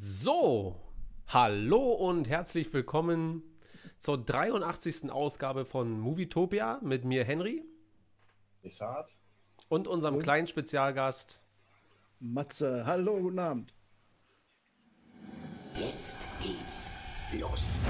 So, hallo und herzlich willkommen zur 83. Ausgabe von Movietopia mit mir Henry. Hart. Und unserem und? kleinen Spezialgast Matze. Hallo, guten Abend. Jetzt geht's los.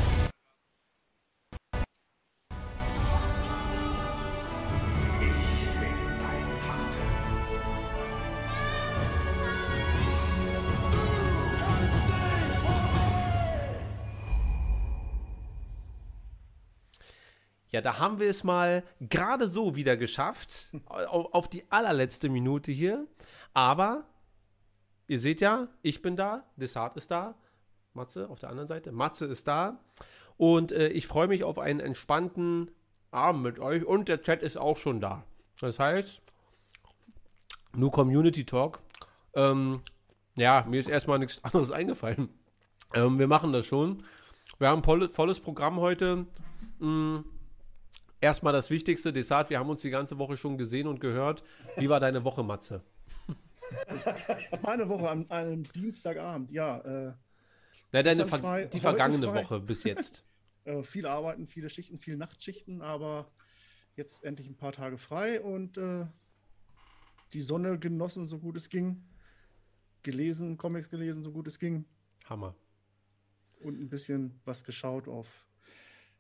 Ja, da haben wir es mal gerade so wieder geschafft. auf die allerletzte Minute hier. Aber ihr seht ja, ich bin da, Desart ist da, Matze auf der anderen Seite, Matze ist da. Und äh, ich freue mich auf einen entspannten Abend mit euch. Und der Chat ist auch schon da. Das heißt, nur Community Talk. Ähm, ja, mir ist erstmal nichts anderes eingefallen. Ähm, wir machen das schon. Wir haben ein volles Programm heute. Mh, mm, erstmal das Wichtigste, Desart, wir haben uns die ganze Woche schon gesehen und gehört. Wie war deine Woche, Matze? Meine Woche am, einem Dienstagabend, ja. Äh, Na, deine Ver frei, die vergangene frei. Woche bis jetzt. äh, viel arbeiten, viele Schichten, viele Nachtschichten, aber jetzt endlich ein paar Tage frei und äh, die Sonne genossen, so gut es ging. Gelesen, Comics gelesen, so gut es ging. Hammer. Und ein bisschen was geschaut auf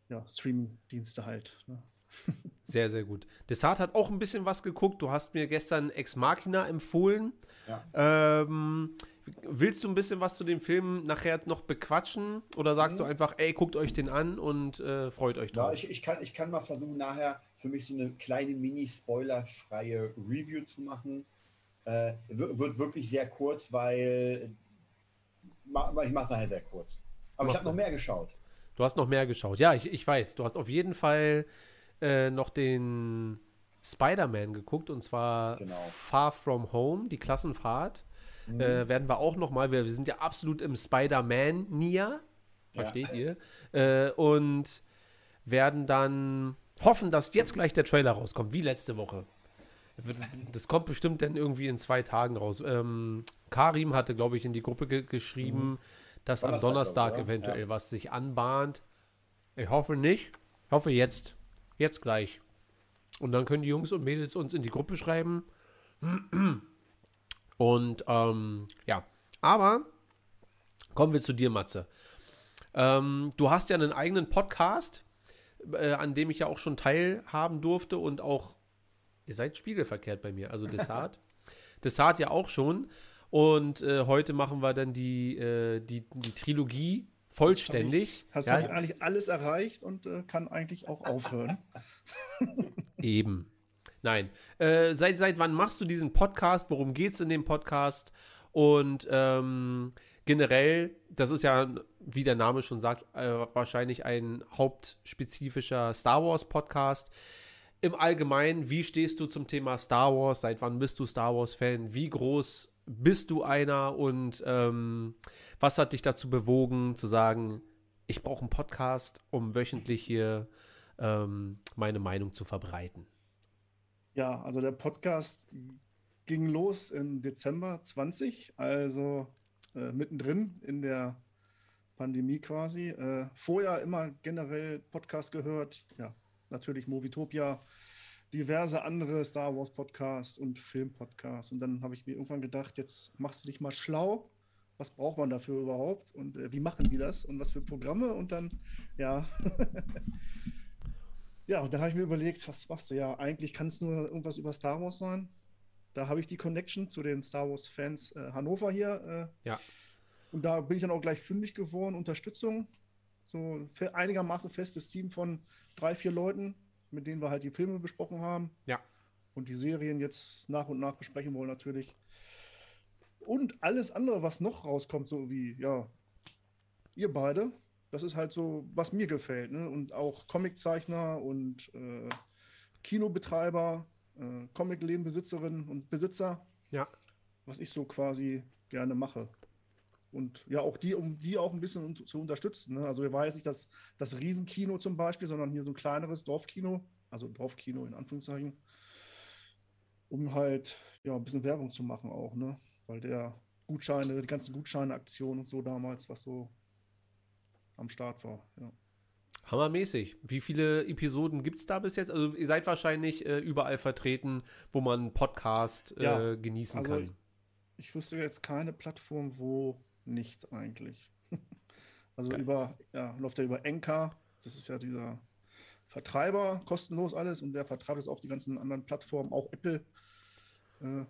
ja, Streaming-Dienste halt. Ne? Sehr, sehr gut. Desart hat auch ein bisschen was geguckt. Du hast mir gestern Ex Machina empfohlen. Ja. Ähm, willst du ein bisschen was zu dem Film nachher noch bequatschen? Oder sagst mhm. du einfach, ey, guckt euch den an und äh, freut euch drauf? Ja, ich, ich, kann, ich kann mal versuchen, nachher für mich so eine kleine mini-spoilerfreie Review zu machen. Äh, wird wirklich sehr kurz, weil ich mache es nachher sehr kurz. Aber ich habe noch mehr geschaut. Du hast noch mehr geschaut. Ja, ich, ich weiß. Du hast auf jeden Fall äh, noch den Spider-Man geguckt und zwar genau. Far From Home, die Klassenfahrt. Mhm. Äh, werden wir auch noch mal, wir, wir sind ja absolut im Spider-Man-Nia, versteht ja. ihr? Äh, und werden dann hoffen, dass jetzt gleich der Trailer rauskommt, wie letzte Woche. Das kommt bestimmt dann irgendwie in zwei Tagen raus. Ähm, Karim hatte, glaube ich, in die Gruppe ge geschrieben, mhm dass Donnerstag, am Donnerstag ich, eventuell ja. was sich anbahnt. Ich hoffe nicht. Ich hoffe jetzt. Jetzt gleich. Und dann können die Jungs und Mädels uns in die Gruppe schreiben. Und ähm, ja, aber kommen wir zu dir, Matze. Ähm, du hast ja einen eigenen Podcast, äh, an dem ich ja auch schon teilhaben durfte und auch, ihr seid spiegelverkehrt bei mir, also Desart. Desart ja auch schon. Und äh, heute machen wir dann die, äh, die, die Trilogie vollständig. Hab ich, hast ja. du eigentlich alles erreicht und äh, kann eigentlich auch aufhören. Eben. Nein. Äh, seit, seit wann machst du diesen Podcast? Worum geht es in dem Podcast? Und ähm, generell, das ist ja, wie der Name schon sagt, äh, wahrscheinlich ein hauptspezifischer Star Wars Podcast. Im Allgemeinen, wie stehst du zum Thema Star Wars? Seit wann bist du Star Wars Fan? Wie groß bist du einer und ähm, was hat dich dazu bewogen zu sagen, ich brauche einen Podcast, um wöchentlich hier ähm, meine Meinung zu verbreiten? Ja, also der Podcast ging los im Dezember 20, also äh, mittendrin in der Pandemie quasi. Äh, vorher immer generell Podcast gehört, ja, natürlich Movitopia, diverse andere Star Wars Podcasts und Film-Podcasts. Und dann habe ich mir irgendwann gedacht, jetzt machst du dich mal schlau. Was braucht man dafür überhaupt? Und äh, wie machen die das? Und was für Programme? Und dann, ja. ja, und dann habe ich mir überlegt, was machst du? Ja, eigentlich kann es nur irgendwas über Star Wars sein. Da habe ich die Connection zu den Star Wars-Fans äh, Hannover hier. Äh, ja. Und da bin ich dann auch gleich fündig geworden. Unterstützung. So einigermaßen festes Team von drei, vier Leuten, mit denen wir halt die Filme besprochen haben. Ja. Und die Serien jetzt nach und nach besprechen wollen natürlich. Und alles andere, was noch rauskommt, so wie, ja, ihr beide, das ist halt so, was mir gefällt. Ne? Und auch Comiczeichner und äh, Kinobetreiber, äh, Comiclädenbesitzerinnen und Besitzer. Ja. Was ich so quasi gerne mache. Und ja, auch die, um die auch ein bisschen zu unterstützen. Ne? Also, wir war jetzt nicht das, das Riesenkino zum Beispiel, sondern hier so ein kleineres Dorfkino, also Dorfkino in Anführungszeichen, um halt ja ein bisschen Werbung zu machen auch, ne? Weil der Gutscheine, die ganzen Gutscheine-Aktionen und so damals, was so am Start war. Ja. Hammermäßig. Wie viele Episoden gibt es da bis jetzt? Also ihr seid wahrscheinlich äh, überall vertreten, wo man Podcast äh, ja, genießen also kann. Ich, ich wüsste jetzt keine Plattform, wo nicht eigentlich. also Geil. über, ja, läuft ja über Enka. Das ist ja dieser Vertreiber, kostenlos alles. Und der vertreibt es auf die ganzen anderen Plattformen, auch Apple. Äh,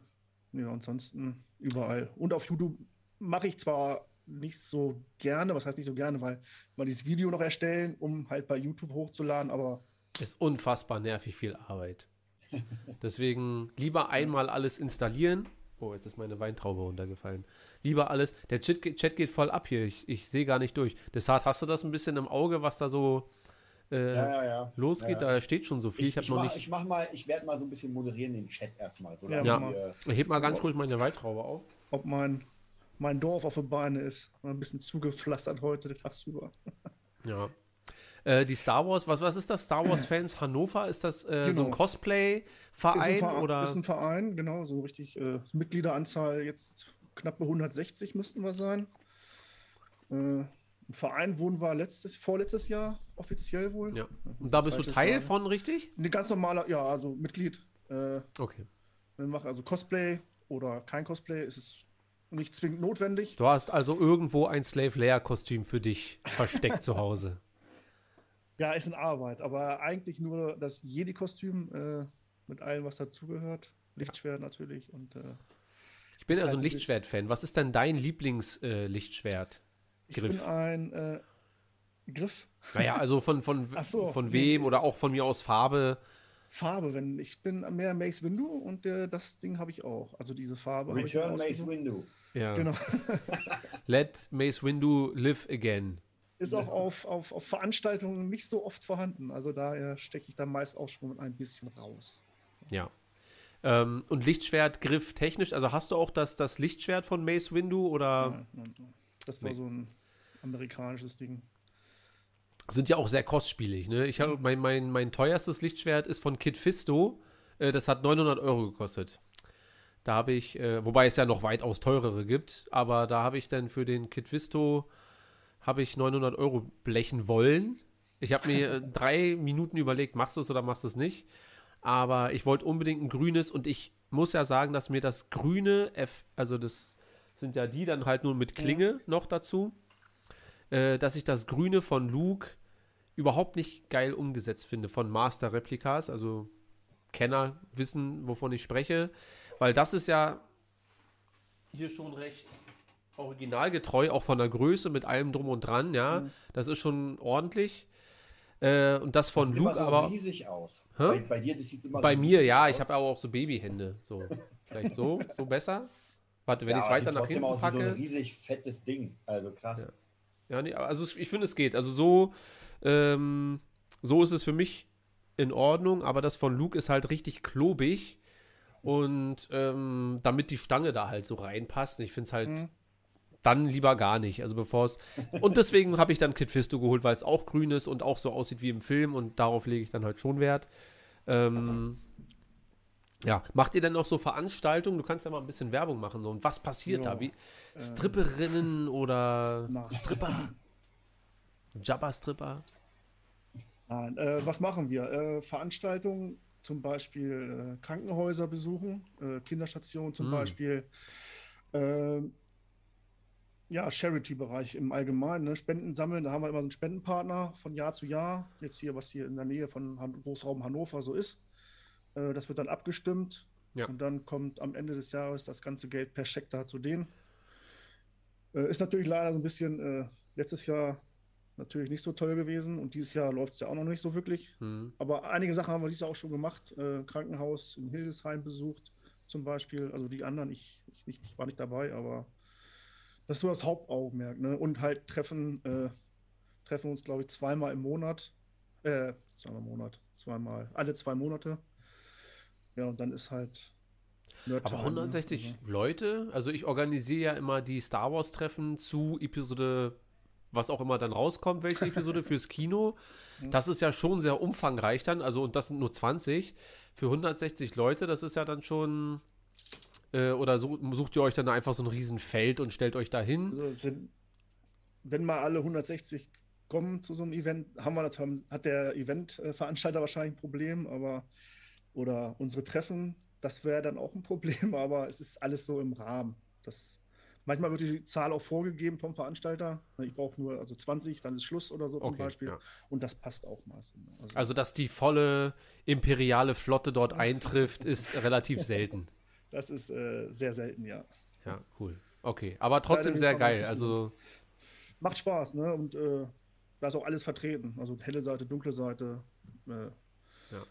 ja, ansonsten überall. Und auf YouTube mache ich zwar nicht so gerne, was heißt nicht so gerne, weil man dieses Video noch erstellen, um halt bei YouTube hochzuladen, aber. Ist unfassbar nervig viel Arbeit. Deswegen lieber einmal alles installieren. Oh, jetzt ist meine Weintraube runtergefallen. Lieber alles. Der Chat, Chat geht voll ab hier. Ich, ich sehe gar nicht durch. Deshalb hast du das ein bisschen im Auge, was da so äh, ja, ja, ja. losgeht. Da steht schon so viel. Ich, ich habe noch mach, nicht. Ich mach mal, ich werde mal so ein bisschen moderieren den Chat erstmal. So ja, ja. Ich heb mal ganz kurz meine Weintraube auf. Ob mein mein Dorf auf der Beine ist. Ein bisschen zugepflastert heute tagsüber. Ja. Äh, die Star Wars, was, was ist das? Star Wars Fans Hannover? Ist das äh, genau. so ein Cosplay-Verein? Ist, ein ist ein Verein, genau, so richtig. Äh, Mitgliederanzahl jetzt knapp 160 müssten wir sein. Äh, ein Verein wurden wir letztes, vorletztes Jahr offiziell wohl. Ja. Und da bist du Teil sagen. von, richtig? Ein ganz normaler, ja, also Mitglied. Äh, okay. Also Cosplay oder kein Cosplay ist es nicht zwingend notwendig. Du hast also irgendwo ein Slave Leia Kostüm für dich versteckt zu Hause. Ja, ist in Arbeit, aber eigentlich nur das Jedi-Kostüm äh, mit allem, was dazugehört. Lichtschwert natürlich und äh, Ich bin ja so ein halt Lichtschwert-Fan. Was ist denn dein Lieblingslichtschwert? Äh, ich bin ein äh, Griff. Naja, also von, von, so, von wem nee. oder auch von mir aus Farbe. Farbe, wenn ich bin mehr Mace Windu und äh, das Ding habe ich auch. Also diese Farbe. Return Mace Windu. Ja. Genau. Let Mace Windu live again. Ist auch auf, auf, auf Veranstaltungen nicht so oft vorhanden. Also daher stecke ich da meist auch schon ein bisschen raus. Ja. Ähm, und Lichtschwertgriff technisch, also hast du auch das, das Lichtschwert von Mace Windu oder? Nein, nein, nein. Das war nee. so ein amerikanisches Ding. Sind ja auch sehr kostspielig, ne? Ich habe mhm. mein, mein, mein teuerstes Lichtschwert ist von Kid Fisto. Äh, das hat 900 Euro gekostet. Da habe ich, äh, wobei es ja noch weitaus teurere gibt, aber da habe ich dann für den Kit Visto habe ich 900 Euro blechen wollen. Ich habe mir äh, drei Minuten überlegt, machst du es oder machst du es nicht. Aber ich wollte unbedingt ein grünes und ich muss ja sagen, dass mir das grüne F, also das sind ja die dann halt nur mit Klinge ja. noch dazu, äh, dass ich das grüne von Luke überhaupt nicht geil umgesetzt finde von Master Replikas. Also Kenner wissen, wovon ich spreche. Weil das ist ja hier schon recht originalgetreu, auch von der Größe mit allem drum und dran, ja. Mhm. Das ist schon ordentlich. Äh, und das von das sieht Luke so aber riesig aus. Bei, bei, dir das sieht immer Bei so mir ja, aus. ich habe aber auch so Babyhände, so vielleicht so, so besser. Warte, wenn ja, ich es weiter nach hinten aus packe. Wie so ein riesig fettes Ding, also krass. Ja, ja nee, also ich finde es geht. Also so ähm, so ist es für mich in Ordnung, aber das von Luke ist halt richtig klobig und ähm, damit die Stange da halt so reinpasst. Ich finde es halt mhm. Dann lieber gar nicht. Also bevor es. Und deswegen habe ich dann Kid Fisto geholt, weil es auch grün ist und auch so aussieht wie im Film und darauf lege ich dann halt schon Wert. Ähm, ja, macht ihr denn noch so Veranstaltungen? Du kannst ja mal ein bisschen Werbung machen. So. Und was passiert ja, da? Wie äh, Stripperinnen oder na. Stripper? Jabba-Stripper? Nein, äh, was machen wir? Äh, Veranstaltungen zum Beispiel äh, Krankenhäuser besuchen, äh, Kinderstationen zum mm. Beispiel. Äh, ja, Charity-Bereich im Allgemeinen, ne? Spenden sammeln, da haben wir immer so einen Spendenpartner von Jahr zu Jahr. Jetzt hier, was hier in der Nähe von Han Großraum Hannover so ist. Äh, das wird dann abgestimmt ja. und dann kommt am Ende des Jahres das ganze Geld per Scheck da zu denen. Äh, ist natürlich leider so ein bisschen, äh, letztes Jahr natürlich nicht so toll gewesen und dieses Jahr läuft es ja auch noch nicht so wirklich. Mhm. Aber einige Sachen haben wir dieses Jahr auch schon gemacht. Äh, Krankenhaus in Hildesheim besucht zum Beispiel. Also die anderen, ich, ich, ich war nicht dabei, aber das ist so das Hauptaugenmerk. Ne? Und halt treffen, äh, treffen uns, glaube ich, zweimal im Monat. Äh, zweimal im Monat, zweimal, alle zwei Monate. Ja, und dann ist halt aber 160 ne? Also Leute, also ich organisiere ja immer die Star Wars Treffen zu Episode was auch immer dann rauskommt, welche Episode fürs Kino. Das ist ja schon sehr umfangreich dann, also und das sind nur 20 für 160 Leute, das ist ja dann schon Äh, oder sucht, sucht ihr euch dann einfach so ein Riesenfeld und stellt euch da hin? Also, wenn, wenn mal alle 160 kommen zu so einem Event, haben wir, hat der Eventveranstalter wahrscheinlich ein Problem, aber oder unsere Treffen, das wäre dann auch ein Problem, aber es ist alles so im Rahmen. Das, manchmal wird die Zahl auch vorgegeben vom Veranstalter. Ich brauche nur also 20, dann ist Schluss oder so okay, zum Beispiel. Ja. Und das passt auch meistens. Also, also, dass die volle imperiale Flotte dort eintrifft, ist relativ selten. Das ist äh, sehr selten, ja. Ja, cool. Okay, aber trotzdem sehr geil. Also macht Spaß, ne? Und äh, da ist auch alles vertreten. Also helle Seite, dunkle Seite. Äh, ja.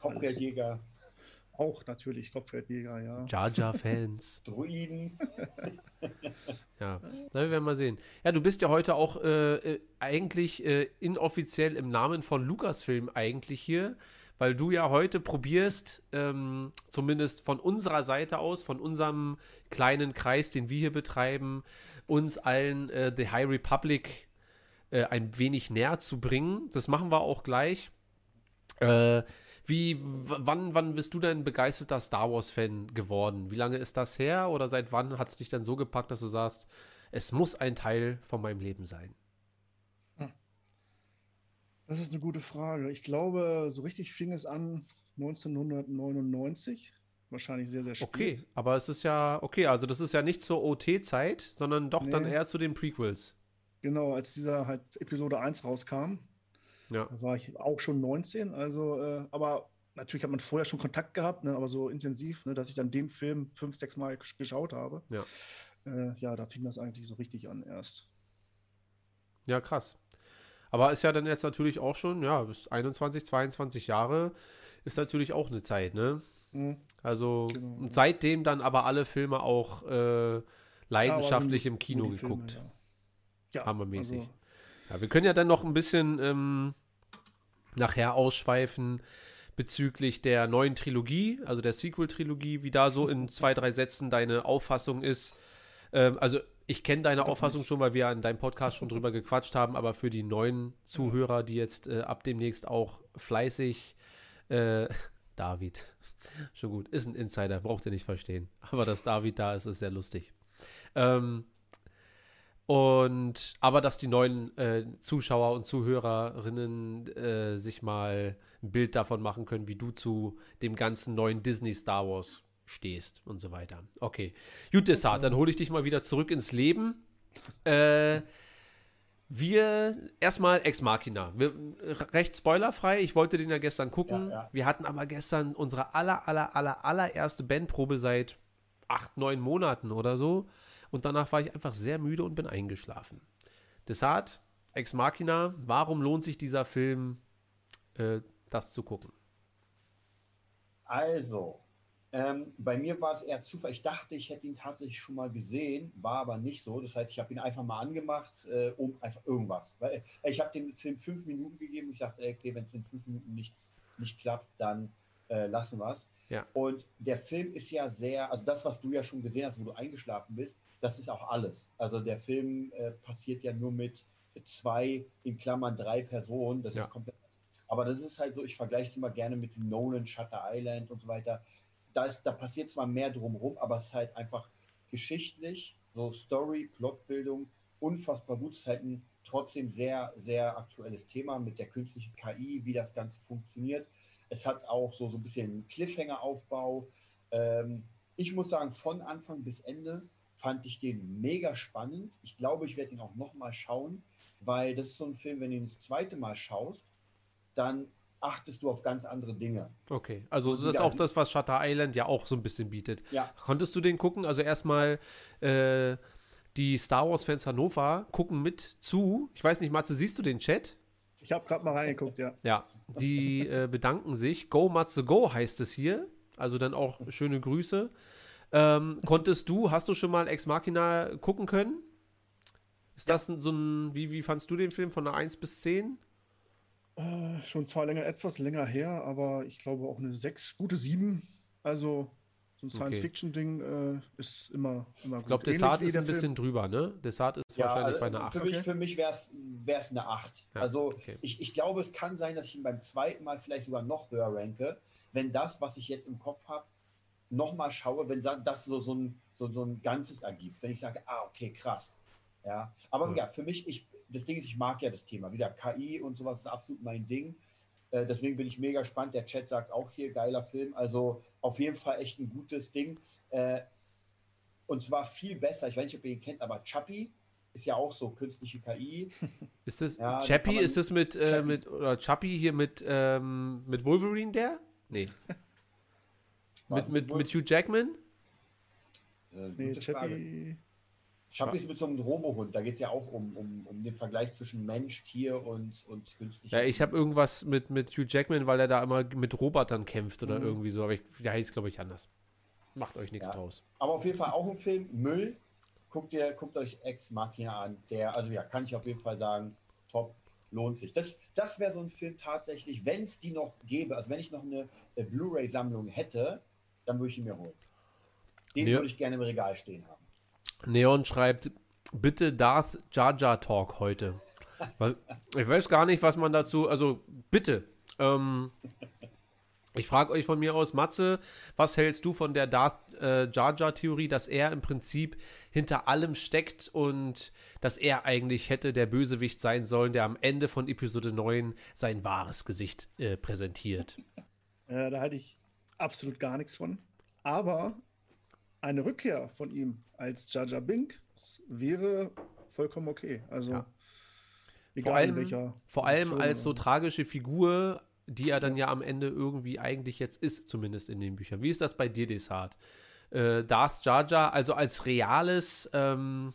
Kopfgeldjäger. Auch natürlich Kopfgeldjäger, ja. Jar Jar Fans. Druiden. ja, da werden wir mal sehen. Ja, du bist ja heute auch äh, äh, eigentlich äh, inoffiziell im Namen von Lucasfilm eigentlich hier weil du ja heute probierst, ähm, zumindest von unserer Seite aus, von unserem kleinen Kreis, den wir hier betreiben, uns allen äh, The High Republic äh, ein wenig näher zu bringen. Das machen wir auch gleich. Äh, wie, wann, wann bist du denn begeisterter Star Wars-Fan geworden? Wie lange ist das her oder seit wann hat es dich dann so gepackt, dass du sagst, es muss ein Teil von meinem Leben sein? Das ist eine gute Frage. Ich glaube, so richtig fing es an 1999. Wahrscheinlich sehr, sehr spät. Okay, aber es ist ja, okay, also das ist ja nicht zur OT-Zeit, sondern doch nee. dann eher zu den Prequels. Genau, als dieser halt Episode 1 rauskam, ja. war ich auch schon 19. Also, äh, aber natürlich hat man vorher schon Kontakt gehabt, ne, aber so intensiv, ne, dass ich dann den Film fünf, sechs Mal geschaut habe. Ja. Äh, ja, da fing das eigentlich so richtig an erst. Ja, krass. Aber ist ja dann jetzt natürlich auch schon, ja, bis 21, 22 Jahre ist natürlich auch eine Zeit, ne? Mhm. Also genau. seitdem dann aber alle Filme auch äh, leidenschaftlich ja, im Kino geguckt. Filme, ja. ja. Hammermäßig. Also. Ja, wir können ja dann noch ein bisschen ähm, nachher ausschweifen bezüglich der neuen Trilogie, also der Sequel-Trilogie, wie da so in zwei, drei Sätzen deine Auffassung ist. Ähm, also ich kenne deine Auffassung schon, weil wir in deinem Podcast schon drüber gequatscht haben, aber für die neuen Zuhörer, die jetzt äh, ab demnächst auch fleißig äh, David, schon gut, ist ein Insider, braucht ihr nicht verstehen. Aber dass David da ist, ist sehr lustig. Ähm, und aber dass die neuen äh, Zuschauer und Zuhörerinnen äh, sich mal ein Bild davon machen können, wie du zu dem ganzen neuen Disney Star Wars stehst und so weiter. Okay. Gut, Desart, dann hole ich dich mal wieder zurück ins Leben. Äh, wir erstmal Ex Machina. Wir, recht spoilerfrei. Ich wollte den ja gestern gucken. Ja, ja. Wir hatten aber gestern unsere aller, aller, aller, allererste Bandprobe seit acht, neun Monaten oder so. Und danach war ich einfach sehr müde und bin eingeschlafen. Deshalb, Ex Machina, warum lohnt sich dieser Film, äh, das zu gucken? Also, ähm, bei mir war es eher Zufall. Ich dachte, ich hätte ihn tatsächlich schon mal gesehen, war aber nicht so. Das heißt, ich habe ihn einfach mal angemacht, äh, um einfach irgendwas. Weil, äh, ich habe dem Film fünf Minuten gegeben. Ich dachte, okay, wenn es in fünf Minuten nichts nicht klappt, dann äh, lassen wir es. Ja. Und der Film ist ja sehr, also das, was du ja schon gesehen hast, wo du eingeschlafen bist, das ist auch alles. Also der Film äh, passiert ja nur mit zwei, in Klammern drei Personen. Das ja. ist komplett. Aber das ist halt so, ich vergleiche es immer gerne mit Nolan, Shutter Island und so weiter da, ist, da passiert zwar mehr drumherum, aber es ist halt einfach geschichtlich, so Story, Plotbildung, unfassbar gut. Es ist halt ein trotzdem sehr, sehr aktuelles Thema mit der künstlichen KI, wie das Ganze funktioniert. Es hat auch so, so ein bisschen Cliffhanger-Aufbau. Ähm, ich muss sagen, von Anfang bis Ende fand ich den mega spannend. Ich glaube, ich werde ihn auch nochmal schauen, weil das ist so ein Film, wenn du ihn das zweite Mal schaust, dann achtest du auf ganz andere Dinge. Okay, also das ist auch das, was Shutter Island ja auch so ein bisschen bietet. Ja. Konntest du den gucken? Also erstmal äh, die Star Wars-Fans Hannover gucken mit zu. Ich weiß nicht, Matze, siehst du den Chat? Ich habe gerade mal reingeguckt, ja. Ja, die äh, bedanken sich. Go Matze Go heißt es hier. Also dann auch schöne Grüße. Ähm, konntest du, hast du schon mal Ex Machina gucken können? Ist ja. das so ein, wie, wie fandst du den Film von einer 1 bis 10? Äh, schon zwar länger, etwas länger her, aber ich glaube auch eine 6, gute 7. Also so ein Science-Fiction-Ding äh, ist immer, immer gut. Ich glaube, Desart ist ein bisschen Film. drüber, ne? Desart ist ja, wahrscheinlich also bei einer 8. Für mich, für mich wäre es eine 8. Ja, also okay. ich, ich glaube, es kann sein, dass ich ihn beim zweiten Mal vielleicht sogar noch höher ranke, wenn das, was ich jetzt im Kopf habe, nochmal schaue, wenn das so, so, ein, so, so ein Ganzes ergibt. Wenn ich sage, ah, okay, krass. Ja, aber ja, für mich, ich, das Ding ist, ich mag ja das Thema. Wie gesagt, KI und sowas ist absolut mein Ding. Äh, deswegen bin ich mega gespannt. Der Chat sagt auch hier, geiler Film. Also auf jeden Fall echt ein gutes Ding. Äh, und zwar viel besser. Ich weiß nicht, ob ihr ihn kennt, aber Chappie ist ja auch so künstliche KI. Ist das ja, Chappie? Ist das mit, äh, mit oder Chappie hier mit, ähm, mit Wolverine der? Nee. mit, mit, mit Hugh Jackman? Äh, nee, Chappie. Chappie ist mit so einem Robohund. Da geht es ja auch um, um, um den Vergleich zwischen Mensch, Tier und, und künstlicher. Ja, ich habe irgendwas mit, mit Hugh Jackman, weil er da immer mit Robotern kämpft oder mhm. irgendwie so. Aber ich, der heißt, glaube ich, anders. Macht euch nichts ja. draus. Aber auf jeden Fall auch ein Film. Müll. Guckt, ihr, guckt euch Ex Machina an. Der, also ja, kann ich auf jeden Fall sagen, top, lohnt sich. Das, das wäre so ein Film tatsächlich, wenn es die noch gäbe, also wenn ich noch eine, eine Blu-ray-Sammlung hätte, dann würde ich ihn mir holen. Den ja. würde ich gerne im Regal stehen haben. Neon schreibt, bitte Darth Jar Jar Talk heute. ich weiß gar nicht, was man dazu, also bitte. Ähm, ich frage euch von mir aus, Matze, was hältst du von der Darth äh, Jar Jar Theorie, dass er im Prinzip hinter allem steckt und dass er eigentlich hätte der Bösewicht sein sollen, der am Ende von Episode 9 sein wahres Gesicht äh, präsentiert? Äh, da halte ich absolut gar nichts von. Aber eine Rückkehr von ihm als Jar Binks wäre vollkommen okay. Also ja. vor allem, vor allem als so tragische Figur, die er dann ja am Ende irgendwie eigentlich jetzt ist, zumindest in den Büchern. Wie ist das bei dir, Desart? Äh, Darth Jar, also als reales, ähm,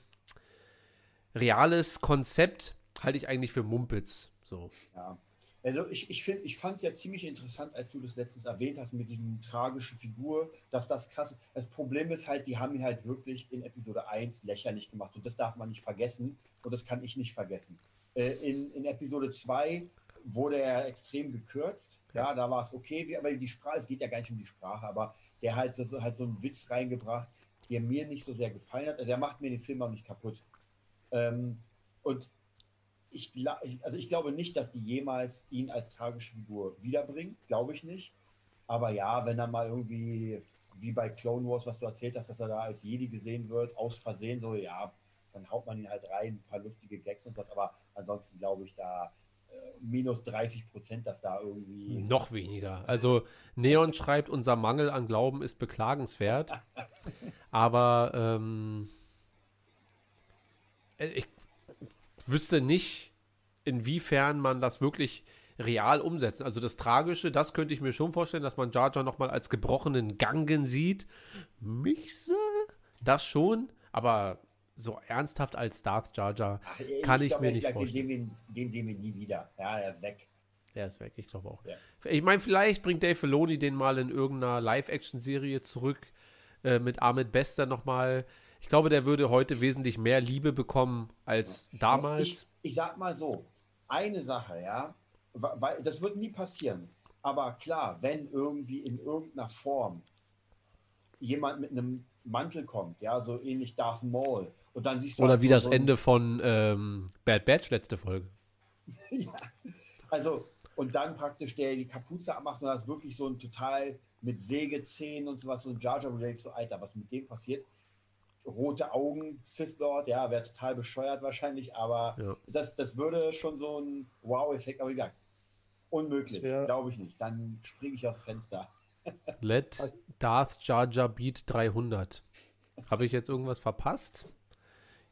reales Konzept halte ich eigentlich für Mumpitz. So. Ja. Also ich, ich, find, ich fand es ja ziemlich interessant, als du das letztens erwähnt hast mit diesem tragischen Figur, dass das krass ist. Das Problem ist halt, die haben ihn halt wirklich in Episode 1 lächerlich gemacht und das darf man nicht vergessen und das kann ich nicht vergessen. Äh, in, in Episode 2 wurde er extrem gekürzt. Ja, da war es okay, aber die Sprache, es geht ja gar nicht um die Sprache, aber der hat, das halt so einen Witz reingebracht, der mir nicht so sehr gefallen hat. Also er macht mir den Film auch nicht kaputt. Ähm, und ich, also ich glaube nicht, dass die jemals ihn als tragische Figur wiederbringen. Glaube ich nicht. Aber ja, wenn er mal irgendwie, wie bei Clone Wars, was du erzählt hast, dass er da als Jedi gesehen wird, aus Versehen, so, ja, dann haut man ihn halt rein, ein paar lustige Gags und was. Aber ansonsten glaube ich da äh, minus 30 Prozent, dass da irgendwie. Noch weniger. Also Neon schreibt, unser Mangel an Glauben ist beklagenswert. aber ähm, äh, ich wüsste nicht, inwiefern man das wirklich real umsetzt. Also das Tragische, das könnte ich mir schon vorstellen, dass man Jar Jar nochmal als gebrochenen Gangen sieht. Michse? Das schon, aber so ernsthaft als Darth Jar Jar kann ich, ich mir nicht vorstellen. Den sehen, wir, den sehen wir nie wieder. Ja, er ist weg. Er ist weg, ich glaube auch. Ja. Ich meine, vielleicht bringt Dave Filoni den mal in irgendeiner Live-Action-Serie zurück äh, mit Ahmed Bester nochmal ich glaube, der würde heute wesentlich mehr Liebe bekommen als damals. Ich, ich sag mal so, eine Sache, ja, weil das wird nie passieren. Aber klar, wenn irgendwie in irgendeiner Form jemand mit einem Mantel kommt, ja, so ähnlich Darth Maul, und dann siehst du. Oder halt wie so das so Ende von ähm, Bad Batch letzte Folge. ja, also, und dann praktisch der die Kapuze abmacht und das ist wirklich so ein total mit Sägezähnen und sowas, so ein Jar Jar, wo du denkst, so, Alter, was mit dem passiert? Rote Augen, Sith Lord, ja, wäre total bescheuert wahrscheinlich, aber ja. das, das würde schon so ein Wow-Effekt, aber wie gesagt, unmöglich, glaube ich nicht. Dann springe ich aus dem Fenster. Let Darth Jar Jar Beat 300. Habe ich jetzt irgendwas verpasst?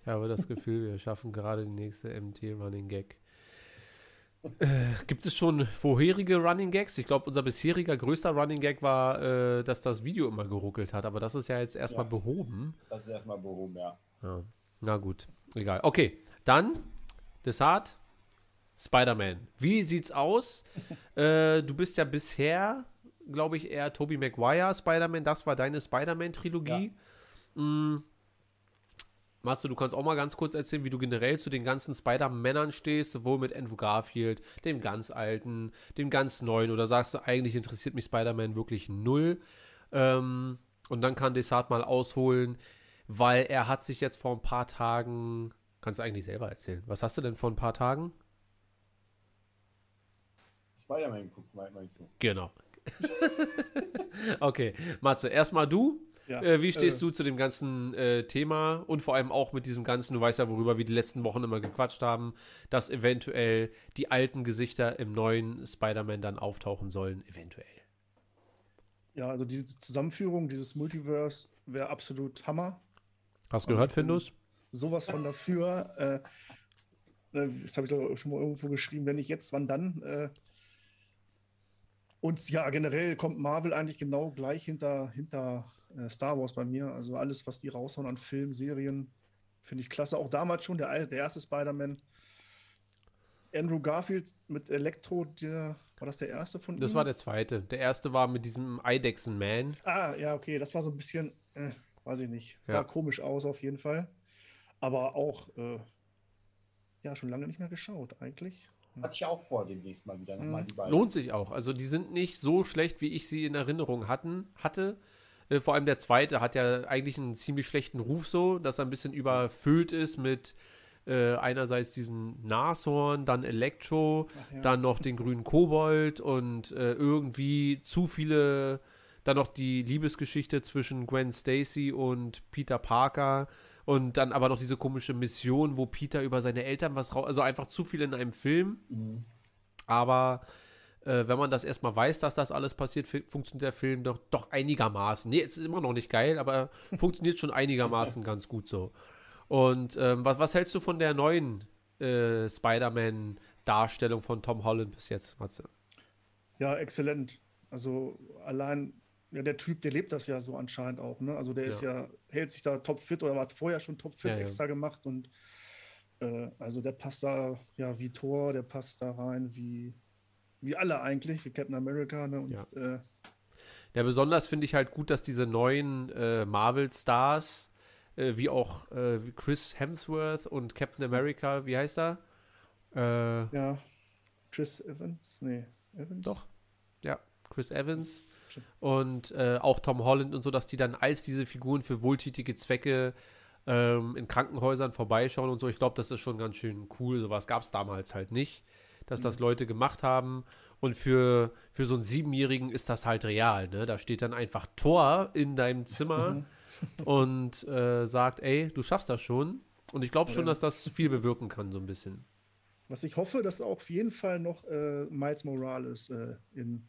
Ich habe das Gefühl, wir schaffen gerade die nächste MT Running Gag. Äh, gibt es schon vorherige Running Gags? Ich glaube, unser bisheriger größter Running Gag war, äh, dass das Video immer geruckelt hat, aber das ist ja jetzt erstmal ja, behoben. Das ist erstmal behoben, ja. ja. Na gut, egal. Okay, dann Desart, Spider-Man. Wie sieht's aus? äh, du bist ja bisher, glaube ich, eher Tobey Maguire Spider-Man. Das war deine Spider-Man-Trilogie. Ja. Mm, Matze, du kannst auch mal ganz kurz erzählen, wie du generell zu den ganzen Spider-Männern stehst, sowohl mit Andrew Garfield, dem ganz alten, dem ganz neuen, oder sagst du, eigentlich interessiert mich Spider-Man wirklich null? Ähm, und dann kann Desart mal ausholen, weil er hat sich jetzt vor ein paar Tagen, kannst du eigentlich selber erzählen, was hast du denn vor ein paar Tagen? Spider-Man guckt, meinst du? Genau. okay, Matze, erstmal du. Ja, äh, wie stehst äh, du zu dem ganzen äh, Thema und vor allem auch mit diesem ganzen, du weißt ja, worüber wir die letzten Wochen immer gequatscht haben, dass eventuell die alten Gesichter im neuen Spider-Man dann auftauchen sollen, eventuell. Ja, also diese Zusammenführung, dieses Multiverse wäre absolut Hammer. Hast du gehört, Findus? Sowas von dafür. Äh, äh, das habe ich doch schon mal irgendwo geschrieben, wenn nicht jetzt, wann dann? Und ja, generell kommt Marvel eigentlich genau gleich hinter, hinter äh, Star Wars bei mir. Also alles, was die raushauen an Filmen, Serien, finde ich klasse. Auch damals schon, der, der erste Spider-Man. Andrew Garfield mit Elektro, der, war das der erste von Das ihm? war der zweite. Der erste war mit diesem Eidechsen Man. Ah, ja, okay. Das war so ein bisschen, äh, weiß ich nicht. Sah ja. komisch aus auf jeden Fall. Aber auch, äh, ja, schon lange nicht mehr geschaut, eigentlich. Hatte ich auch vor, demnächst mal wieder nochmal mhm. die beiden. Lohnt sich auch. Also die sind nicht so schlecht, wie ich sie in Erinnerung hatten, hatte. Äh, vor allem der zweite hat ja eigentlich einen ziemlich schlechten Ruf so, dass er ein bisschen überfüllt ist mit äh, einerseits diesem Nashorn, dann Elektro, ja. dann noch den grünen Kobold und äh, irgendwie zu viele, dann noch die Liebesgeschichte zwischen Gwen Stacy und Peter Parker und dann aber noch diese komische Mission, wo Peter über seine Eltern was raus, also einfach zu viel in einem Film. Mhm. Aber äh, wenn man das erstmal weiß, dass das alles passiert, funktioniert der Film doch, doch einigermaßen. Nee, es ist immer noch nicht geil, aber funktioniert schon einigermaßen ganz gut so. Und ähm, was, was hältst du von der neuen äh, Spider-Man-Darstellung von Tom Holland bis jetzt, Matze? Ja, exzellent. Also allein, ja, der Typ, der lebt das ja so anscheinend auch, ne? Also der ja. ist ja, hält sich da topfit oder war vorher schon topfit ja, extra gemacht und äh, also der passt da ja wie Thor, der passt da rein wie, wie alle eigentlich, wie Captain America, ne? Und, ja. Äh, ja, besonders finde ich halt gut, dass diese neuen äh, Marvel-Stars äh, wie auch äh, Chris Hemsworth und Captain America, wie heißt er? Äh, ja, Chris Evans? Nee, Evans? Doch, ja, Chris Evans. Und äh, auch Tom Holland und so, dass die dann als diese Figuren für wohltätige Zwecke ähm, in Krankenhäusern vorbeischauen und so. Ich glaube, das ist schon ganz schön cool. Sowas gab es damals halt nicht, dass das mhm. Leute gemacht haben. Und für, für so einen Siebenjährigen ist das halt real. Ne? Da steht dann einfach Tor in deinem Zimmer. Mhm und äh, sagt, ey, du schaffst das schon. Und ich glaube schon, dass das viel bewirken kann, so ein bisschen. Was ich hoffe, dass auch auf jeden Fall noch äh, Miles Morales äh, in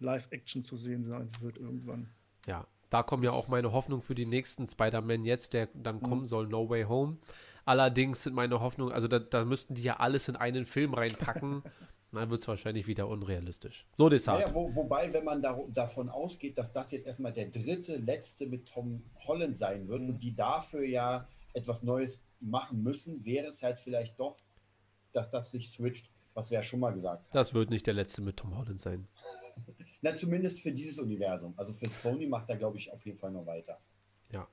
Live-Action zu sehen sein wird irgendwann. Ja, da kommen ja auch meine Hoffnungen für die nächsten Spider-Man jetzt, der dann mhm. kommen soll, No Way Home. Allerdings sind meine Hoffnungen, also da, da müssten die ja alles in einen Film reinpacken. dann wird es wahrscheinlich wieder unrealistisch. So deshalb. Naja, wo, wobei, wenn man da, davon ausgeht, dass das jetzt erstmal der dritte, letzte mit Tom Holland sein wird mhm. und die dafür ja etwas Neues machen müssen, wäre es halt vielleicht doch, dass das sich switcht, was wir ja schon mal gesagt haben. Das wird nicht der letzte mit Tom Holland sein. Na, zumindest für dieses Universum. Also für Sony macht er, glaube ich, auf jeden Fall noch weiter. Ja.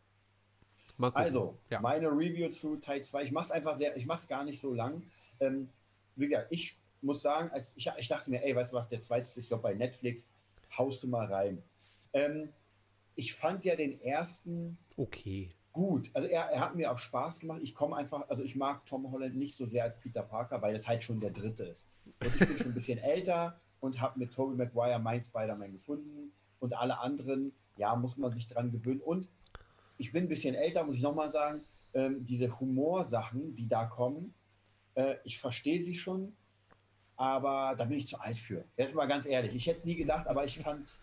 Also, ja. meine Review zu Teil 2. Ich mache es einfach sehr, ich mache es gar nicht so lang. Ähm, wie gesagt, ich muss sagen, als ich, ich dachte mir, ey, weißt du was, der zweite, ich glaube bei Netflix, haust du mal rein. Ähm, ich fand ja den ersten okay gut. Also er, er hat mir auch Spaß gemacht. Ich komme einfach, also ich mag Tom Holland nicht so sehr als Peter Parker, weil es halt schon der dritte ist. Und ich bin schon ein bisschen älter und habe mit Tobey Maguire mein Spider-Man gefunden und alle anderen, ja, muss man sich dran gewöhnen. Und ich bin ein bisschen älter, muss ich nochmal sagen, ähm, diese Humorsachen, die da kommen, äh, ich verstehe sie schon, aber da bin ich zu alt für. Jetzt mal ganz ehrlich. Ich hätte es nie gedacht, aber ich fand,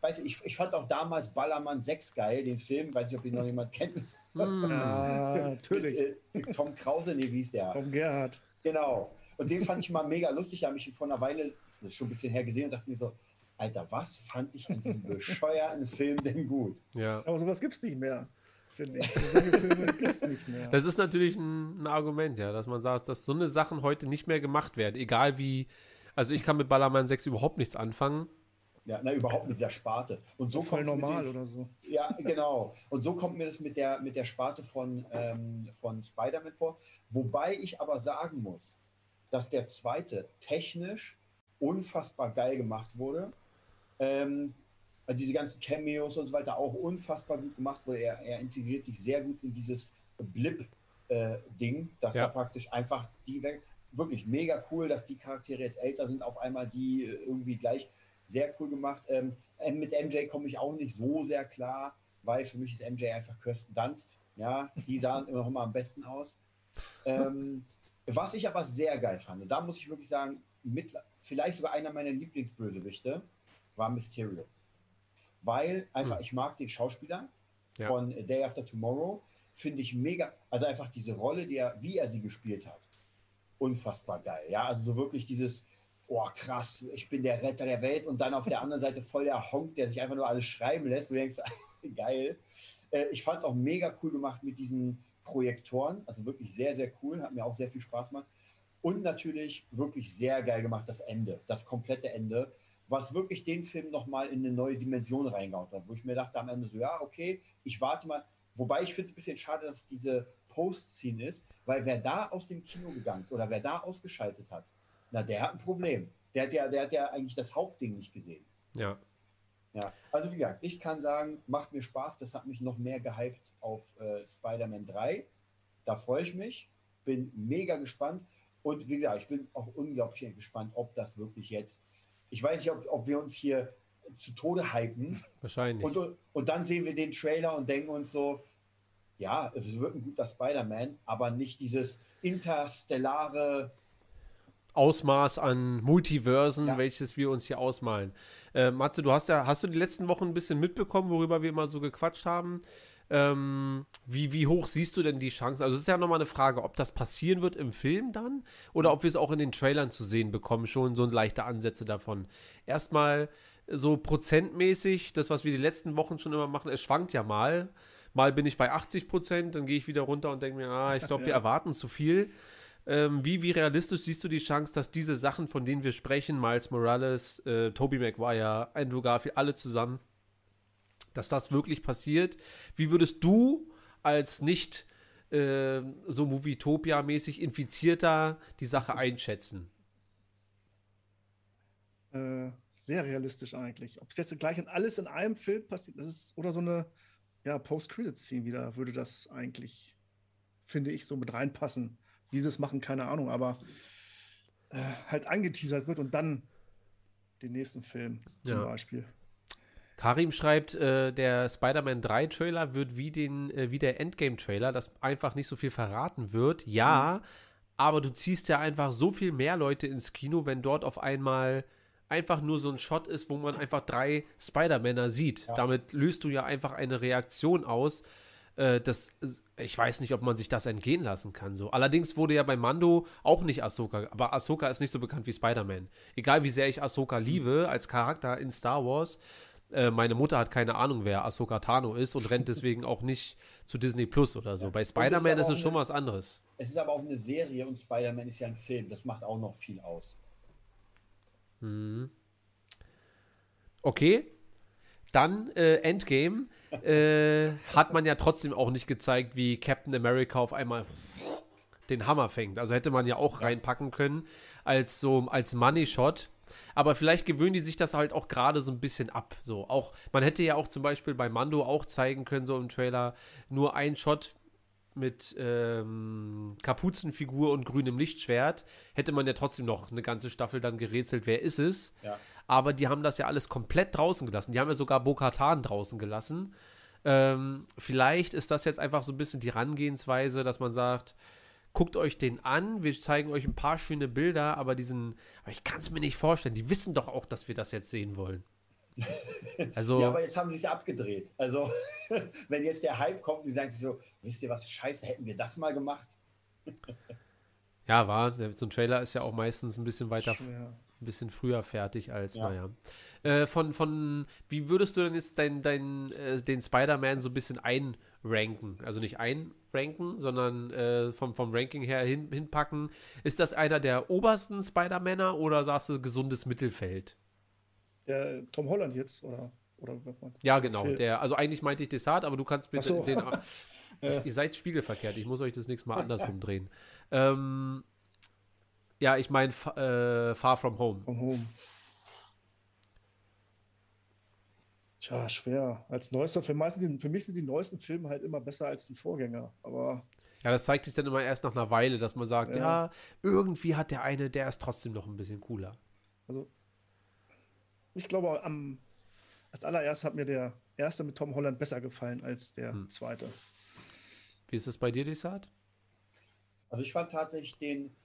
weiß ich, ich fand auch damals Ballermann 6 geil, den Film, weiß nicht, ob ihn noch jemand kennt. Mm, ja, natürlich. Mit, äh, Tom Krause, nee, wie ist der? Tom Gerhardt. Genau. Und den fand ich mal mega lustig. Da habe ich ihn vor einer Weile, das ist schon ein bisschen her gesehen und dachte mir so, Alter, was fand ich an diesem bescheuerten Film denn gut? Ja. Aber sowas gibt es nicht mehr finde ich. Solche Filme gibt es nicht mehr. Das ist natürlich ein, ein, Argument, ja, dass man sagt, dass so eine Sachen heute nicht mehr gemacht werden. Egal wie, also ich kann mit Ballermann 6 überhaupt nichts anfangen. Ja, na, überhaupt mit der Sparte. Und so voll normal dieses, oder so. Ja, genau. Und so kommt mir das mit der, mit der Sparte von, ähm, von Spider-Man vor. Wobei ich aber sagen muss, dass der zweite technisch unfassbar geil gemacht wurde. Ähm, äh, diese ganzen Cameos und so weiter auch unfassbar gut gemacht, weil er, er integriert sich sehr gut in dieses Blip-Ding, äh, dass ja. da praktisch einfach die wirklich mega cool, dass die Charaktere jetzt älter sind, auf einmal die äh, irgendwie gleich Sehr cool gemacht. Ähm, mit MJ komme ich auch nicht so sehr klar, weil für mich ist MJ einfach Kirsten Dunst. Ja, die sahen immer noch mal am besten aus. Ähm, was ich aber sehr geil fand, da muss ich wirklich sagen, mit, vielleicht sogar einer meiner Lieblingsbösewichte war Mysterio. Weil einfach, hm. ich mag den Schauspieler ja. von Day After Tomorrow, finde ich mega, also einfach diese Rolle, die er, wie er sie gespielt hat, unfassbar geil. Ja, also so wirklich dieses, oh krass, ich bin der Retter der Welt und dann auf der anderen Seite voll der Honk, der sich einfach nur alles schreiben lässt. Du denkst, geil. Äh, ich fand es auch mega cool gemacht mit diesen Projektoren, also wirklich sehr, sehr cool, hat mir auch sehr viel Spaß gemacht. Und natürlich wirklich sehr geil gemacht das Ende, das komplette Ende, was wirklich den Film nochmal in eine neue Dimension reingehauen hat, wo ich mir dachte am Ende so, ja, okay, ich warte mal. Wobei ich finde es ein bisschen schade, dass diese Post-Scene ist, weil wer da aus dem Kino gegangen ist oder wer da ausgeschaltet hat, na, der hat ein Problem. Der hat ja, der hat ja eigentlich das Hauptding nicht gesehen. Ja. Ja, also wie gesagt, ich kann sagen, macht mir Spaß. Das hat mich noch mehr gehypt auf äh, Spider-Man 3. Da freue ich mich. Bin mega gespannt. Und wie gesagt, ich bin auch unglaublich gespannt, ob das wirklich jetzt. Ich weiß nicht, ob, ob wir uns hier zu Tode hypen. Wahrscheinlich. Und, und dann sehen wir den Trailer und denken uns so, ja, es wird ein guter Spider-Man, aber nicht dieses interstellare Ausmaß an Multiversen, ja. welches wir uns hier ausmalen. Äh, Matze, du hast ja, hast du die letzten Wochen ein bisschen mitbekommen, worüber wir immer so gequatscht haben? Ähm, wie, wie hoch siehst du denn die Chancen? Also es ist ja nochmal eine Frage, ob das passieren wird im Film dann oder ob wir es auch in den Trailern zu sehen bekommen, schon so leichte Ansätze davon. Erstmal so prozentmäßig, das, was wir die letzten Wochen schon immer machen, es schwankt ja mal. Mal bin ich bei 80 Prozent, dann gehe ich wieder runter und denke mir, ah, ich glaube, wir erwarten zu viel. Ähm, wie, wie realistisch siehst du die Chance, dass diese Sachen, von denen wir sprechen, Miles Morales, äh, Tobey Maguire, Andrew Garfield, alle zusammen, dass das wirklich passiert? Wie würdest du als nicht äh, so Movietopia-mäßig Infizierter die Sache einschätzen? Äh, sehr realistisch eigentlich. Ob es jetzt gleich in alles in einem Film passiert, das ist oder so eine ja, Post-Credit-Scene wieder, würde das eigentlich, finde ich, so mit reinpassen. Wie sie es machen, keine Ahnung, aber äh, halt angeteasert wird und dann den nächsten Film ja. zum Beispiel. Karim schreibt, äh, der Spider-Man 3 Trailer wird wie, den, äh, wie der Endgame-Trailer, das einfach nicht so viel verraten wird. Ja, mhm. aber du ziehst ja einfach so viel mehr Leute ins Kino, wenn dort auf einmal einfach nur so ein Shot ist, wo man einfach drei Spider-Männer sieht. Ja. Damit löst du ja einfach eine Reaktion aus, äh, das, ich weiß nicht, ob man sich das entgehen lassen kann. So. Allerdings wurde ja bei Mando auch nicht Ahsoka, aber Ahsoka ist nicht so bekannt wie Spider-Man. Egal wie sehr ich Ahsoka liebe als Charakter in Star Wars, äh, meine Mutter hat keine Ahnung, wer Ahsoka Tano ist und rennt deswegen auch nicht zu Disney Plus oder so. Ja. Bei Spider-Man ist, ist, es schon was anderes. Es ist aber auch eine Serie und Spider-Man ist ja ein Film. Das macht auch noch viel aus. Hm. Okay. Dann äh, Endgame äh, hat man ja trotzdem auch nicht gezeigt, wie Captain America auf einmal den Hammer fängt. Also hätte man ja auch reinpacken können als so als Money Shot. Aber vielleicht gewöhnen die sich das halt auch gerade so ein bisschen ab. So auch man hätte ja auch zum Beispiel bei Mando auch zeigen können so im Trailer nur ein Shot mit ähm, Kapuzenfigur und grünem Lichtschwert, hätte man ja trotzdem noch eine ganze Staffel dann gerätselt, wer ist es. Ja. Aber die haben das ja alles komplett draußen gelassen. Die haben ja sogar Bo-Katan draußen gelassen. Ähm, vielleicht ist das jetzt einfach so ein bisschen die Herangehensweise, dass man sagt, guckt euch den an, wir zeigen euch ein paar schöne Bilder, aber diesen, aber ich kann es mir nicht vorstellen, die wissen doch auch, dass wir das jetzt sehen wollen. Also, ja, aber jetzt haben sie es abgedreht. Also, wenn jetzt der Hype kommt, die sagen sich so, wisst ihr was, scheiße, hätten wir das mal gemacht? ja, war, so ein Trailer ist ja auch meistens ein bisschen weiter, Schwer. Ein bisschen früher fertig als, ja. naja. Äh, von, von, wie würdest du denn jetzt dein, dein, äh, den Spider-Man so ein bisschen einranken? Also nicht einranken, sondern äh, vom, vom Ranking her hin, hinpacken. Ist das einer der obersten Spider-Männer oder sagst du gesundes Mittelfeld? Der Tom Holland jetzt, oder? oder ja, genau. Der, also eigentlich meinte ich Desart, aber du kannst bitte so. den. das, ihr seid spiegelverkehrt. Ich muss euch das nächste Mal andersrum drehen. Ähm, ja, ich meine äh, Far From Home. From Home. Tja, schwer. Als neuester Film, meistens für mich sind die neuesten Filme halt immer besser als die Vorgänger. Aber ja, das zeigt sich dann immer erst nach einer Weile, dass man sagt, ja, ja irgendwie hat der eine, der ist trotzdem noch ein bisschen cooler. Also Ich glaube, am, als allererstes hat mir der erste mit Tom Holland besser gefallen als der hm. zweite. Wie ist es bei dir, Desart? Also ich fand tatsächlich den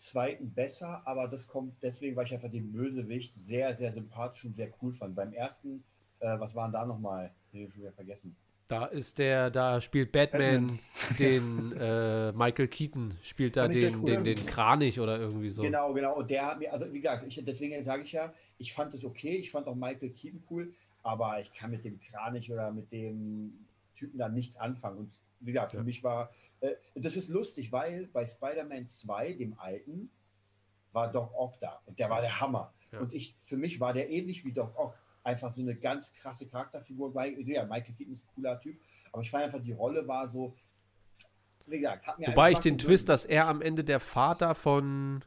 zweiten besser, aber das kommt deswegen, weil ich einfach den Bösewicht sehr, sehr sympathisch und sehr cool fand. Beim ersten, äh, was waren da nochmal? Den ich schon wieder vergessen. Da ist der, da spielt Batman, Batman. den äh, Michael Keaton, spielt da den, cool. den, den Kranich oder irgendwie so. Genau, genau. Und der hat mir, also wie gesagt, ich, deswegen sage ich ja, ich fand es okay, ich fand auch Michael Keaton cool, aber ich kann mit dem Kranich oder mit dem Typen da nichts anfangen. Und wie gesagt, für ja. mich war, äh, das ist lustig, weil bei Spider-Man 2, dem alten, war Doc Ock da und der war der Hammer. Ja. Und ich, für mich war der ähnlich wie Doc Ock einfach so eine ganz krasse Charakterfigur. Weil, ja, Michael Keaton ist ein cooler Typ, aber ich fand einfach, die Rolle war so. Wie gesagt, hat mir Wobei ich den Twist, dass er am Ende der Vater von.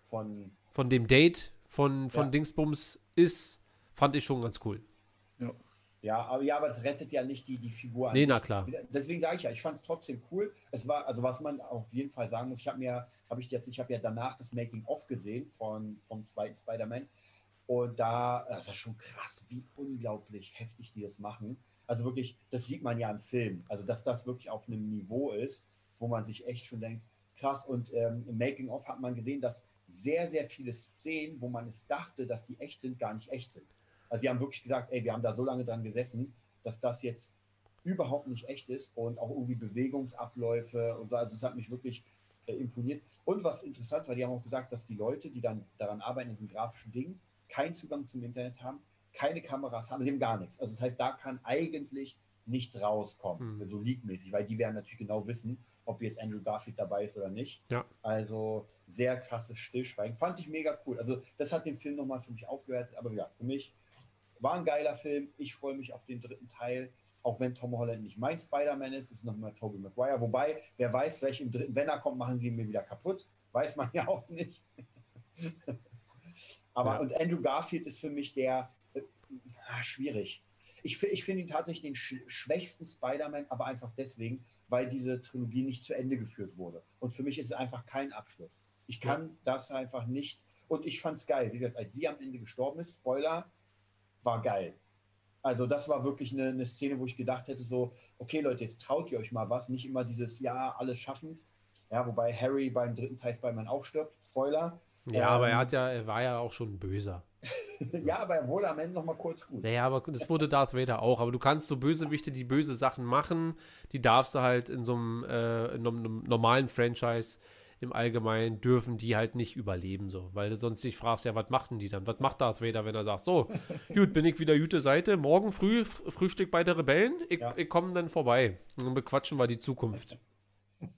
Von. Von dem Date von, von ja. Dingsbums ist, fand ich schon ganz cool. Ja. Aber ja, aber das rettet ja nicht die, die Figur. Nee, na klar. Deswegen sage ich ja, ich fand es trotzdem cool. Es war, also was man auf jeden Fall sagen muss, ich habe mir, habe ich jetzt, ich habe ja danach das Making-of gesehen von, vom zweiten Spider-Man und da, das ist schon krass, wie unglaublich heftig die das machen. Also wirklich, das sieht man ja im Film. Also, dass das wirklich auf einem Niveau ist, wo man sich echt schon denkt, krass. Und ähm, im Making-of hat man gesehen, dass sehr, sehr viele Szenen, wo man es dachte, dass die echt sind, gar nicht echt sind. Also, sie haben wirklich gesagt, ey, wir haben da so lange dran gesessen, dass das jetzt überhaupt nicht echt ist und auch irgendwie Bewegungsabläufe und so. Also, es hat mich wirklich äh, imponiert. Und was interessant war, die haben auch gesagt, dass die Leute, die dann daran arbeiten, in diesen grafischen Dingen, keinen Zugang zum Internet haben, keine Kameras haben, sie haben gar nichts. Also das heißt, da kann eigentlich nichts rauskommen, mhm. so leakmäßig, weil die werden natürlich genau wissen, ob jetzt Andrew Garfield dabei ist oder nicht. Ja. Also sehr krasses Stillschweigen. Fand ich mega cool. Also das hat den Film nochmal für mich aufgewertet, aber ja, für mich war ein geiler Film. Ich freue mich auf den dritten Teil. Auch wenn Tom Holland nicht mein Spider-Man ist, ist nochmal Tobey Maguire. Wobei, wer weiß, vielleicht im dritten, wenn er kommt, machen sie ihn mir wieder kaputt. Weiß man ja auch nicht. Aber ja. und Andrew Garfield ist für mich der äh, ah, schwierig. Ich, ich finde ihn tatsächlich den sch schwächsten Spider-Man, aber einfach deswegen, weil diese Trilogie nicht zu Ende geführt wurde. Und für mich ist es einfach kein Abschluss. Ich kann ja. das einfach nicht. Und ich fand es geil. Wie gesagt, als sie am Ende gestorben ist, Spoiler, war geil. Also das war wirklich eine, eine, Szene, wo ich gedacht hätte, so, okay Leute, jetzt traut ihr euch mal was, nicht immer dieses Ja, alles schaffen's. Ja, wobei Harry beim dritten Teil Spider-Man auch stirbt, Spoiler. Ja, ähm, aber er hat ja, er war ja auch schon böser. ja, aber er wurde am Ende noch mal kurz gut. Naja, aber das wurde Darth Vader auch. Aber du kannst so Bösewichte, die böse Sachen machen, die darfst du halt in so einem, äh, in einem normalen Franchise im Allgemeinen dürfen die halt nicht überleben, so. Weil du sonst dich fragst, ja, was machten die dann? Was macht Darth Vader, wenn er sagt, so, gut, bin ich wieder gute Seite, morgen früh Frühstück bei der Rebellen, ich, ja. ich komme dann vorbei. Und dann bequatschen wir die Zukunft.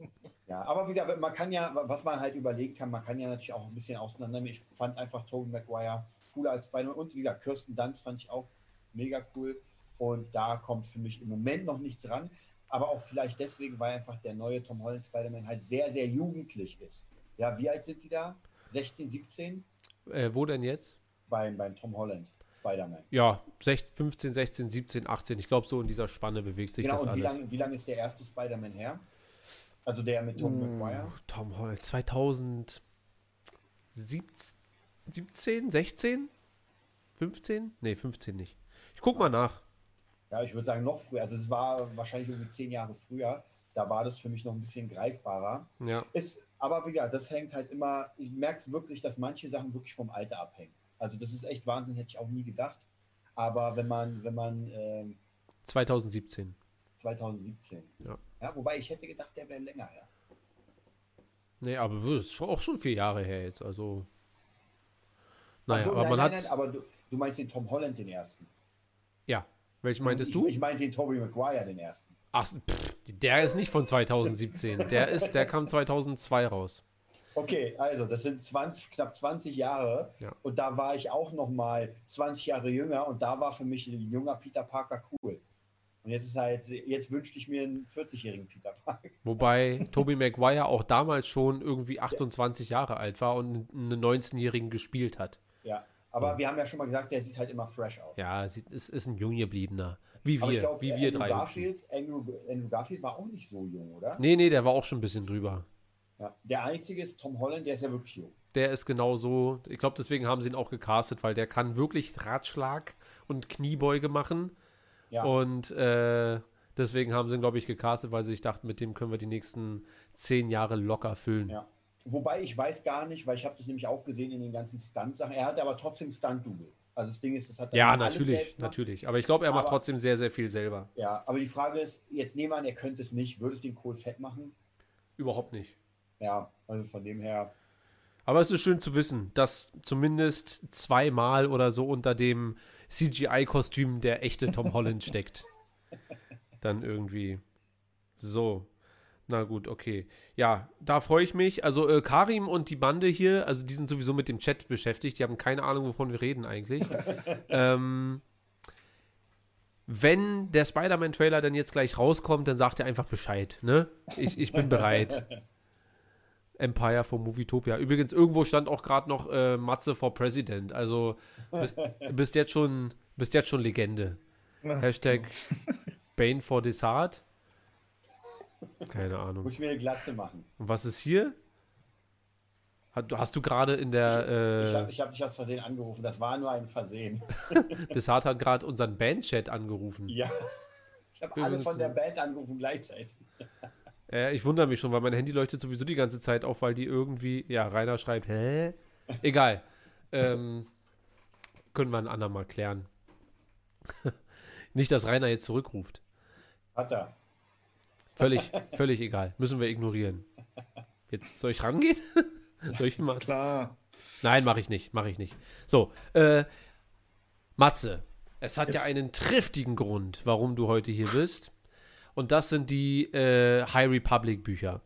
Ja, aber wie gesagt, man kann ja, was man halt überlegen kann, man kann ja natürlich auch ein bisschen auseinandernehmen. Ich fand einfach Tobey Maguire cooler als Spider-Man und wie gesagt, Kirsten Dunst fand ich auch mega cool und da kommt für mich im Moment noch nichts ran, aber auch vielleicht deswegen, weil einfach der neue Tom Holland Spider-Man halt sehr, sehr jugendlich ist. Ja, wie alt sind die da? 16, 17? Äh, wo denn jetzt? Beim, beim Tom Holland. Spider-Man. Ja, 16, 15, 16, 17, 18. Ich glaube, so in dieser Spanne bewegt sich genau, das und alles. Genau, wie lange lang ist der erste Spider-Man her? Also der mit Tom uh, McGuire? Tom Holland, 2017, 16, 15? Nee, 15 nicht. Ich guck mal nach. Ja, ich würde sagen noch früher. Also es war wahrscheinlich irgendwie zehn Jahre früher. Da war das für mich noch ein bisschen greifbarer. Ja. Ist, aber wie gesagt, das hängt halt immer, ich merke es wirklich, dass manche Sachen wirklich vom Alter abhängen. Also das ist echt Wahnsinn, hätte ich auch nie gedacht. Aber wenn man, wenn man ähm, 2017. 2017. Ja. ja. Wobei ich hätte gedacht, der wäre länger her. Nee, aber das ist auch schon vier Jahre her jetzt. Also. Naja, so, aber nein, man nein, hat. Nein, aber du, du meinst den Tom Holland, den ersten. Ja. Welchen meintest ich, du? Ich meinte den Tobey Maguire, den ersten. Ach, pff, der ist nicht von 2017. der ist, der kam 2002 raus. Okay, also das sind 20, knapp 20 Jahre ja. und da war ich auch noch mal 20 Jahre jünger und da war für mich ein junger Peter Parker cool. Und jetzt ist halt, jetzt wünschte ich mir einen 40-jährigen Peter Parker. Wobei Tobey Maguire auch damals schon irgendwie 28 ja. Jahre alt war und einen 19-jährigen gespielt hat. Ja, aber ja. wir haben ja schon mal gesagt, der sieht halt immer fresh aus. Ja, es ist, ist ein jung gebliebener. Wie wir, glaub, wie wir Andrew drei. Garfield, Andrew, Andrew, Garfield war auch nicht so jung, oder? Nee, nee, der war auch schon ein bisschen drüber. Ja. Der einzige ist Tom Holland, der ist ja wirklich jung. Der ist genau so. Ich glaube, deswegen haben sie ihn auch gecastet, weil der kann wirklich Ratschlag und Kniebeuge machen. Ja. Und äh, deswegen haben sie ihn, glaube ich, gecastet, weil sie sich dachten, mit dem können wir die nächsten zehn Jahre locker füllen. Ja. Wobei ich weiß gar nicht, weil ich habe das nämlich auch gesehen in den ganzen Stunt-Sachen. Er hat aber trotzdem Stunt-Double. Also das Ding ist, das hat er Ja, natürlich, natürlich. Aber ich glaube, er aber, macht trotzdem sehr, sehr viel selber. Ja, aber die Frage ist, jetzt nehmen wir an, er könnte es nicht. Würde es den Kohl fett machen? Überhaupt nicht. Ja, also von dem her. Aber es ist schön zu wissen, dass zumindest zweimal oder so unter dem CGI-Kostüm der echte Tom Holland steckt. Dann irgendwie. So. Na gut, okay. Ja, da freue ich mich. Also äh, Karim und die Bande hier, also die sind sowieso mit dem Chat beschäftigt. Die haben keine Ahnung, wovon wir reden eigentlich. ähm, wenn der Spider-Man-Trailer dann jetzt gleich rauskommt, dann sagt er einfach Bescheid. Ne? Ich, ich bin bereit. Empire for Movietopia. Übrigens, irgendwo stand auch gerade noch äh, Matze for President. Also bist, bist, jetzt schon, bist jetzt schon Legende. Hashtag Bane for Desart. Keine Ahnung. Muss ich mir eine Glatze machen. Und was ist hier? Hast du gerade in der. Ich, äh, ich habe dich aus Versehen angerufen. Das war nur ein Versehen. Desart hat gerade unseren Bandchat angerufen. Ja. Ich habe alle von der Band angerufen gleichzeitig. Äh, ich wundere mich schon, weil mein Handy leuchtet sowieso die ganze Zeit auf, weil die irgendwie. Ja, Rainer schreibt, hä? Egal. ähm, können wir ein andermal klären. Nicht, dass Rainer jetzt zurückruft. Hat er. Völlig, völlig egal. Müssen wir ignorieren. Jetzt soll ich rangehen? soll ich mal? Klar. Nein, mache ich nicht. Mache ich nicht. So, äh, Matze, es hat es ja einen triftigen Grund, warum du heute hier bist. Und das sind die äh, High Republic Bücher.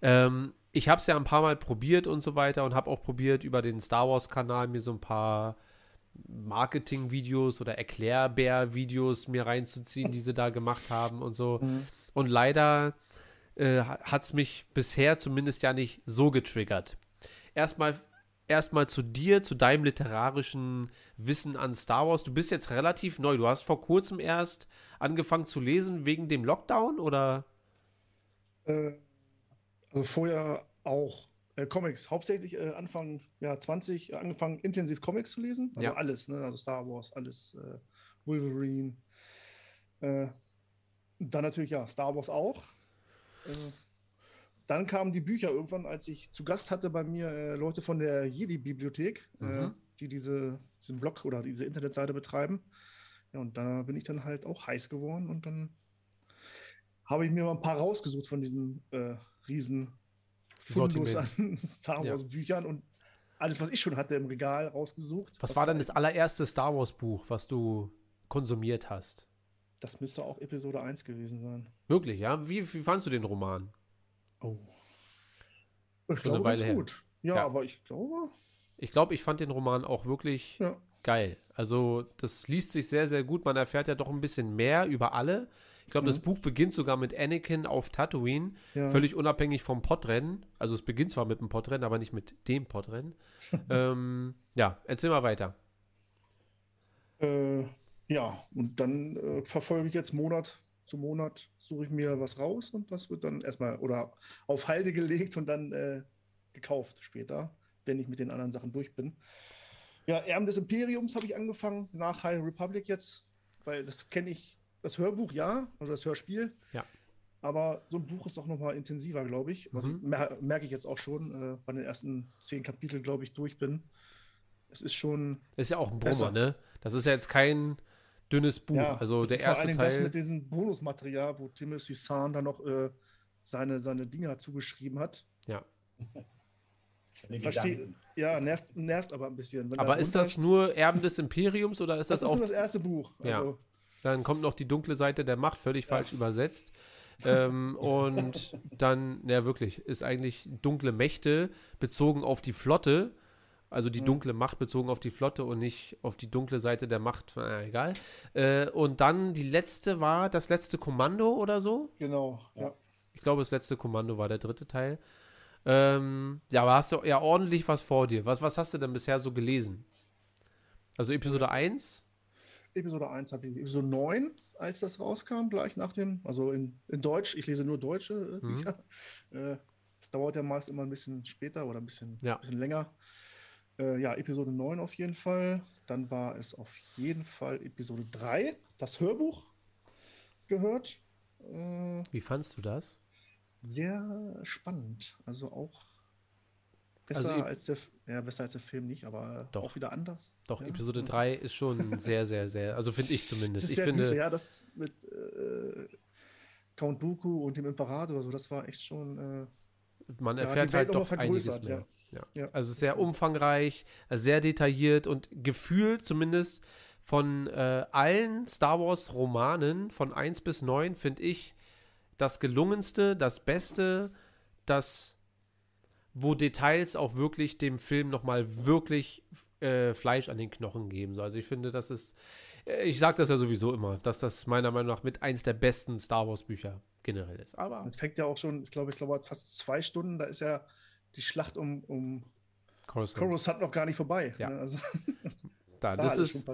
Ähm, ich habe es ja ein paar Mal probiert und so weiter und habe auch probiert, über den Star Wars-Kanal mir so ein paar Marketing-Videos oder Erklärbär-Videos mir reinzuziehen, die sie da gemacht haben und so. Mhm. Und leider äh, hat es mich bisher zumindest ja nicht so getriggert. Erstmal erstmal zu dir, zu deinem literarischen Wissen an Star Wars. Du bist jetzt relativ neu. Du hast vor kurzem erst angefangen zu lesen wegen dem Lockdown oder? Äh, also vorher auch äh, Comics. Hauptsächlich äh, Anfang ja, 20 angefangen intensiv Comics zu lesen. Also ja. alles, ne? Also Star Wars, alles äh, Wolverine. Äh, dann natürlich ja, Star Wars auch. Äh, dann kamen die Bücher irgendwann, als ich zu Gast hatte bei mir äh, Leute von der Jedi-Bibliothek, äh, mhm. äh, die diese, diesen Blog oder diese Internetseite betreiben. Ja, und da bin ich dann halt auch heiß geworden und dann habe ich mir mal ein paar rausgesucht von diesen äh, riesen Fundus an Star Wars ja. Büchern und alles, was ich schon hatte im Regal, rausgesucht. Was war denn das allererste Star Wars Buch, was du konsumiert hast? Das müsste auch Episode 1 gewesen sein. Wirklich, ja? Wie, wie fandst du den Roman? Oh. Ich Schon glaube, ganz gut. Ja, ja, aber ich glaube. Ich glaube, ich fand den Roman auch wirklich ja. geil. Also, das liest sich sehr, sehr gut. Man erfährt ja doch ein bisschen mehr über alle. Ich glaube, mhm. das Buch beginnt sogar mit Anakin auf Tatooine, ja. völlig unabhängig vom Podrennen. Also, es beginnt zwar mit dem Podrennen, aber nicht mit dem Podrennen. ähm, ja, erzähl mal weiter. Äh, ja, und dann äh, verfolge ich jetzt Monat zu Monat, suche ich mir was raus und das wird dann erstmal oder auf Halde gelegt und dann äh, gekauft später, wenn ich mit den anderen Sachen durch bin. Ja, Erben des Imperiums habe ich angefangen, nach High Republic jetzt, weil das kenne ich, das Hörbuch ja, also das Hörspiel. Ja. Aber so ein Buch ist auch nochmal intensiver, glaube ich. Was mhm. mer merke ich jetzt auch schon, äh, bei den ersten zehn Kapiteln, glaube ich, durch bin. Es ist schon. Ist ja auch ein Brummer, besser. ne? Das ist ja jetzt kein dünnes Buch. Ja, also der erste Teil. Das mit diesem Bonusmaterial, wo Timothy Zahn da noch äh, seine, seine Dinger zugeschrieben hat. Ja. Verstehe. Ja, nervt, nervt aber ein bisschen. Wenn aber ist das nur Erben des Imperiums oder ist das, das ist auch. Das ist nur das erste Buch. Also, ja. Dann kommt noch die dunkle Seite der Macht, völlig falsch ja. übersetzt. ähm, und dann, ja wirklich, ist eigentlich dunkle Mächte bezogen auf die Flotte also die mhm. dunkle Macht bezogen auf die Flotte und nicht auf die dunkle Seite der Macht. Na, egal. Äh, und dann die letzte war das letzte Kommando oder so? Genau, ja. Ich glaube, das letzte Kommando war der dritte Teil. Ähm, ja, aber hast du ja ordentlich was vor dir. Was, was hast du denn bisher so gelesen? Also Episode 1? Episode 1 habe ich. Episode 9, als das rauskam, gleich nach dem, also in, in Deutsch, ich lese nur deutsche äh. Bücher. Mhm. Äh, Es dauert ja meist immer ein bisschen später oder ein bisschen, ja. ein bisschen länger. Äh, ja, Episode 9 auf jeden Fall. Dann war es auf jeden Fall Episode 3, das Hörbuch gehört. Äh, Wie fandst du das? Sehr spannend. Also auch besser, also, als, der, ja, besser als der Film nicht, aber doch. auch wieder anders. Doch, ja. Episode 3 ist schon sehr, sehr, sehr, also finde ich zumindest. ich finde, düster, ja, das mit äh, Count Dooku und dem Imperator oder so, das war echt schon. Äh, man erfährt ja, halt doch einiges mehr. Ja. Ja. Also sehr umfangreich, sehr detailliert und gefühlt zumindest von äh, allen Star Wars Romanen von 1 bis 9 finde ich das gelungenste, das Beste, das wo Details auch wirklich dem Film nochmal wirklich äh, Fleisch an den Knochen geben. So, also ich finde, das ist, äh, ich sage das ja sowieso immer, dass das meiner Meinung nach mit eins der besten Star Wars Bücher generell ist. Aber es fängt ja auch schon, ich glaube, ich glaube fast zwei Stunden. Da ist ja die Schlacht um, um Coruscant noch gar nicht vorbei. Ja. Ne? Also da. Das ist,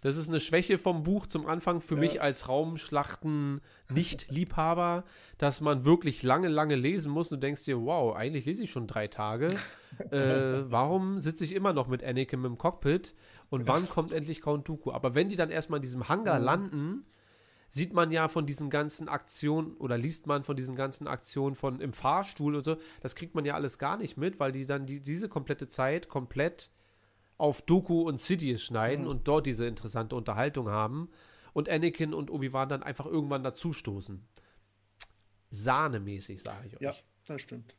das ist eine Schwäche vom Buch zum Anfang für ja. mich als Raumschlachten-Nicht-Liebhaber, dass man wirklich lange, lange lesen muss. Und du denkst dir, wow, eigentlich lese ich schon drei Tage. äh, warum sitze ich immer noch mit Anakin im Cockpit? Und wann kommt endlich Count Dooku? Aber wenn die dann erstmal in diesem Hangar mhm. landen, sieht man ja von diesen ganzen Aktionen oder liest man von diesen ganzen Aktionen von im Fahrstuhl und so, das kriegt man ja alles gar nicht mit, weil die dann die, diese komplette Zeit komplett auf Doku und Sidious schneiden mhm. und dort diese interessante Unterhaltung haben und Anakin und Obi-Wan dann einfach irgendwann dazustoßen. Sahnemäßig, sage ich euch. Ja, das stimmt.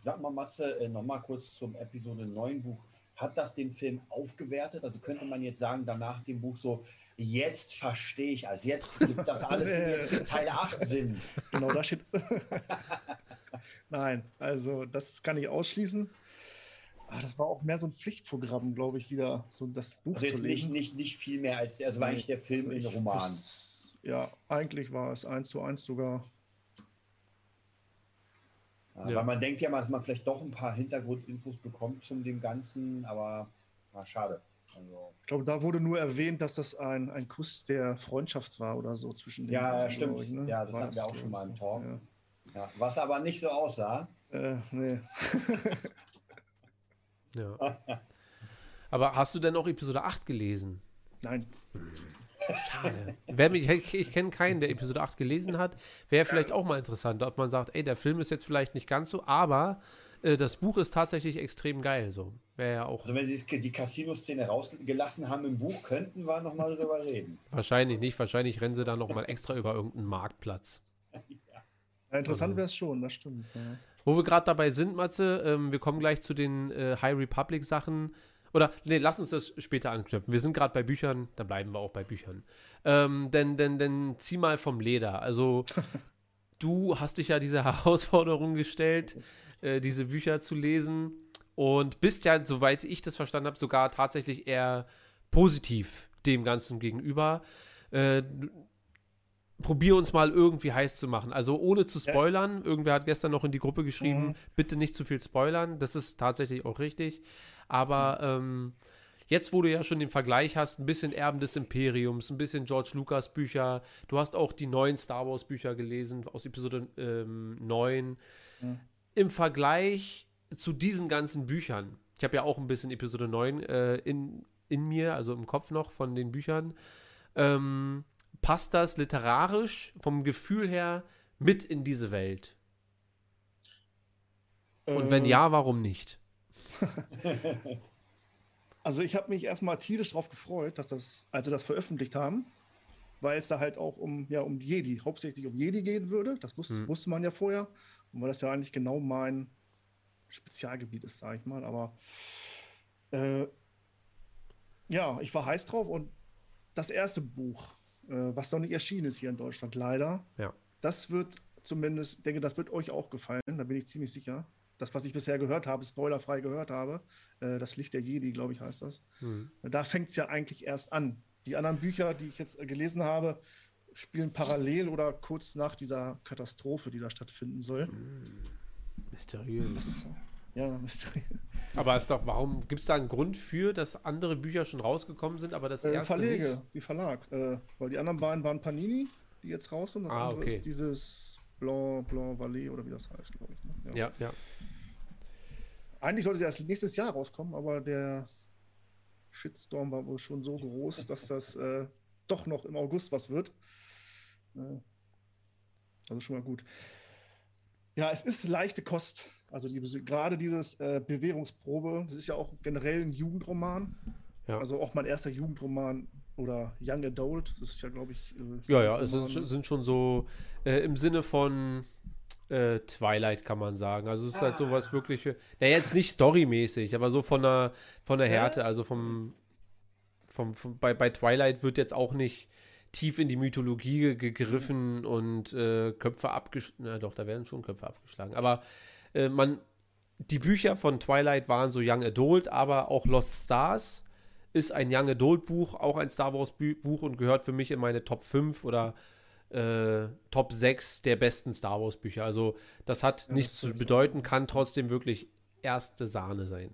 Sag mal, Matze, äh, nochmal kurz zum Episode 9 Buch. Hat das den Film aufgewertet? Also könnte man jetzt sagen, danach dem Buch so, jetzt verstehe ich alles, jetzt gibt das alles jetzt in Teil 8 Sinn. Genau, da steht. Nein, also das kann ich ausschließen. Ah, das war auch mehr so ein Pflichtprogramm, glaube ich, wieder so das Buch also jetzt zu lesen. Nicht, nicht, nicht viel mehr als der, also war eigentlich der Film in Roman. Das, ja, eigentlich war es eins zu eins sogar. Ja, ja. Weil man denkt ja mal, dass man vielleicht doch ein paar Hintergrundinfos bekommt zum dem Ganzen, aber na, schade. Also, ich glaube, da wurde nur erwähnt, dass das ein, ein Kuss der Freundschaft war oder so zwischen den Ja, ja stimmt. Ich, ne? Ja, das hatten wir auch schon mal im Talk. Ja. Ja, was aber nicht so aussah. Äh, nee. Ja. Aber hast du denn auch Episode 8 gelesen? Nein. Schade. Wer mich, ich, ich kenne keinen, der Episode 8 gelesen hat. Wäre vielleicht auch mal interessant, ob man sagt, ey, der Film ist jetzt vielleicht nicht ganz so, aber äh, das Buch ist tatsächlich extrem geil. So. Wäre ja auch. Also wenn sie die Casino-Szene rausgelassen haben im Buch, könnten wir nochmal drüber reden. Wahrscheinlich nicht. Wahrscheinlich rennen sie dann nochmal extra über irgendeinen Marktplatz. ja. Ja, interessant also. wäre es schon, das stimmt. Ja. Wo wir gerade dabei sind, Matze, ähm, wir kommen gleich zu den äh, High Republic Sachen. Oder, nee, lass uns das später anknüpfen. Wir sind gerade bei Büchern, da bleiben wir auch bei Büchern. Ähm, denn, denn, denn zieh mal vom Leder. Also, du hast dich ja diese Herausforderung gestellt, äh, diese Bücher zu lesen. Und bist ja, soweit ich das verstanden habe, sogar tatsächlich eher positiv dem Ganzen gegenüber. Äh, probier uns mal irgendwie heiß zu machen. Also ohne zu spoilern. Ja. Irgendwer hat gestern noch in die Gruppe geschrieben, mhm. bitte nicht zu viel spoilern. Das ist tatsächlich auch richtig. Aber ähm, jetzt, wo du ja schon den Vergleich hast, ein bisschen Erben des Imperiums, ein bisschen George Lucas Bücher, du hast auch die neuen Star Wars Bücher gelesen aus Episode ähm, 9. Mhm. Im Vergleich zu diesen ganzen Büchern, ich habe ja auch ein bisschen Episode 9 äh, in, in mir, also im Kopf noch von den Büchern, ähm, passt das literarisch vom Gefühl her mit in diese Welt? Und wenn äh. ja, warum nicht? also ich habe mich erstmal tierisch darauf gefreut, dass das, als sie das veröffentlicht haben, weil es da halt auch um, ja, um Jedi, hauptsächlich um Jedi gehen würde. Das wusste, hm. wusste man ja vorher. Und weil das ja eigentlich genau mein Spezialgebiet ist, sage ich mal. Aber äh, ja, ich war heiß drauf und das erste Buch, was noch nicht erschienen ist hier in Deutschland, leider. Ja. Das wird zumindest, denke, das wird euch auch gefallen, da bin ich ziemlich sicher. Das, was ich bisher gehört habe, spoilerfrei gehört habe, äh, das Licht der Jedi, glaube ich, heißt das. Mhm. Da fängt es ja eigentlich erst an. Die anderen Bücher, die ich jetzt gelesen habe, spielen parallel oder kurz nach dieser Katastrophe, die da stattfinden soll. Mhm. Mysteriös. Ist, ja, mysteriös. Aber ist doch, warum gibt es da einen Grund für, dass andere Bücher schon rausgekommen sind, aber das äh, erste Verlege, nicht? wie Verlag. Äh, weil die anderen beiden waren Panini, die jetzt raus sind. Das ah, andere okay. ist dieses Blanc, Blanc Valley oder wie das heißt, glaube ich. Ne? Ja, ja. ja. eigentlich sollte sie erst nächstes Jahr rauskommen, aber der Shitstorm war wohl schon so groß, dass das äh, doch noch im August was wird. Äh, also schon mal gut. Ja, es ist leichte Kost. Also die, gerade dieses äh, Bewährungsprobe, das ist ja auch generell ein Jugendroman. Ja. Also auch mein erster Jugendroman oder Young Adult, das ist ja, glaube ich. Äh, ja, ja, es sind, sind, schon so äh, im Sinne von äh, Twilight, kann man sagen. Also es ist halt ah. halt sowas wirklich. Ja, jetzt nicht storymäßig, aber so von der, von der Härte, also vom. vom, vom bei, bei Twilight wird jetzt auch nicht tief in die Mythologie gegriffen und äh, Köpfe abgeschlagen. Na doch, da werden schon Köpfe abgeschlagen. Aber äh, man, die Bücher von Twilight waren so Young Adult, aber auch Lost Stars ist ein Young Adult Buch, auch ein Star Wars Buch und gehört für mich in meine Top 5 oder äh, Top 6 der besten Star Wars Bücher. Also das hat ja, nichts das zu bedeuten, kann trotzdem wirklich erste Sahne sein.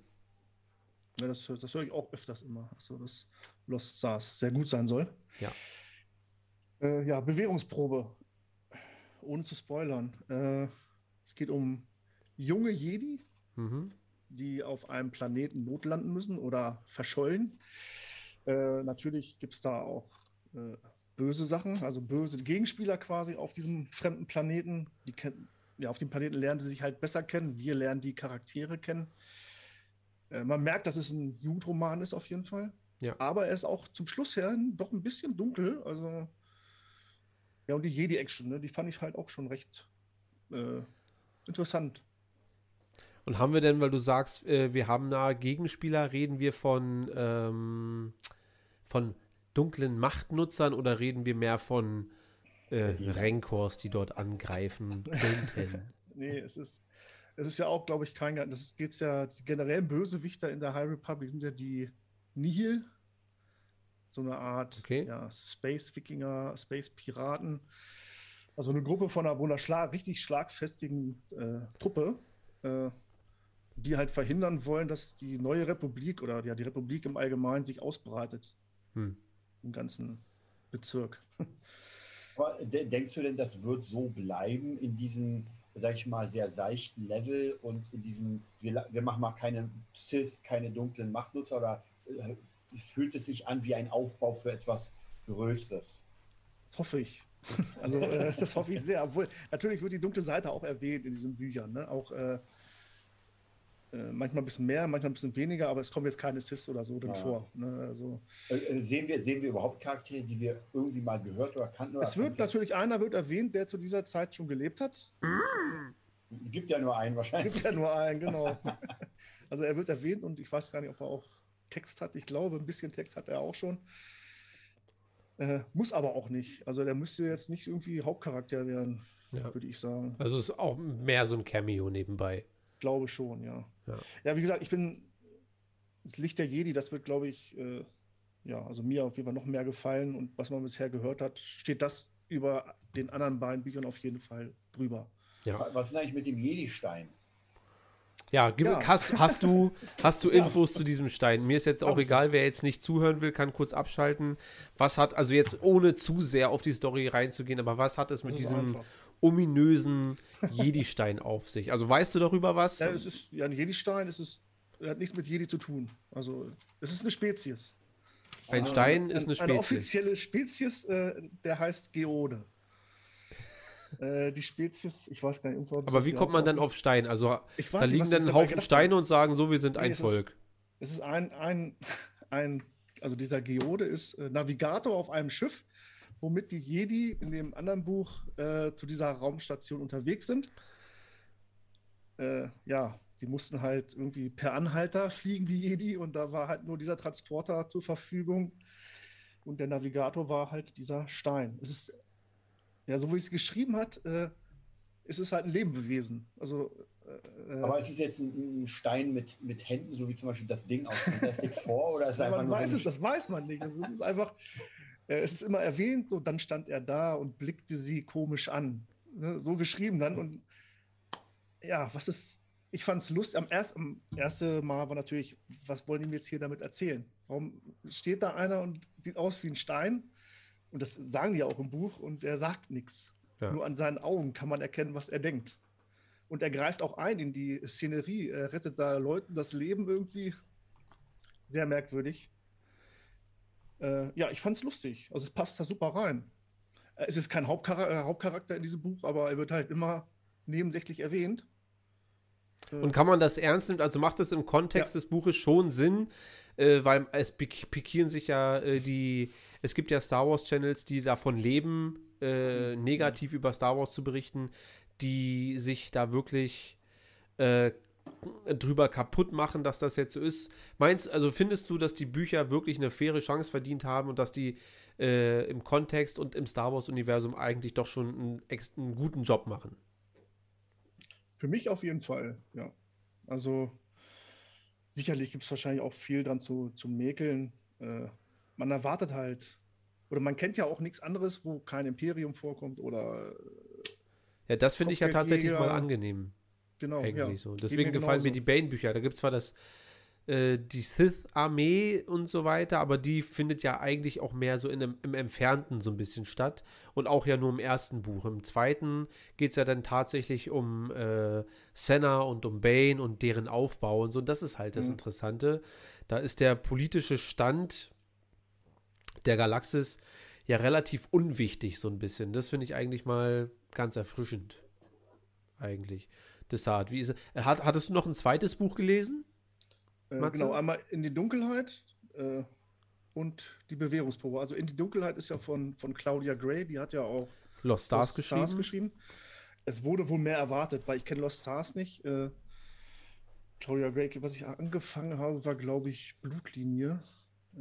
Ja, das, das höre ich auch öfters immer. Also, dass Lost Stars sehr gut sein soll. Ja. Äh, ja, Bewährungsprobe. Ohne zu spoilern. Äh, es geht um junge Jedi, mhm. die auf einem Planeten notlanden müssen oder verschollen. Äh, natürlich gibt es da auch äh, böse Sachen, also böse Gegenspieler quasi auf diesem fremden Planeten. Die ja, auf dem Planeten lernen sie sich halt besser kennen. Wir lernen die Charaktere kennen. Äh, man merkt, dass es ein Jugendroman ist auf jeden Fall. Ja. Aber er ist auch zum Schluss her doch ein bisschen dunkel. Also ja, und die Jedi-Action, ne, die fand ich halt auch schon recht äh, interessant. Und haben wir denn, weil du sagst, äh, wir haben da Gegenspieler, reden wir von, ähm, von dunklen Machtnutzern oder reden wir mehr von äh, Renkors, die dort angreifen könnten? nee, es ist, es ist ja auch, glaube ich, kein, das geht ja, die generellen Bösewichter in der High Republic sind ja die Nihil, so eine Art okay. ja, Space-Wikinger, Space-Piraten. Also eine Gruppe von einer, einer schlag, richtig schlagfestigen äh, Truppe, äh, die halt verhindern wollen, dass die neue Republik oder ja, die Republik im Allgemeinen sich ausbreitet. Hm. Im ganzen Bezirk. Aber denkst du denn, das wird so bleiben in diesem, sag ich mal, sehr seichten Level und in diesem, wir, wir machen mal keine Sith, keine dunklen Machtnutzer oder äh, fühlt es sich an wie ein Aufbau für etwas Größeres. Das hoffe ich. Also äh, das hoffe ich sehr. Obwohl, natürlich wird die dunkle Seite auch erwähnt in diesen Büchern. Ne? Auch äh, äh, manchmal ein bisschen mehr, manchmal ein bisschen weniger, aber es kommen jetzt keine Sis oder so ja. vor. Ne? Also, äh, äh, sehen, wir, sehen wir überhaupt Charaktere, die wir irgendwie mal gehört oder kannten? Oder es wird natürlich einer wird erwähnt, der zu dieser Zeit schon gelebt hat. Gibt ja nur einen wahrscheinlich. Gibt ja nur einen, genau. also er wird erwähnt und ich weiß gar nicht, ob er auch Text hat. Ich glaube, ein bisschen Text hat er auch schon. Äh, muss aber auch nicht. Also der müsste jetzt nicht irgendwie Hauptcharakter werden, ja. würde ich sagen. Also ist auch mehr so ein Cameo nebenbei. Glaube schon, ja. Ja. Ja, wie gesagt, ich bin das Licht der Jedi, das wird, glaube ich, äh, ja, also mir auf jeden Fall noch mehr gefallen und was man bisher gehört hat, steht das über den anderen beiden Büchern auf jeden Fall drüber. Ja. Was ist eigentlich mit dem Jedi-Stein? Ja, ja. Hast, hast, du, hast du Infos ja. zu diesem Stein? Mir ist jetzt auch egal, wer jetzt nicht zuhören will, kann kurz abschalten. Was hat, also jetzt ohne zu sehr auf die Story reinzugehen, aber was hat es mit diesem einfach. Ominösen Jedi-Stein auf sich? Also weißt du darüber was? Ja, es ist, ja ein Jedi-Stein ist es, hat nichts mit Jedi zu tun. Also es ist eine Spezies. Ein Stein ist eine Spezies. Eine offizielle Spezies, äh, der heißt Geode. Äh, die Spezies, ich weiß gar nicht. Aber wie kommt man dann auf Stein? Also da liegen dann ein Haufen Steine und sagen so, wir sind nee, ein es Volk. Ist, es ist ein, ein, ein, also dieser Geode ist äh, Navigator auf einem Schiff, womit die Jedi in dem anderen Buch äh, zu dieser Raumstation unterwegs sind. Äh, ja, die mussten halt irgendwie per Anhalter fliegen, die Jedi, und da war halt nur dieser Transporter zur Verfügung. Und der Navigator war halt dieser Stein. Es ist ja, so wie es geschrieben hat, äh, ist es halt ein Lebewesen. Also, äh, äh, Aber ist es jetzt ein, ein, Stein mit, mit Händen, so wie zum Beispiel das Ding aus Fantastic Four? Oder ist es einfach man nur weiß es, das weiß man nicht. Es ist einfach, es ist immer erwähnt und dann stand er da und blickte sie komisch an. Ne? So geschrieben dann. Und ja, was ist, ich fand es lustig. Am, erst, am ersten Mal war natürlich, was wollen die jetzt hier damit erzählen? Warum steht da einer und sieht aus wie ein Stein? Und das sagen die ja auch im Buch und er sagt nichts. Ja. Nur an seinen Augen kann man erkennen, was er denkt. Und er greift auch ein in die Szenerie. Er rettet da Leuten das Leben irgendwie. Sehr merkwürdig. Äh, ja, ich fand es lustig. Also es passt da super rein. Äh, es ist kein Hauptchar äh, Hauptcharakter in diesem Buch, aber er wird halt immer nebensächlich erwähnt. Und kann man das ernst nehmen? Also macht das im Kontext ja. des Buches schon Sinn, äh, weil es pikieren sich ja äh, die, es gibt ja Star Wars Channels, die davon leben, äh, mhm. negativ über Star Wars zu berichten, die sich da wirklich äh, drüber kaputt machen, dass das jetzt so ist. Meinst also findest du, dass die Bücher wirklich eine faire Chance verdient haben und dass die äh, im Kontext und im Star Wars-Universum eigentlich doch schon einen, einen guten Job machen? Für mich auf jeden Fall, ja. Also sicherlich gibt es wahrscheinlich auch viel dran zu, zu mäkeln. Äh, man erwartet halt, oder man kennt ja auch nichts anderes, wo kein Imperium vorkommt oder. Ja, das finde ich ja tatsächlich mal angenehm. Genau. Eigentlich ja. so. Deswegen gefallen mir die Bane-Bücher. Da gibt es zwar das äh, die Sith-Armee und so weiter, aber die findet ja eigentlich auch mehr so in im Entfernten so ein bisschen statt und auch ja nur im ersten Buch. Im zweiten geht es ja dann tatsächlich um äh, Senna und um Bane und deren Aufbau und so. Und das ist halt das mhm. Interessante. Da ist der politische Stand der Galaxis ja relativ unwichtig, so ein bisschen. Das finde ich eigentlich mal ganz erfrischend. Eigentlich. Desart. Wie ist, hat, hattest du noch ein zweites Buch gelesen? Äh, genau, einmal in die Dunkelheit äh, und die Bewährungsprobe. Also in die Dunkelheit ist ja von, von Claudia Gray, die hat ja auch Lost Stars, Lost geschrieben. Stars geschrieben. Es wurde wohl mehr erwartet, weil ich kenne Lost Stars nicht. Äh, Claudia Gray, was ich angefangen habe, war, glaube ich, Blutlinie. Äh,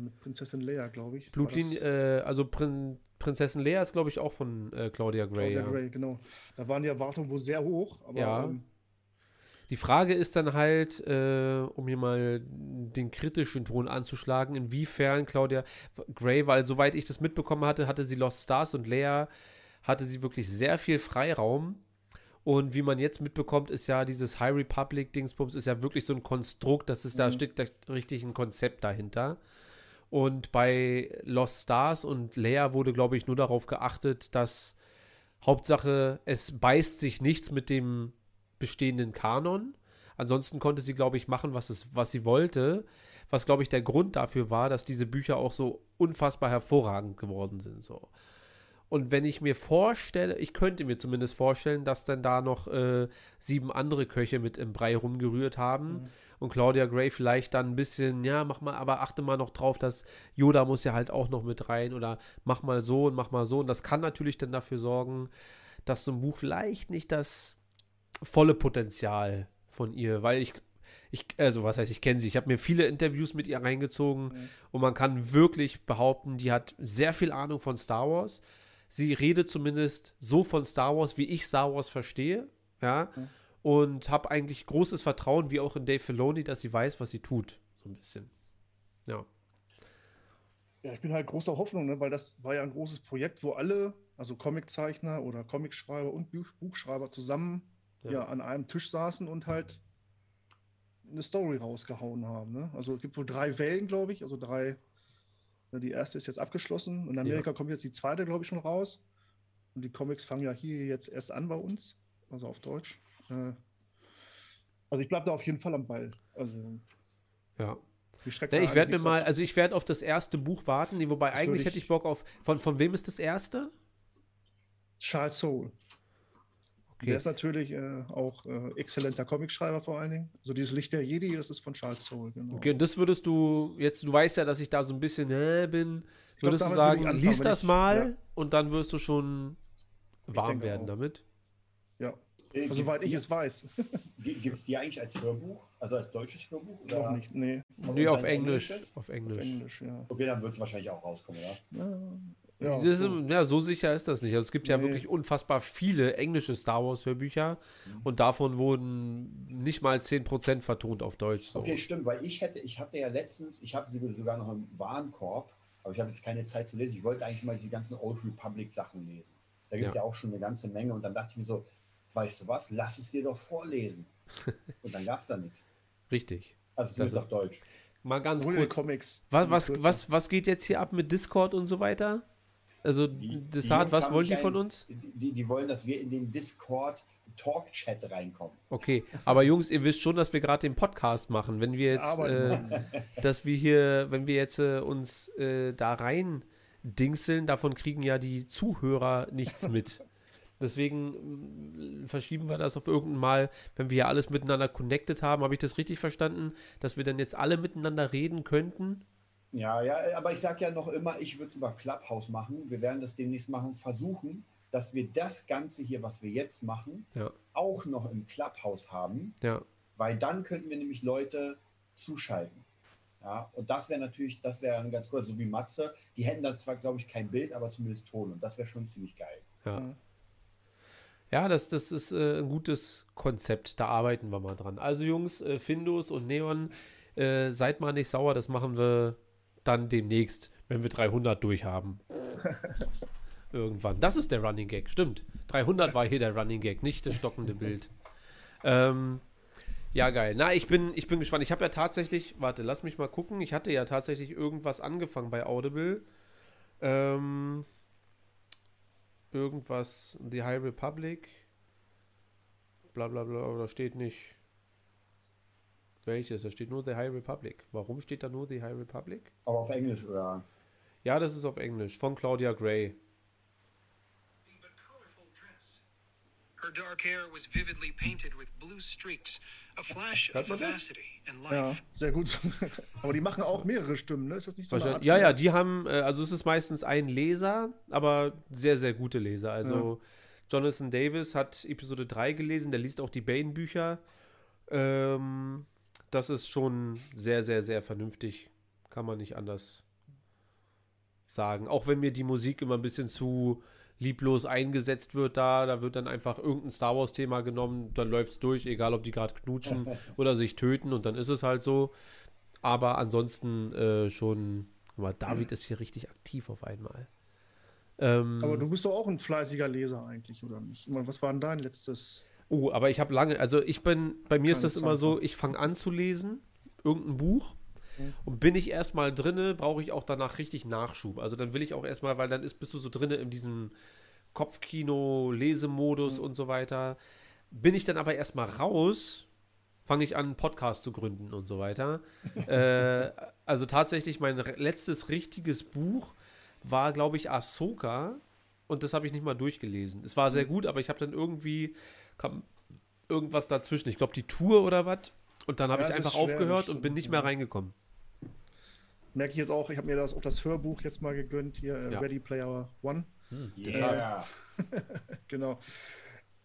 mit Prinzessin Leia, glaube ich. Blutlinie, äh, also Prin Prinzessin Leia ist, glaube ich, auch von äh, Claudia Gray. Claudia ja. Gray, genau. Da waren die Erwartungen wohl sehr hoch, aber ja. ähm, die Frage ist dann halt, äh, um hier mal den kritischen Ton anzuschlagen, inwiefern Claudia Gray, weil soweit ich das mitbekommen hatte, hatte sie Lost Stars und Lea, hatte sie wirklich sehr viel Freiraum. Und wie man jetzt mitbekommt, ist ja dieses High Republic Dingsbums ist ja wirklich so ein Konstrukt, das ist, mhm. da steckt da richtig ein Konzept dahinter. Und bei Lost Stars und Lea wurde, glaube ich, nur darauf geachtet, dass Hauptsache es beißt sich nichts mit dem bestehenden Kanon. Ansonsten konnte sie, glaube ich, machen, was, es, was sie wollte. Was, glaube ich, der Grund dafür war, dass diese Bücher auch so unfassbar hervorragend geworden sind. So. Und wenn ich mir vorstelle, ich könnte mir zumindest vorstellen, dass dann da noch äh, sieben andere Köche mit im Brei rumgerührt haben. Mhm. Und Claudia Gray vielleicht dann ein bisschen, ja, mach mal, aber achte mal noch drauf, dass Yoda muss ja halt auch noch mit rein oder mach mal so und mach mal so. Und das kann natürlich dann dafür sorgen, dass so ein Buch vielleicht nicht das volle Potenzial von ihr, weil ich, ich also was heißt, ich kenne sie. Ich habe mir viele Interviews mit ihr reingezogen mhm. und man kann wirklich behaupten, die hat sehr viel Ahnung von Star Wars. Sie redet zumindest so von Star Wars, wie ich Star Wars verstehe, ja. Mhm. Und habe eigentlich großes Vertrauen, wie auch in Dave Filoni, dass sie weiß, was sie tut. So ein bisschen. Ja. Ja, ich bin halt großer Hoffnung, ne, weil das war ja ein großes Projekt, wo alle, also Comiczeichner oder Comicschreiber und Buchschreiber zusammen ja. ja. an einem Tisch saßen und halt eine Story rausgehauen haben. Ne? Also es gibt wohl drei Wellen, glaube ich, also drei. Ne, die erste ist jetzt abgeschlossen. In Amerika ja. kommt jetzt die zweite, glaube ich, schon raus. Und die Comics fangen ja hier jetzt erst an bei uns, also auf Deutsch. Äh, also ich bleibe da auf jeden Fall am Ball. Also ja. Ich werde mir mal, also ich werde auf das erste Buch warten, wobei das eigentlich ich hätte ich Bock auf. Von, von wem ist das erste? Charles Soule. Okay. Der ist natürlich äh, auch äh, exzellenter Comicschreiber vor allen Dingen. So also dieses Licht der Jedi, das ist von Charles Soule. Genau. Okay, und das würdest du, jetzt, du weißt ja, dass ich da so ein bisschen äh, bin, würdest glaub, du sagen, lies das mal ja. und dann wirst du schon warm werden auch. damit? Ja, äh, also, soweit ich es weiß. Gibt es die eigentlich als Hörbuch? Also als deutsches Hörbuch? Oder? Noch nicht, nee. Nee, auf Englisch. Auf Englisch. Auf Englisch ja. Okay, dann wird es wahrscheinlich auch rauskommen, ja? Ja, ja, ist, ja, so sicher ist das nicht. Also es gibt nee. ja wirklich unfassbar viele englische Star Wars Hörbücher mhm. und davon wurden nicht mal 10% vertont auf Deutsch. So. Okay, stimmt, weil ich hätte, ich hatte ja letztens, ich habe sie sogar noch im Warenkorb, aber ich habe jetzt keine Zeit zu lesen. Ich wollte eigentlich mal diese ganzen Old Republic Sachen lesen. Da gibt es ja. ja auch schon eine ganze Menge und dann dachte ich mir so, weißt du was, lass es dir doch vorlesen. und dann gab es da nichts. Richtig. Also zumindest auf Deutsch. Mal ganz Ohne kurz. Comics. Was, was, was, was geht jetzt hier ab mit Discord und so weiter? Also, Desart, was wollen die von uns? Die, die wollen, dass wir in den Discord Talk-Chat reinkommen. Okay, aber Jungs, ihr wisst schon, dass wir gerade den Podcast machen. Wenn wir jetzt, äh, dass wir hier, wenn wir jetzt äh, uns äh, da rein dingseln, davon kriegen ja die Zuhörer nichts mit. Deswegen mm, verschieben wir das auf irgendein Mal, wenn wir ja alles miteinander connected haben. Habe ich das richtig verstanden, dass wir dann jetzt alle miteinander reden könnten? Ja, ja, aber ich sage ja noch immer, ich würde es über Clubhouse machen. Wir werden das demnächst machen, versuchen, dass wir das Ganze hier, was wir jetzt machen, ja. auch noch im Clubhouse haben. Ja. Weil dann könnten wir nämlich Leute zuschalten. Ja, und das wäre natürlich, das wäre ganz cool, so wie Matze. Die hätten da zwar, glaube ich, kein Bild, aber zumindest Ton. Und das wäre schon ziemlich geil. Ja. Ja, das, das ist äh, ein gutes Konzept. Da arbeiten wir mal dran. Also, Jungs, äh, Findus und Neon, äh, seid mal nicht sauer. Das machen wir dann demnächst, wenn wir 300 durchhaben. Irgendwann. Das ist der Running Gag, stimmt. 300 war hier der Running Gag, nicht das stockende Bild. Ähm, ja, geil. Na, ich bin, ich bin gespannt. Ich habe ja tatsächlich, warte, lass mich mal gucken. Ich hatte ja tatsächlich irgendwas angefangen bei Audible. Ähm, irgendwas, The High Republic. Bla bla bla, da steht nicht. Welches? Da steht nur The High Republic. Warum steht da nur The High Republic? Aber auf Englisch, oder? Ja, das ist auf Englisch. Von Claudia Gray. Her dark hair was vividly painted with blue streaks, a flash of vivacity and life. Ja, sehr gut. aber die machen auch mehrere Stimmen, ne? Ist das nicht so? Ja, ja, die haben, äh, also es ist meistens ein Leser, aber sehr, sehr gute Leser. Also ja. Jonathan Davis hat Episode 3 gelesen, der liest auch die Bane-Bücher. Ähm, das ist schon sehr, sehr, sehr vernünftig. Kann man nicht anders sagen. Auch wenn mir die Musik immer ein bisschen zu lieblos eingesetzt wird da. Da wird dann einfach irgendein Star Wars-Thema genommen, dann läuft es durch, egal ob die gerade knutschen oder sich töten und dann ist es halt so. Aber ansonsten äh, schon, mal David ist hier richtig aktiv auf einmal. Ähm, aber du bist doch auch ein fleißiger Leser eigentlich, oder nicht? Was war denn dein letztes? Oh, aber ich habe lange, also ich bin, bei mir ist das immer so, ich fange an zu lesen, irgendein Buch. Mhm. Und bin ich erstmal drinne, brauche ich auch danach richtig Nachschub. Also dann will ich auch erstmal, weil dann ist, bist du so drinne in diesem Kopfkino, Lesemodus mhm. und so weiter. Bin ich dann aber erstmal raus, fange ich an, einen Podcast zu gründen und so weiter. äh, also tatsächlich mein letztes richtiges Buch war, glaube ich, Ahsoka. Und das habe ich nicht mal durchgelesen. Es war sehr mhm. gut, aber ich habe dann irgendwie kam irgendwas dazwischen. Ich glaube, die Tour oder was. Und dann habe ja, ich einfach aufgehört und bin nicht mehr reingekommen merke ich jetzt auch, ich habe mir das, auch das Hörbuch jetzt mal gegönnt, hier äh, ja. Ready Player One. Hm, yeah. genau.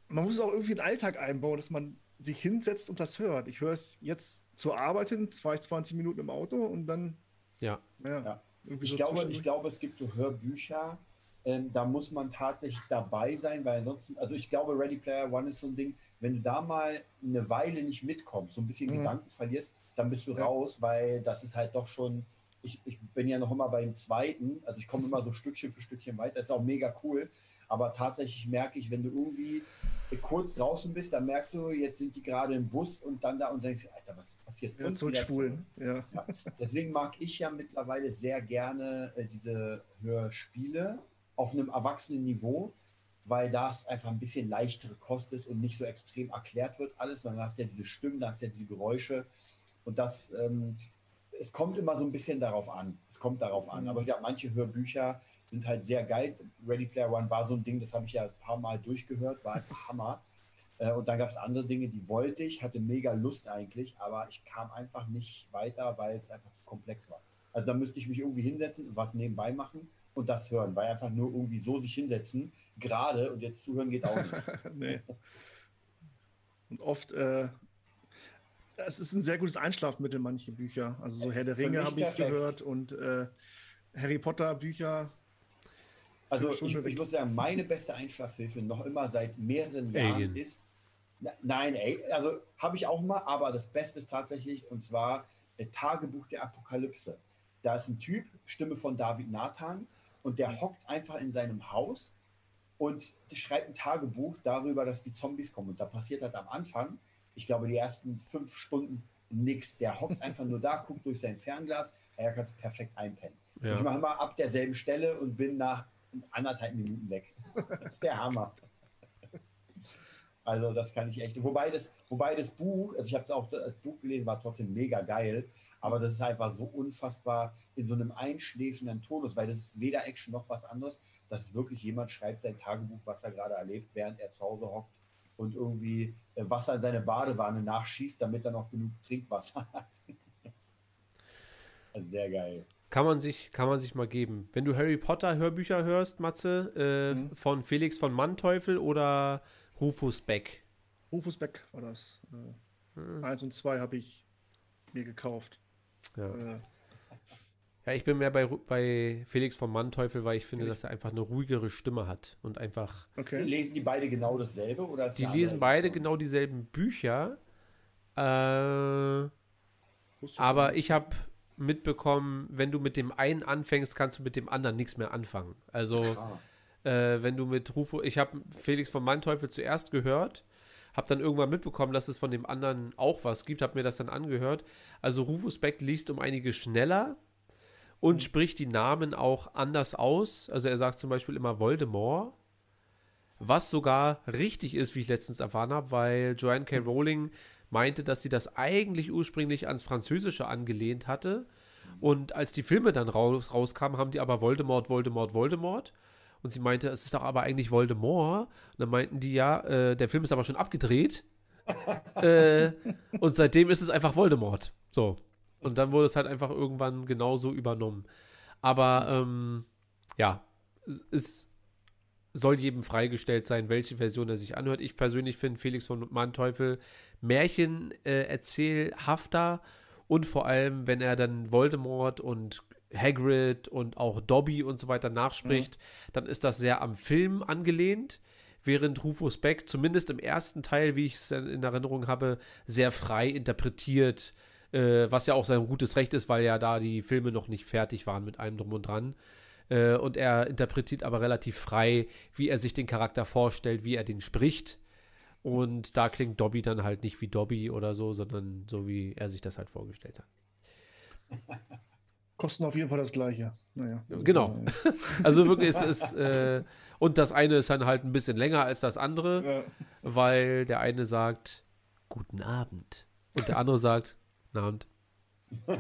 Man muss es auch irgendwie in den Alltag einbauen, dass man sich hinsetzt und das hört. Ich höre es jetzt zur Arbeit hin, fahre ich 20 Minuten im Auto und dann. Ja. ja, ja. Ich, so glaube, ich glaube, es gibt so Hörbücher, ähm, da muss man tatsächlich dabei sein, weil ansonsten, also ich glaube, Ready Player One ist so ein Ding, wenn du da mal eine Weile nicht mitkommst, so ein bisschen mhm. Gedanken verlierst, dann bist du ja. raus, weil das ist halt doch schon ich, ich bin ja noch immer beim zweiten, also ich komme immer so Stückchen für Stückchen weiter, das ist auch mega cool. Aber tatsächlich merke ich, wenn du irgendwie kurz draußen bist, dann merkst du, jetzt sind die gerade im Bus und dann da und denkst, Alter, was passiert? Ja, zurückspulen. Ja. ja. Deswegen mag ich ja mittlerweile sehr gerne äh, diese Hörspiele auf einem erwachsenen Niveau, weil das einfach ein bisschen leichtere Kost ist und nicht so extrem erklärt wird alles, sondern hast ja diese Stimmen, da hast ja diese Geräusche und das ähm, es kommt immer so ein bisschen darauf an. Es kommt darauf an. Mhm. Aber ja, manche Hörbücher sind halt sehr geil. Ready Player One war so ein Ding, das habe ich ja ein paar Mal durchgehört, war einfach Hammer. Äh, und dann gab es andere Dinge, die wollte ich, hatte mega Lust eigentlich, aber ich kam einfach nicht weiter, weil es einfach zu komplex war. Also da müsste ich mich irgendwie hinsetzen und was nebenbei machen und das hören, weil einfach nur irgendwie so sich hinsetzen, gerade und jetzt zuhören geht auch nicht. nee. Und oft äh, es ist ein sehr gutes Einschlafmittel, manche Bücher. Also so Herr der Ringe habe ich gehört und äh, Harry Potter Bücher. Also ich, ich, muss sagen, meine beste Einschlafhilfe noch immer seit mehreren Jahren Alien. ist. Na, nein, ey, also habe ich auch mal, aber das Beste ist tatsächlich, und zwar äh, Tagebuch der Apokalypse. Da ist ein Typ, Stimme von David Nathan, und der hockt einfach in seinem Haus und schreibt ein Tagebuch darüber, dass die Zombies kommen. Und da passiert halt am Anfang, ich glaube, die ersten fünf Stunden nichts. Der hockt einfach nur da, guckt durch sein Fernglas, er kann es perfekt einpennen. Ja. Ich mache immer ab derselben Stelle und bin nach anderthalb Minuten weg. das ist der Hammer. Also das kann ich echt. Wobei das, wobei das Buch, also ich habe es auch als Buch gelesen, war trotzdem mega geil, aber das ist einfach so unfassbar in so einem einschläfenden Tonus, weil das ist weder Action noch was anderes. Das ist wirklich jemand schreibt sein Tagebuch, was er gerade erlebt, während er zu Hause hockt und irgendwie äh, Wasser in seine Badewanne nachschießt, damit er noch genug Trinkwasser hat. also sehr geil. Kann man sich, kann man sich mal geben. Wenn du Harry Potter Hörbücher hörst, Matze, äh, mhm. von Felix von Manteuffel oder Rufus Beck? Rufus Beck war das. Äh, hm. Eins und zwei habe ich mir gekauft. Ja. Äh, ja, ich bin mehr bei, bei Felix von Manteuffel, weil ich finde, dass er einfach eine ruhigere Stimme hat und einfach. Okay. Lesen die beide genau dasselbe oder Die lesen beide genau dieselben Bücher. Äh, aber ich habe mitbekommen, wenn du mit dem einen anfängst, kannst du mit dem anderen nichts mehr anfangen. Also, äh, wenn du mit Rufo, ich habe Felix von Manteuffel zuerst gehört, habe dann irgendwann mitbekommen, dass es von dem anderen auch was gibt, habe mir das dann angehört. Also, Rufus Beck liest um einige schneller und mhm. spricht die Namen auch anders aus. Also, er sagt zum Beispiel immer Voldemort. Was sogar richtig ist, wie ich letztens erfahren habe, weil Joanne K. Rowling meinte, dass sie das eigentlich ursprünglich ans Französische angelehnt hatte. Und als die Filme dann raus, rauskamen, haben die aber Voldemort, Voldemort, Voldemort. Und sie meinte, es ist doch aber eigentlich Voldemort. Und dann meinten die, ja, äh, der Film ist aber schon abgedreht. äh, und seitdem ist es einfach Voldemort. So. Und dann wurde es halt einfach irgendwann genauso übernommen. Aber ähm, ja, es soll jedem freigestellt sein, welche Version er sich anhört. Ich persönlich finde Felix von Manteuffel Märchen äh, erzählhafter und vor allem, wenn er dann Voldemort und Hagrid und auch Dobby und so weiter nachspricht, mhm. dann ist das sehr am Film angelehnt, während Rufus Beck zumindest im ersten Teil, wie ich es in Erinnerung habe, sehr frei interpretiert, äh, was ja auch sein gutes Recht ist, weil ja da die Filme noch nicht fertig waren mit allem drum und dran. Äh, und er interpretiert aber relativ frei, wie er sich den Charakter vorstellt, wie er den spricht. Und da klingt Dobby dann halt nicht wie Dobby oder so, sondern so, wie er sich das halt vorgestellt hat. Kosten auf jeden Fall das gleiche. Naja. Genau. Also wirklich ist es. Äh, und das eine ist dann halt ein bisschen länger als das andere, ja. weil der eine sagt Guten Abend und der andere sagt Guten Abend.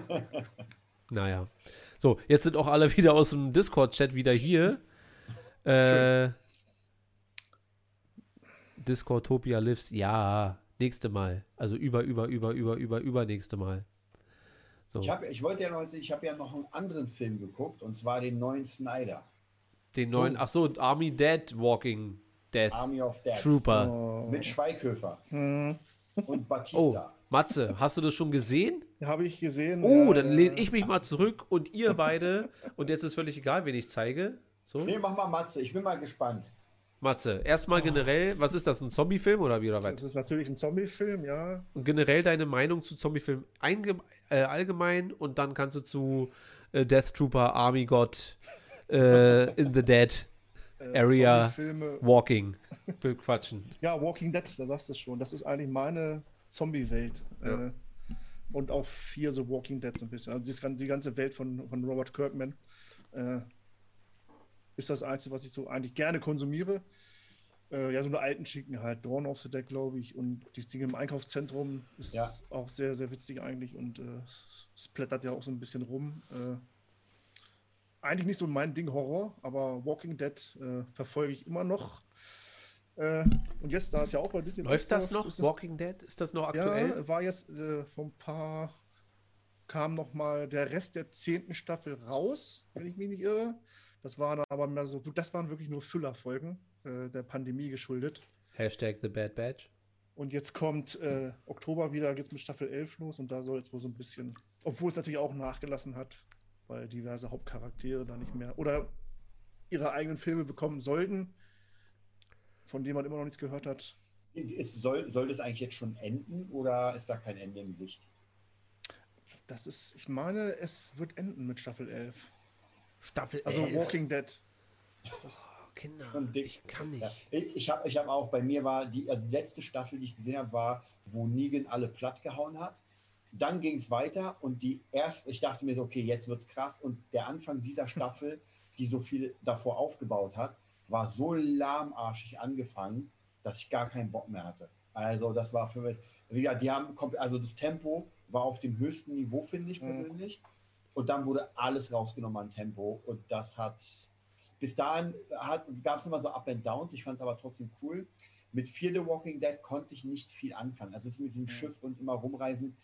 naja. So, jetzt sind auch alle wieder aus dem Discord-Chat wieder hier. Äh, Discordtopia lives. Ja, nächste Mal. Also über, über, über, über, über, über nächste Mal. So. Ich, hab, ich wollte ja noch, ich habe ja noch einen anderen Film geguckt und zwar den neuen Snyder. Den neuen, oh. ach so, Army Dead Walking Death. Army of Death. Trooper. Oh. Mit Schweighöfer. Hm. Und Batista. Oh, Matze, hast du das schon gesehen? Habe ich gesehen. Oh, ja, dann lehne ich mich mal zurück und ihr beide. und jetzt ist völlig egal, wen ich zeige. So. Nee, mach mal Matze, ich bin mal gespannt. Matze, erstmal generell, was ist das, ein Zombie-Film oder wie oder was? Das ist natürlich ein Zombie-Film, ja. Und generell deine Meinung zu Zombie-Filmen äh, allgemein und dann kannst du zu äh, Death Trooper, Army God, äh, In the Dead äh, Area, Walking quatschen. Ja, Walking Dead, da sagst du es schon. Das ist eigentlich meine Zombie-Welt. Ja. Äh, und auch hier so Walking Dead so ein bisschen. Also die ganze Welt von, von Robert Kirkman äh, ist das Einzige, was ich so eigentlich gerne konsumiere. Äh, ja, so eine alten Schicken halt. Dawn of the Dead, glaube ich. Und dieses Ding im Einkaufszentrum ist ja. auch sehr, sehr witzig eigentlich. Und äh, es plättert ja auch so ein bisschen rum. Äh, eigentlich nicht so mein Ding Horror, aber Walking Dead äh, verfolge ich immer noch. Äh, und jetzt, da ist ja auch bei Disney. Läuft das noch? Walking Dead? Ist das noch aktuell? Ja, war jetzt äh, vor ein paar. kam noch mal der Rest der zehnten Staffel raus, wenn ich mich nicht irre. Das waren aber mehr so, das waren wirklich nur Füllerfolgen äh, der Pandemie geschuldet. Hashtag The Bad Batch. Und jetzt kommt äh, Oktober wieder, geht es mit Staffel 11 los und da soll es wohl so ein bisschen, obwohl es natürlich auch nachgelassen hat, weil diverse Hauptcharaktere da nicht mehr oder ihre eigenen Filme bekommen sollten, von denen man immer noch nichts gehört hat. Ist, soll, soll das eigentlich jetzt schon enden oder ist da kein Ende in Sicht? Das ist, ich meine, es wird enden mit Staffel 11. Staffel also 11. Walking Dead. Das oh, Kinder, ich kann nicht. Ja. Ich habe ich hab auch, bei mir war die, also die letzte Staffel, die ich gesehen habe, war, wo Negan alle platt gehauen hat. Dann ging es weiter und die erste, ich dachte mir so, okay, jetzt wird's krass. Und der Anfang dieser Staffel die so viel davor aufgebaut hat, war so lahmarschig angefangen, dass ich gar keinen Bock mehr hatte. Also das war für mich, ja, die haben, also das Tempo war auf dem höchsten Niveau, finde ich mhm. persönlich. Mhm. Und dann wurde alles rausgenommen an Tempo und das hat, bis dahin gab es immer so Up and Downs, ich fand es aber trotzdem cool. Mit Fear the Walking Dead konnte ich nicht viel anfangen. Also es ist mit diesem mhm. Schiff und immer rumreisen,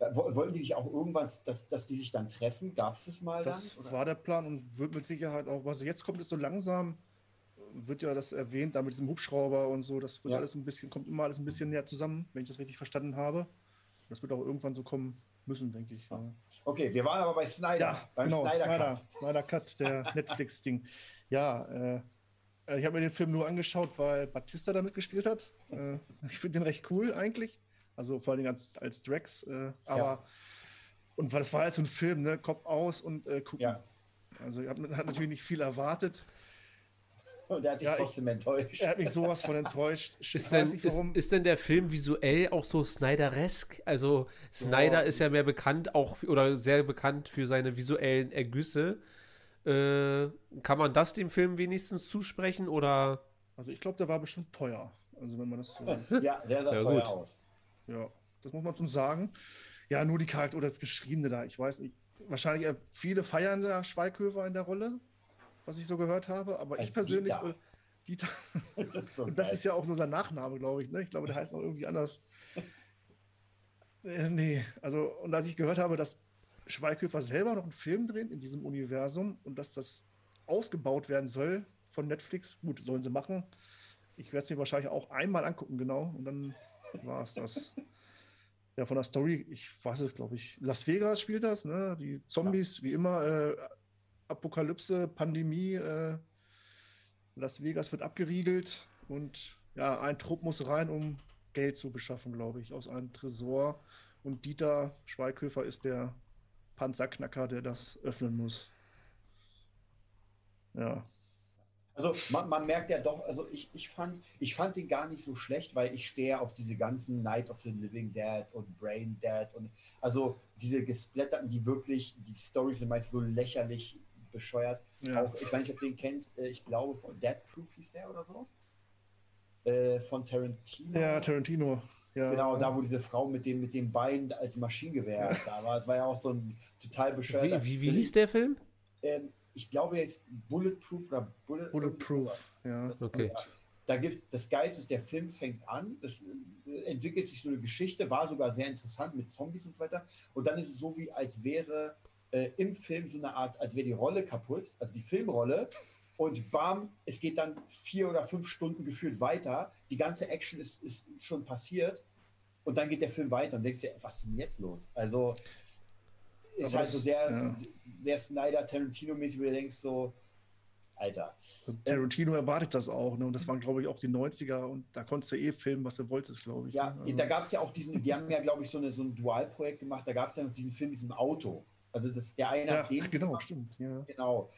äh, wollten die sich auch irgendwann, dass, dass die sich dann treffen? Gab es das mal das dann? Das war der Plan und wird mit Sicherheit auch, also jetzt kommt es so langsam, wird ja das erwähnt, da mit diesem Hubschrauber und so, das wird ja. alles ein bisschen, kommt immer alles ein bisschen näher zusammen, wenn ich das richtig verstanden habe. Das wird auch irgendwann so kommen müssen, denke ich. Ja. Okay, wir waren aber bei Snyder, ja, beim genau, Snyder, Snyder Cut. Snyder Cut, der Netflix-Ding. Ja, äh, ich habe mir den Film nur angeschaut, weil Batista da mitgespielt hat. Äh, ich finde den recht cool eigentlich. Also vor allem als, als Drax. Äh, aber ja. und weil das war halt so ein Film, ne? Kopf aus und äh, gucken. Ja. Also hat, hat natürlich nicht viel erwartet. Und er hat dich ja, trotzdem ich, enttäuscht. Er hat mich sowas von enttäuscht. ist, denn, nicht, ist, ist, denn der Film visuell auch so Snyder-esk? Also Snyder ja. ist ja mehr bekannt auch oder sehr bekannt für seine visuellen Ergüsse. Äh, kann man das dem Film wenigstens zusprechen oder? Also ich glaube, der war bestimmt teuer. Also wenn man das so. ja, der sah ja, teuer gut. aus. Ja, das muss man schon sagen. Ja, nur die Charakter oder das Geschriebene da. Ich weiß nicht. Wahrscheinlich äh, viele feiern da Schweighöfer in der Rolle, was ich so gehört habe. Aber Als ich persönlich. Dieter. Dieter. Das ist, so das ist ja auch nur sein Nachname, glaube ich. Ne? Ich glaube, der heißt noch irgendwie anders. äh, nee, also, und als ich gehört habe, dass Schweighöfer selber noch einen Film dreht in diesem Universum und dass das ausgebaut werden soll von Netflix, gut, sollen sie machen. Ich werde es mir wahrscheinlich auch einmal angucken, genau. Und dann war es das. Ja, von der Story, ich weiß es, glaube ich. Las Vegas spielt das, ne? Die Zombies, ja. wie immer, äh, Apokalypse, Pandemie, äh, Las Vegas wird abgeriegelt und ja, ein Trupp muss rein, um Geld zu beschaffen, glaube ich, aus einem Tresor. Und Dieter Schweighöfer ist der Panzerknacker, der das öffnen muss. Ja. Also man, man, merkt ja doch, also ich, ich, fand, ich fand den gar nicht so schlecht, weil ich stehe auf diese ganzen Night of the Living Dead und Brain Dead und also diese gesplatterten, die wirklich, die Storys sind meist so lächerlich bescheuert. Ja. Auch, ich weiß nicht, ob du den kennst, äh, ich glaube von Dead Proof hieß der oder so. Äh, von Tarantino. Ja, Tarantino. Ja, genau, da wo diese Frau mit dem, mit dem Bein als Maschinengewehr da war. Es war ja auch so ein total bescheuerter. Wie, wie, wie hieß der Film? Ähm, ich glaube, er ist Bulletproof oder Bullet, Bulletproof. Ja, okay. Da gibt das Geist ist, der Film fängt an, es äh, entwickelt sich so eine Geschichte, war sogar sehr interessant mit Zombies und so weiter. Und dann ist es so, wie als wäre äh, im Film so eine Art, als wäre die Rolle kaputt, also die Filmrolle. Und bam, es geht dann vier oder fünf Stunden gefühlt weiter. Die ganze Action ist, ist schon passiert. Und dann geht der Film weiter und denkst dir, was ist denn jetzt los? Also ist halt so sehr, ja. sehr Snyder, Tarantino-mäßig, wo du denkst so, Alter. Tarantino erwartet das auch, ne? Und das waren, glaube ich, auch die 90er und da konntest du eh filmen, was du wolltest, glaube ich. Ja, ne? also. da gab es ja auch diesen, die haben ja, glaube ich, so, eine, so ein Dualprojekt gemacht, da gab es ja noch diesen Film, diesen Auto. Also das, der eine ja, den genau, gemacht. stimmt. Ja. Genau.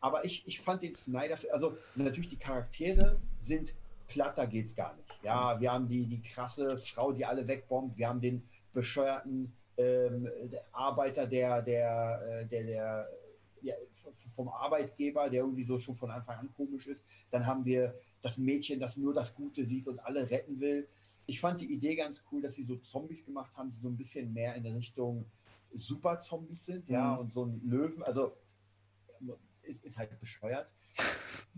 Aber ich, ich fand den Snyder, also natürlich die Charaktere sind platter geht's gar nicht. Ja, wir haben die, die krasse Frau, die alle wegbombt, wir haben den bescheuerten ähm, Arbeiter, der, der, äh, der, der ja, vom Arbeitgeber, der irgendwie so schon von Anfang an komisch ist. Dann haben wir das Mädchen, das nur das Gute sieht und alle retten will. Ich fand die Idee ganz cool, dass sie so Zombies gemacht haben, die so ein bisschen mehr in Richtung Super-Zombies sind, ja, mhm. und so ein Löwen. Also ist, ist halt bescheuert.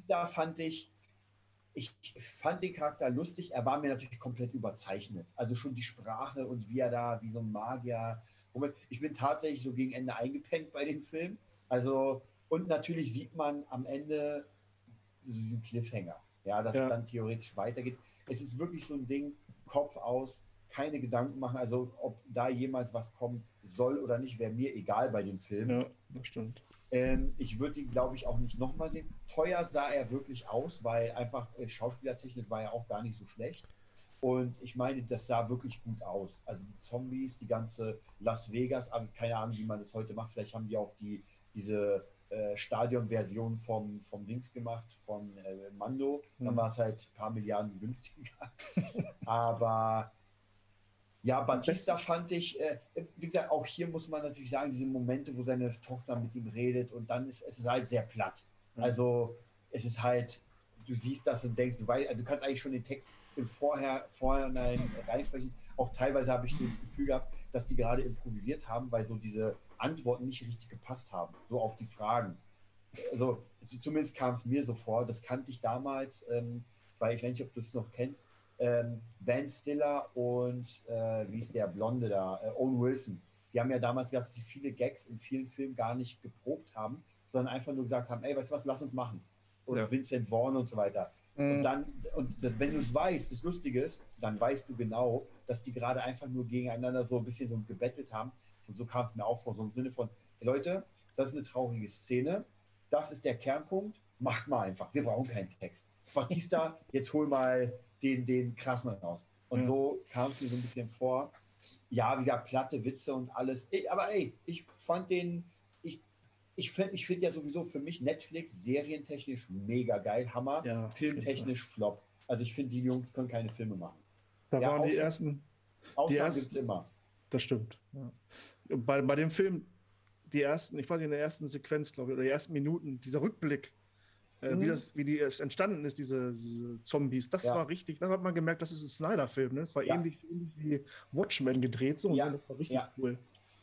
Da fand ich, ich fand den Charakter lustig. Er war mir natürlich komplett überzeichnet. Also schon die Sprache und wie er da, wie so ein Magier. Ich bin tatsächlich so gegen Ende eingepennt bei dem Film. Also, und natürlich sieht man am Ende diesen Cliffhanger. Ja, dass ja. es dann theoretisch weitergeht. Es ist wirklich so ein Ding, Kopf aus, keine Gedanken machen. Also, ob da jemals was kommen soll oder nicht, wäre mir egal bei dem Film. Ja, das stimmt. Ähm, ich würde ihn, glaube ich, auch nicht nochmal sehen. Teuer sah er wirklich aus, weil einfach äh, schauspielertechnisch war er auch gar nicht so schlecht. Und ich meine, das sah wirklich gut aus. Also die Zombies, die ganze Las Vegas, aber keine Ahnung, wie man das heute macht. Vielleicht haben die auch die, diese äh, Stadionversion vom, vom Dings gemacht, von äh, Mando. Dann mhm. war es halt ein paar Milliarden günstiger. aber Ja, Batista fand ich, äh, wie gesagt, auch hier muss man natürlich sagen, diese Momente, wo seine Tochter mit ihm redet und dann ist es ist halt sehr platt. Mhm. Also es ist halt, du siehst das und denkst, du, weißt, du kannst eigentlich schon den Text im Vorher, Vorhinein reinsprechen. Auch teilweise habe ich das Gefühl gehabt, dass die gerade improvisiert haben, weil so diese Antworten nicht richtig gepasst haben, so auf die Fragen. Also zumindest kam es mir so vor, das kannte ich damals, ähm, weil ich weiß nicht, ob du es noch kennst, ähm, Ben Stiller und äh, wie ist der Blonde da, äh, Owen Wilson. Die haben ja damals gesagt, dass sie viele Gags in vielen Filmen gar nicht geprobt haben, sondern einfach nur gesagt haben, ey, weißt du was, lass uns machen. Und ja. Vincent Vaughn und so weiter. Mhm. Und dann, und das, wenn du es weißt, das Lustige ist, dann weißt du genau, dass die gerade einfach nur gegeneinander so ein bisschen so gebettelt haben. Und so kam es mir auch vor, so im Sinne von, hey Leute, das ist eine traurige Szene, das ist der Kernpunkt, macht mal einfach, wir brauchen keinen Text. Batista, jetzt hol mal den, den krassen raus. Und ja. so kam es mir so ein bisschen vor. Ja, wie gesagt, platte Witze und alles. Ey, aber ey, ich fand den, ich, ich finde ich find ja sowieso für mich Netflix serientechnisch mega geil, Hammer. Ja, Filmtechnisch Flop. Also ich finde, die Jungs können keine Filme machen. Da ja, waren die ersten. Ausnahmen gibt es immer. Das stimmt. Ja. Bei, bei dem Film, die ersten, ich weiß nicht, in der ersten Sequenz, glaube ich, oder die ersten Minuten, dieser Rückblick, äh, mhm. wie, das, wie die es entstanden ist, diese, diese Zombies. Das ja. war richtig, da hat man gemerkt, das ist ein Snyder-Film. Ne? Das war ja. ähnlich, ähnlich, wie Watchmen gedreht, so, ja. das war richtig cool.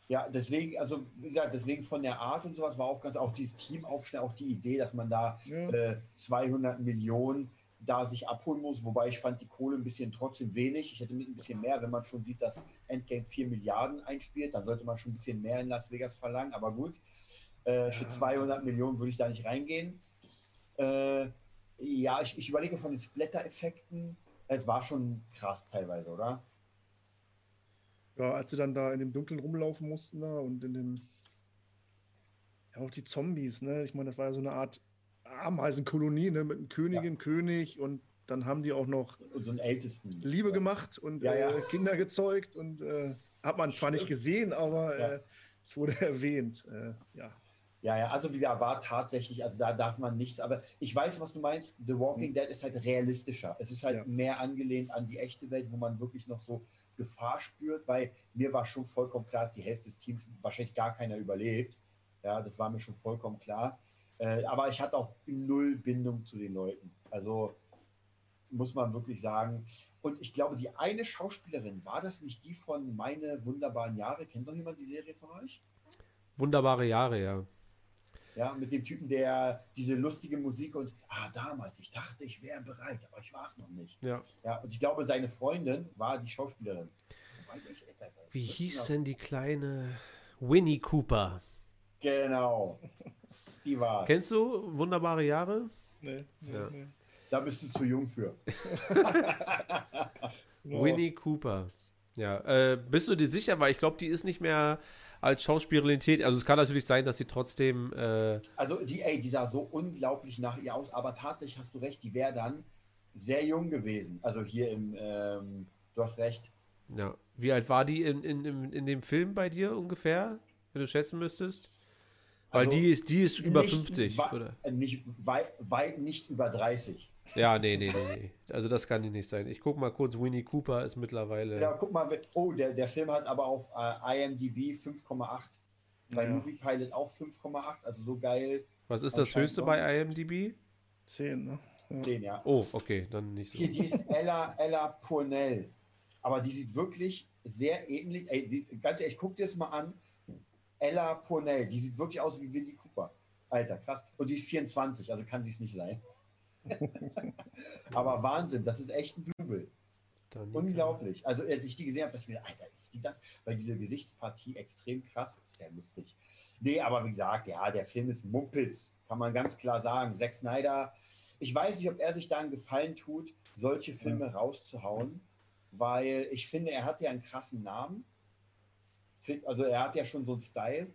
Ja, deswegen, also wie gesagt, deswegen von der Art und sowas war auch ganz, auch dieses Teamaufstellen, auch die Idee, dass man da äh, 200 Millionen da sich abholen muss, wobei ich fand die Kohle ein bisschen trotzdem wenig. Ich hätte mit ein bisschen mehr, wenn man schon sieht, dass Endgame 4 Milliarden einspielt, dann sollte man schon ein bisschen mehr in Las Vegas verlangen, aber gut, äh, für 200 Millionen würde ich da nicht reingehen. Äh, ja, ich, ich überlege von den Splatter-Effekten. Es war schon krass teilweise, oder? Ja, als sie dann da in dem Dunkeln rumlaufen mussten da und in dem. Ja, auch die Zombies, ne? Ich meine, das war ja so eine Art Ameisenkolonie, ne? Mit einem Königin, ja. König und dann haben die auch noch und so einen Ältesten. Liebe gemacht und ja, ja. Äh, Kinder gezeugt und äh, hat man zwar nicht gesehen, aber äh, es wurde erwähnt. Äh, ja. Ja, ja, also wie gesagt, war tatsächlich, also da darf man nichts, aber ich weiß, was du meinst. The Walking mhm. Dead ist halt realistischer. Es ist halt ja. mehr angelehnt an die echte Welt, wo man wirklich noch so Gefahr spürt, weil mir war schon vollkommen klar, dass die Hälfte des Teams wahrscheinlich gar keiner überlebt. Ja, das war mir schon vollkommen klar. Äh, aber ich hatte auch null Bindung zu den Leuten. Also muss man wirklich sagen. Und ich glaube, die eine Schauspielerin, war das nicht die von Meine wunderbaren Jahre? Kennt noch jemand die Serie von euch? Wunderbare Jahre, ja. Ja, mit dem Typen, der diese lustige Musik und, ah, damals, ich dachte, ich wäre bereit, aber ich war es noch nicht. Ja. ja. Und ich glaube, seine Freundin war die Schauspielerin. Wie hieß denn die kleine Winnie Cooper? Genau. Die war's. Kennst du Wunderbare Jahre? Nee. nee, ja. nee. Da bist du zu jung für. Winnie Cooper. Ja. Äh, bist du dir sicher? Weil ich glaube, die ist nicht mehr als Schauspielerin tätig. Also es kann natürlich sein, dass sie trotzdem. Äh also die, ey, die sah so unglaublich nach ihr aus, aber tatsächlich hast du recht, die wäre dann sehr jung gewesen. Also hier im, ähm, du hast recht. Ja. Wie alt war die in, in, in, in dem Film bei dir ungefähr, wenn du schätzen müsstest? Weil also die ist, die ist über 50, oder? Nicht, weit, weit nicht über 30. Ja, nee, nee, nee, nee. Also das kann die nicht sein. Ich guck mal kurz, Winnie Cooper ist mittlerweile. Ja, guck mal, oh, der, der Film hat aber auf äh, IMDb 5,8. Bei ja. Movie Pilot auch 5,8, also so geil. Was ist das höchste bei IMDb? 10, ne? Ja. 10, ja. Oh, okay, dann nicht so. Hier, die ist Ella, Ella Purnell. Aber die sieht wirklich sehr ähnlich. Ey, die, ganz ehrlich, guck dir das mal an. Ella Purnell, die sieht wirklich aus wie Winnie Cooper. Alter, krass. Und die ist 24, also kann sie es nicht sein. Aber Wahnsinn, das ist echt ein Double. Unglaublich. Also, als ich die gesehen habe, dachte ich mir, Alter, ist die das? Weil diese Gesichtspartie extrem krass ist. Sehr lustig. Nee, aber wie gesagt, ja, der Film ist Mumpitz. Kann man ganz klar sagen. Zack Snyder, ich weiß nicht, ob er sich da einen Gefallen tut, solche Filme ja. rauszuhauen, weil ich finde, er hat ja einen krassen Namen. Also, er hat ja schon so einen Style,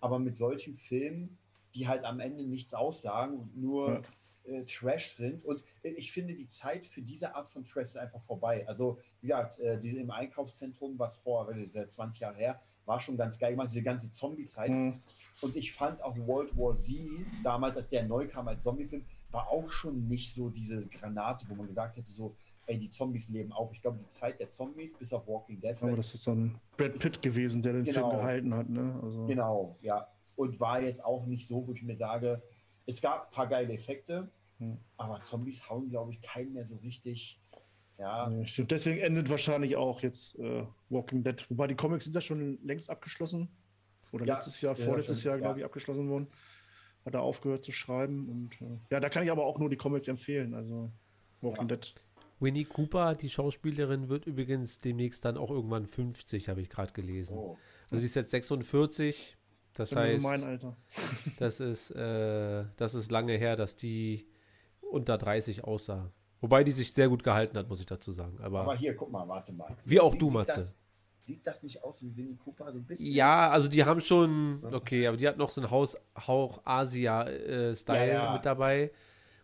aber mit solchen Filmen, die halt am Ende nichts aussagen und nur. Ja äh, Trash sind. Und äh, ich finde, die Zeit für diese Art von Trash ist einfach vorbei. Also, wie gesagt, äh, diese im Einkaufszentrum, was vor seit 20 Jahren her, war schon ganz geil gemacht, diese ganze Zombie-Zeit. Mhm. Und ich fand auch World War Z, damals, als der neu kam als Zombie-Film, war auch schon nicht so diese Granate, wo man gesagt hätte, so, ey, die Zombies leben auf. Ich glaube, die Zeit der Zombies bis auf Walking Dead. Aber das ist so ein Brad Pitt ist, gewesen, der den genau, Film gehalten hat, ne? Also. Genau, ja. Und war jetzt auch nicht so, wo ich mir sage, es gab ein paar geile Effekte, hm. aber Zombies hauen, glaube ich, keinen mehr so richtig. Ja. ja stimmt. Deswegen endet wahrscheinlich auch jetzt äh, Walking Dead. Wobei die Comics sind ja schon längst abgeschlossen. Oder ja, letztes Jahr, vorletztes Jahr, glaube ich, abgeschlossen worden. Hat er aufgehört zu schreiben. Und äh, ja, da kann ich aber auch nur die Comics empfehlen. Also Walking Dead. Winnie Cooper, die Schauspielerin, wird übrigens demnächst dann auch irgendwann 50, habe ich gerade gelesen. Oh. Also sie ist jetzt 46. Das, das heißt, so mein Alter. das ist, äh, das ist lange her, dass die unter 30 aussah. Wobei die sich sehr gut gehalten hat, muss ich dazu sagen. Aber, Aber hier, guck mal, warte mal. Wie auch du, Matze. Das, sieht das nicht aus wie Winnie Cooper so ein bisschen? Ja, also die haben schon, okay, aber die hat noch so einen Haus, Hauch Asia-Style äh, ja, ja. mit dabei.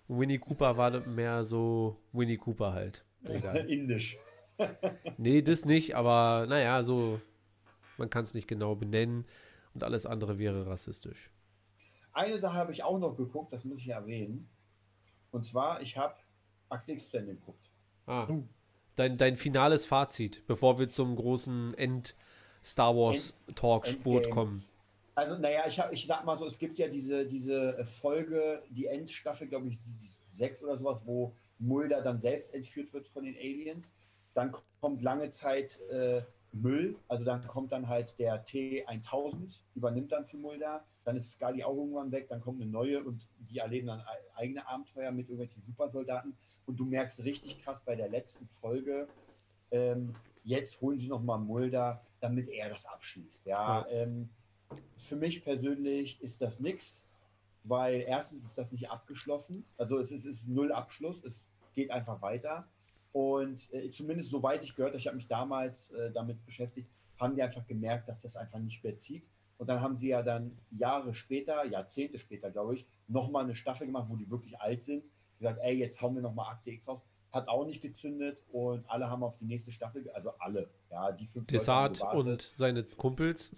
Winnie Cooper war mehr so Winnie Cooper halt. Indisch. nee, das nicht, aber naja, so, man kann es nicht genau benennen und alles andere wäre rassistisch. Eine Sache habe ich auch noch geguckt, das muss ich erwähnen. Und zwar, ich habe Akte Extended geguckt. Ah. Hm. Dein, dein finales Fazit, bevor wir zum großen End-Star Wars-Talk-Spurt kommen. Also, naja, ich, hab, ich sag mal so, es gibt ja diese, diese Folge, die Endstaffel, glaube ich, sechs oder sowas, wo Mulder dann selbst entführt wird von den Aliens. Dann kommt lange Zeit äh, Müll, also dann kommt dann halt der T1000, übernimmt dann für Mulder, dann ist Scully auch irgendwann weg, dann kommt eine neue und die erleben dann eigene Abenteuer mit irgendwelchen Supersoldaten und du merkst richtig krass bei der letzten Folge, ähm, jetzt holen sie nochmal Mulder, damit er das abschließt. Ja, ja. Ähm, für mich persönlich ist das nichts, weil erstens ist das nicht abgeschlossen, also es ist, es ist null Abschluss, es geht einfach weiter. Und äh, zumindest soweit ich gehört habe, ich habe mich damals äh, damit beschäftigt, haben die einfach gemerkt, dass das einfach nicht mehr zieht. Und dann haben sie ja dann Jahre später, Jahrzehnte später, glaube ich, nochmal eine Staffel gemacht, wo die wirklich alt sind. Gesagt, ey, jetzt hauen wir nochmal Akte X raus. Hat auch nicht gezündet und alle haben auf die nächste Staffel, also alle, ja, die fünf Desart und seine Kumpels.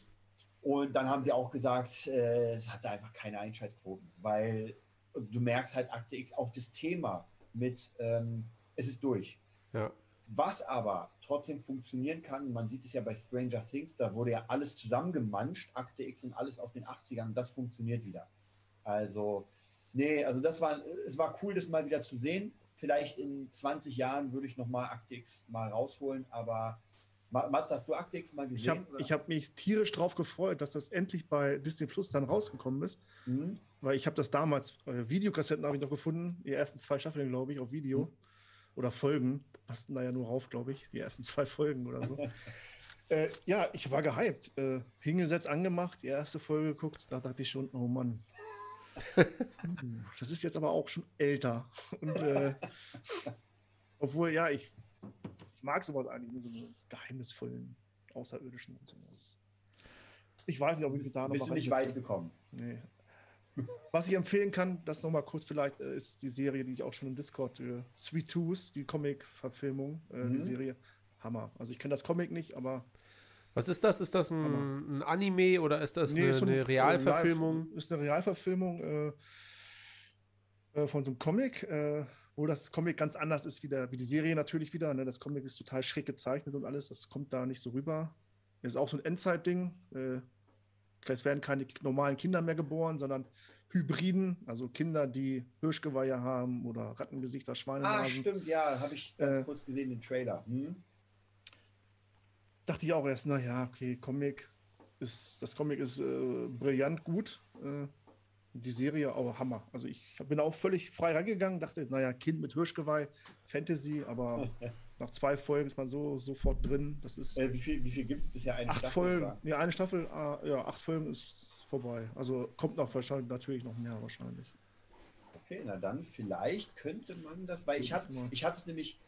Und dann haben sie auch gesagt, äh, es hatte einfach keine Einschaltquoten, weil du merkst halt Akte X auch das Thema mit, ähm, es ist durch. Ja. Was aber trotzdem funktionieren kann, man sieht es ja bei Stranger Things, da wurde ja alles zusammengemanscht, Akte X und alles aus den 80ern, und das funktioniert wieder. Also, nee, also das war, es war cool, das mal wieder zu sehen. Vielleicht in 20 Jahren würde ich nochmal Akte X mal rausholen, aber Mats, hast du Akte X mal gesehen? Ich habe hab mich tierisch drauf gefreut, dass das endlich bei Disney Plus dann rausgekommen ist. Mhm. Weil ich habe das damals, äh, Videokassetten habe ich noch gefunden, die ersten zwei Staffeln, glaube ich, auf Video. Mhm oder Folgen, passten da ja nur rauf, glaube ich, die ersten zwei Folgen oder so. äh, ja, ich war gehypt. Äh, hingesetzt, angemacht, die erste Folge geguckt, da dachte ich schon, oh Mann. das ist jetzt aber auch schon älter. Und, äh, obwohl, ja, ich, ich mag sowas eigentlich, so einen geheimnisvollen, außerirdischen und sowas. Ich weiß nicht, ob ich da noch Bist du nicht weit gekommen? Nee, was ich empfehlen kann, das nochmal kurz vielleicht, äh, ist die Serie, die ich auch schon im Discord, äh, Sweet Tooth, die Comic-Verfilmung, äh, mhm. die Serie. Hammer. Also ich kenne das Comic nicht, aber. Was ist das? Ist das ein, ein Anime oder ist das nee, eine, ist eine, Realverfilmung? Live, ist eine Realverfilmung äh, äh, von so einem Comic, äh, wo das Comic ganz anders ist wie, der, wie die Serie natürlich wieder. Ne? Das Comic ist total schräg gezeichnet und alles, das kommt da nicht so rüber. Ist auch so ein Endzeit-Ding. Es werden keine normalen Kinder mehr geboren, sondern Hybriden, also Kinder, die Hirschgeweihe haben oder Rattengesichter, Schweine. Ah, stimmt, ja, habe ich ganz äh, kurz gesehen, den Trailer. Hm? Dachte ich auch erst, naja, okay, Comic ist, das Comic ist äh, brillant gut. Äh, die Serie auch Hammer. Also ich bin auch völlig frei reingegangen, dachte, naja, Kind mit Hirschgeweih, Fantasy, aber nach zwei Folgen ist man so sofort drin. Das ist. Äh, wie viel, wie viel gibt es bisher? Eine acht Staffel? Folgen. Ja, eine Staffel, äh, ja, acht Folgen ist vorbei. Also kommt noch wahrscheinlich natürlich noch mehr wahrscheinlich. Okay, na dann vielleicht könnte man das, weil ich hatte, ich hatte es nämlich,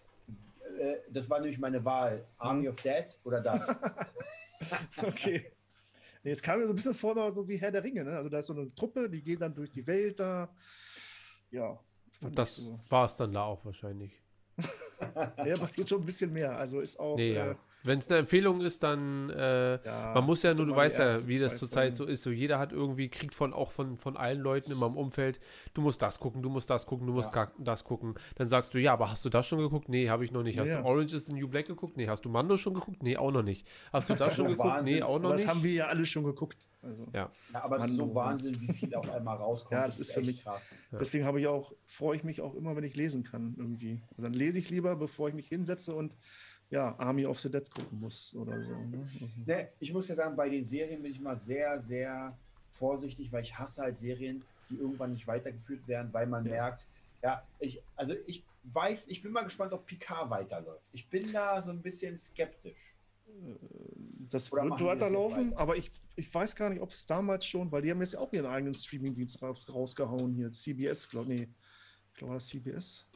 äh, das war nämlich meine Wahl, Army hm. of Dead oder das. okay. Nee, es kam mir so ein bisschen vor, so wie Herr der Ringe. Ne? Also da ist so eine Truppe, die gehen dann durch die Welt da. Ja. Das so. war es dann da auch wahrscheinlich. ja, passiert schon ein bisschen mehr. Also ist auch. Nee, ja. äh, Wenn es eine Empfehlung ist, dann äh, ja, man muss ja nur, du weißt ja, wie das zurzeit so ist. So jeder hat irgendwie, kriegt von auch von, von allen Leuten in meinem Umfeld, du musst das gucken, du musst das gucken, du musst ja. das gucken. Dann sagst du, ja, aber hast du das schon geguckt? Nee, habe ich noch nicht. Hast ja. du Orange is the New Black geguckt? Nee, hast du Mando schon geguckt? Nee, auch noch nicht. Hast du das schon geguckt? Wahnsinn. Nee, auch noch das nicht. Das haben wir ja alle schon geguckt. Also, ja. ja. aber es ist so Wahnsinn, wie viel auf einmal rauskommt. Ja, das, das ist, für mich krass. Deswegen habe ich auch, freue ich mich auch immer, wenn ich lesen kann irgendwie. Und dann lese ich lieber, bevor ich mich hinsetze und ja, Army of the Dead gucken muss oder so. Ne? Also. Ne, ich muss ja sagen, bei den Serien bin ich mal sehr, sehr vorsichtig, weil ich hasse halt Serien, die irgendwann nicht weitergeführt werden, weil man ja. merkt, ja, ich, also ich weiß, ich bin mal gespannt, ob Picard weiterläuft. Ich bin da so ein bisschen skeptisch. Das Oder wird weiterlaufen, aber ich, ich weiß gar nicht, ob es damals schon, weil die haben jetzt auch ihren eigenen Streamingdienst raus, rausgehauen hier. CBS, glaube ich. Nee, ich glaube, das CBS.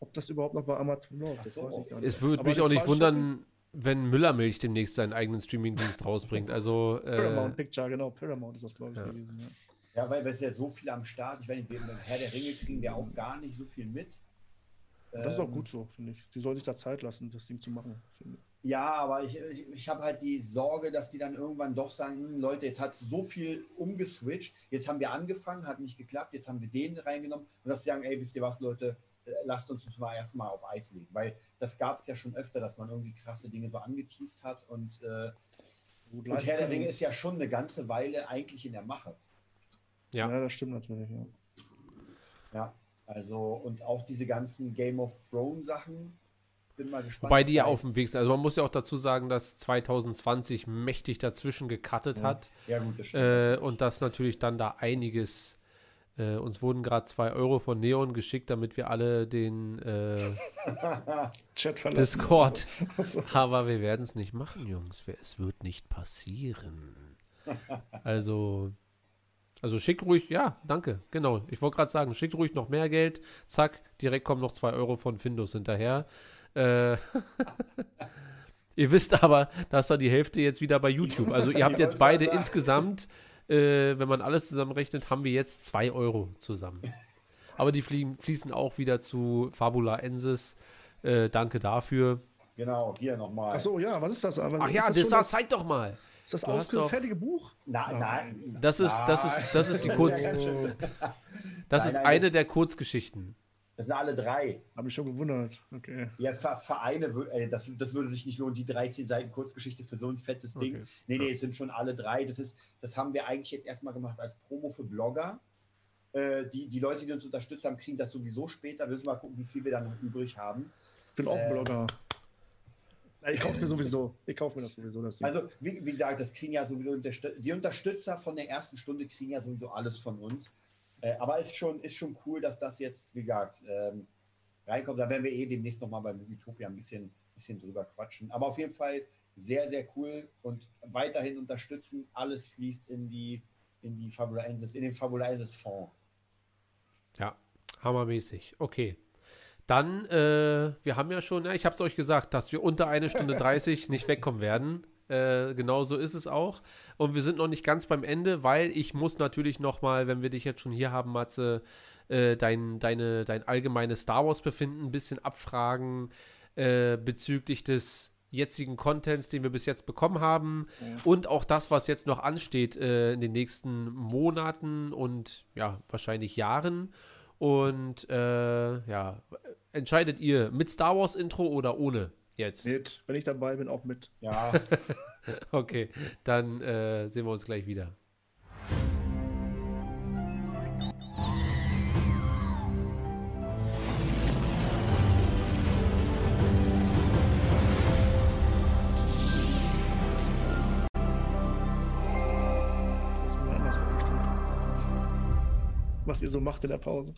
Ob das überhaupt noch bei Amazon läuft, so. weiß ich gar nicht. Es würde mich auch nicht wundern, wenn Müllermilch demnächst seinen eigenen Streamingdienst rausbringt. Also, äh, Paramount Picture, genau. Paramount ist das, glaube ich, ja. gewesen. Ja. ja, weil es ja so viel am Start. Ich weiß nicht, wir Herr der Ringe kriegen wir auch gar nicht so viel mit. Das ist auch ähm, gut so, finde ich. Die soll sich da Zeit lassen, das Ding zu machen. Ja, aber ich, ich, ich habe halt die Sorge, dass die dann irgendwann doch sagen, hm, Leute, jetzt hat es so viel umgeswitcht, jetzt haben wir angefangen, hat nicht geklappt, jetzt haben wir den reingenommen und dass sie sagen, ey, wisst ihr was, Leute, lasst uns das mal erstmal auf Eis legen. Weil das gab es ja schon öfter, dass man irgendwie krasse Dinge so angeteased hat. Und, äh, und Herr der Ringe ist ja schon eine ganze Weile eigentlich in der Mache. Ja, ja das stimmt natürlich, ja. Ja, also und auch diese ganzen Game of Thrones Sachen. Bin mal gespannt. Wobei die ja auf dem Weg sind. Also man muss ja auch dazu sagen, dass 2020 mächtig dazwischen gecuttet ja. hat. Ja, gut, das stimmt. Äh, und dass natürlich dann da einiges äh, uns wurden gerade zwei Euro von Neon geschickt, damit wir alle den äh, Discord. Aber wir werden es nicht machen, Jungs. Es wird nicht passieren. Also, also schickt ruhig, ja, danke, genau. Ich wollte gerade sagen, schickt ruhig noch mehr Geld. Zack, direkt kommen noch zwei Euro von Findus hinterher. Äh, ihr wisst aber, dass da die Hälfte jetzt wieder bei YouTube. Also ihr habt jetzt beide insgesamt äh, wenn man alles zusammenrechnet, haben wir jetzt 2 Euro zusammen. Aber die fließen auch wieder zu Fabula Ensis. Äh, danke dafür. Genau, hier nochmal. Achso, ja, was ist das? Aber Ach ja, das, das zeig doch mal. Ist das das fertige Buch? Nein, nein. Das ist, das ist, das ist die Kurz. Das ist eine der Kurzgeschichten. Das sind alle drei. Habe ich schon gewundert. Okay. Ja, Vereine, äh, das, das würde sich nicht lohnen, die 13 Seiten Kurzgeschichte für so ein fettes Ding. Okay. Nee, nee, es sind schon alle drei. Das, ist, das haben wir eigentlich jetzt erstmal gemacht als Promo für Blogger. Äh, die, die Leute, die uns unterstützt haben, kriegen das sowieso später. Wir müssen mal gucken, wie viel wir dann noch übrig haben. Ich bin auch äh, Blogger. Ich kaufe mir sowieso. Ich kaufe mir das sowieso. Das also, wie, wie, gesagt, das kriegen ja sowieso die Unterstützer von der ersten Stunde kriegen ja sowieso alles von uns. Äh, aber ist schon, ist schon cool, dass das jetzt, wie gesagt, ähm, reinkommt. Da werden wir eh demnächst nochmal bei Movietopia ein bisschen, bisschen drüber quatschen. Aber auf jeden Fall sehr, sehr cool und weiterhin unterstützen. Alles fließt in die, in die Fabulensis, in den Fabulensis Fonds. Ja, hammermäßig. Okay. Dann, äh, wir haben ja schon, ja, ich habe es euch gesagt, dass wir unter eine Stunde 30 nicht wegkommen werden. Äh, genau so ist es auch. Und wir sind noch nicht ganz beim Ende, weil ich muss natürlich noch mal, wenn wir dich jetzt schon hier haben, Matze, äh, dein, deine, dein allgemeines Star Wars-Befinden ein bisschen abfragen äh, bezüglich des jetzigen Contents, den wir bis jetzt bekommen haben ja. und auch das, was jetzt noch ansteht äh, in den nächsten Monaten und ja, wahrscheinlich Jahren. Und äh, ja, entscheidet ihr mit Star Wars Intro oder ohne? Jetzt. Mit. Wenn ich dabei bin, auch mit. Ja. okay, dann äh, sehen wir uns gleich wieder. Was ihr so macht in der Pause.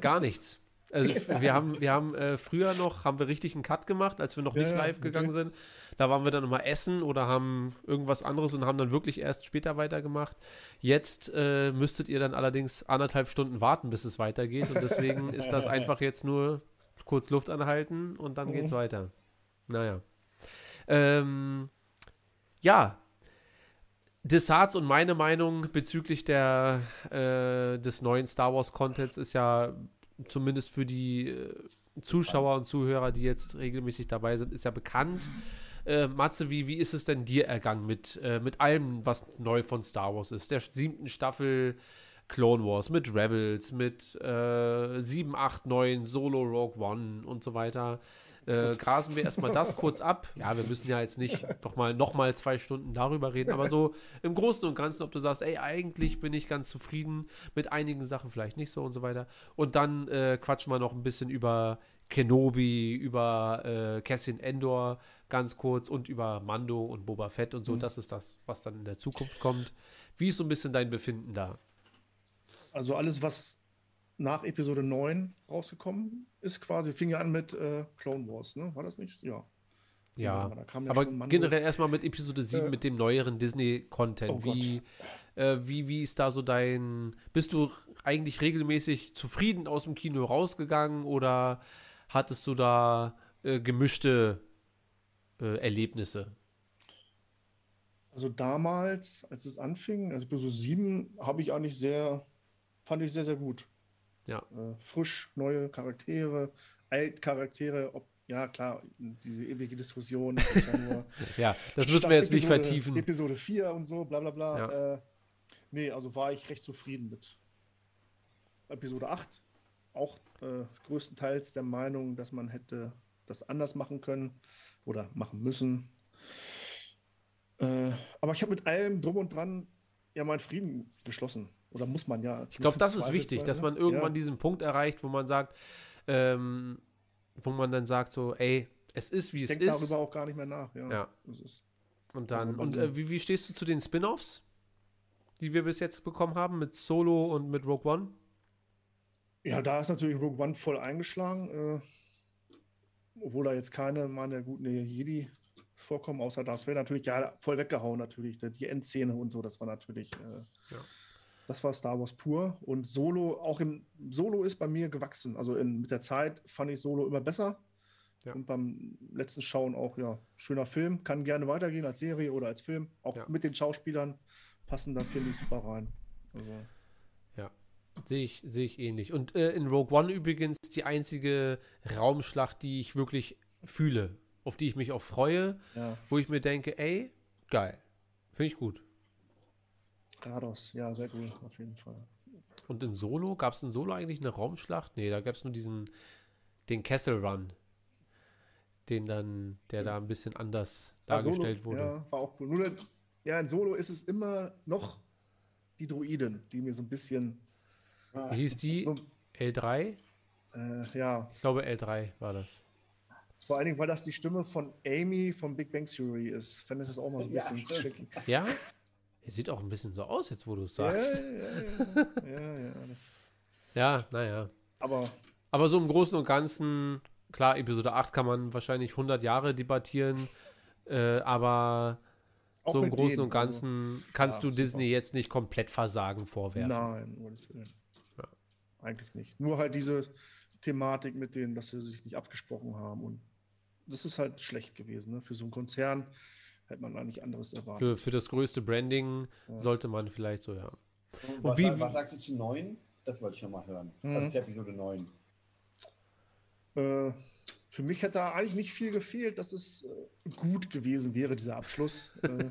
Gar nichts. Also wir haben, wir haben äh, früher noch, haben wir richtig einen Cut gemacht, als wir noch ja, nicht live ja, gegangen okay. sind. Da waren wir dann immer essen oder haben irgendwas anderes und haben dann wirklich erst später weitergemacht. Jetzt äh, müsstet ihr dann allerdings anderthalb Stunden warten, bis es weitergeht. Und deswegen ist das einfach jetzt nur kurz Luft anhalten und dann mhm. geht's weiter. Naja. Ähm, ja, Desarts und meine Meinung bezüglich der, äh, des neuen Star Wars Contents ist ja zumindest für die äh, Zuschauer und Zuhörer, die jetzt regelmäßig dabei sind, ist ja bekannt. Äh, Matze, wie, wie ist es denn dir ergangen mit, äh, mit allem, was neu von Star Wars ist? Der siebten Staffel Clone Wars, mit Rebels, mit äh, 7, 8, 9, Solo Rogue One und so weiter. Äh, grasen wir erstmal das kurz ab. Ja, wir müssen ja jetzt nicht noch mal, noch mal zwei Stunden darüber reden, aber so im Großen und Ganzen, ob du sagst, ey, eigentlich bin ich ganz zufrieden mit einigen Sachen, vielleicht nicht so und so weiter. Und dann äh, quatschen wir noch ein bisschen über Kenobi, über äh, Cassian Endor ganz kurz und über Mando und Boba Fett und so. Mhm. Das ist das, was dann in der Zukunft kommt. Wie ist so ein bisschen dein Befinden da? Also alles, was nach Episode 9 rausgekommen ist, quasi, fing ja an mit äh, Clone Wars, ne? War das nicht? Ja. Ja, ja, ja aber generell erstmal mit Episode 7, äh, mit dem neueren Disney-Content. Oh wie, äh, wie, wie ist da so dein. Bist du eigentlich regelmäßig zufrieden aus dem Kino rausgegangen oder hattest du da äh, gemischte äh, Erlebnisse? Also damals, als es anfing, also Episode 7, habe ich eigentlich sehr, fand ich sehr, sehr gut. Ja. Äh, frisch, neue Charaktere, Altcharaktere, ob ja, klar, diese ewige Diskussion. Ja, nur ja, das müssen wir jetzt Episode, nicht vertiefen. Episode 4 und so, bla bla bla. Ja. Äh, nee, also war ich recht zufrieden mit. Episode 8 auch äh, größtenteils der Meinung, dass man hätte das anders machen können oder machen müssen. Äh, aber ich habe mit allem drum und dran ja meinen Frieden geschlossen. Oder muss man ja. Ich glaube, das ist wichtig, dass man irgendwann ja. diesen Punkt erreicht, wo man sagt, ähm, wo man dann sagt so, ey, es ist wie ich es ist. Ich darüber auch gar nicht mehr nach. Ja. ja. Und dann, und äh, wie, wie stehst du zu den Spin-offs, die wir bis jetzt bekommen haben mit Solo und mit Rogue One? Ja, da ist natürlich Rogue One voll eingeschlagen, äh, obwohl da jetzt keine meine guten Jedi vorkommen, außer das wäre natürlich ja voll weggehauen natürlich. Die Endszene und so, das war natürlich, äh, ja. Das war Star Wars pur. Und Solo, auch im Solo ist bei mir gewachsen. Also in, mit der Zeit fand ich Solo immer besser. Ja. Und beim letzten Schauen auch, ja, schöner Film, kann gerne weitergehen als Serie oder als Film. Auch ja. mit den Schauspielern passen da, finde ich, super rein. Also. Sehe ich, sehe ich ähnlich. Und äh, in Rogue One übrigens die einzige Raumschlacht, die ich wirklich fühle, auf die ich mich auch freue, ja. wo ich mir denke, ey, geil. Finde ich gut. Rados, ja, sehr gut, auf jeden Fall. Und in Solo, gab es in Solo eigentlich eine Raumschlacht? Nee, da gab es nur diesen, den Kessel Run. Den dann, der da ein bisschen anders dargestellt Solo, wurde. Ja, war auch cool. Nur, ja, in Solo ist es immer noch die Druiden, die mir so ein bisschen wie hieß die? So, L3? Äh, ja. Ich glaube, L3 war das. Vor allen Dingen, weil das die Stimme von Amy von Big Bang Theory ist. Fände ich das auch mal so ein bisschen ja, tricky. Ja? Er sieht auch ein bisschen so aus, jetzt wo du es sagst. Ja, ja, ja. ja, ja, ja naja. Aber, Aber so im Großen und Ganzen, klar, Episode 8 kann man wahrscheinlich 100 Jahre debattieren, äh, aber so im Großen denen, und Ganzen also, kannst du Disney super. jetzt nicht komplett Versagen vorwerfen. Nein, um Gottes Willen eigentlich nicht. Nur halt diese Thematik mit denen, dass sie sich nicht abgesprochen haben. Und das ist halt schlecht gewesen. Ne? Für so einen Konzern hätte man eigentlich anderes erwartet. Für, für das größte Branding ja. sollte man vielleicht so, ja. Was, wie, was, sagst du zu 9? Das wollte ich nochmal hören. Mhm. Das ist Episode 9. Äh, für mich hätte da eigentlich nicht viel gefehlt, dass es äh, gut gewesen wäre, dieser Abschluss. Äh,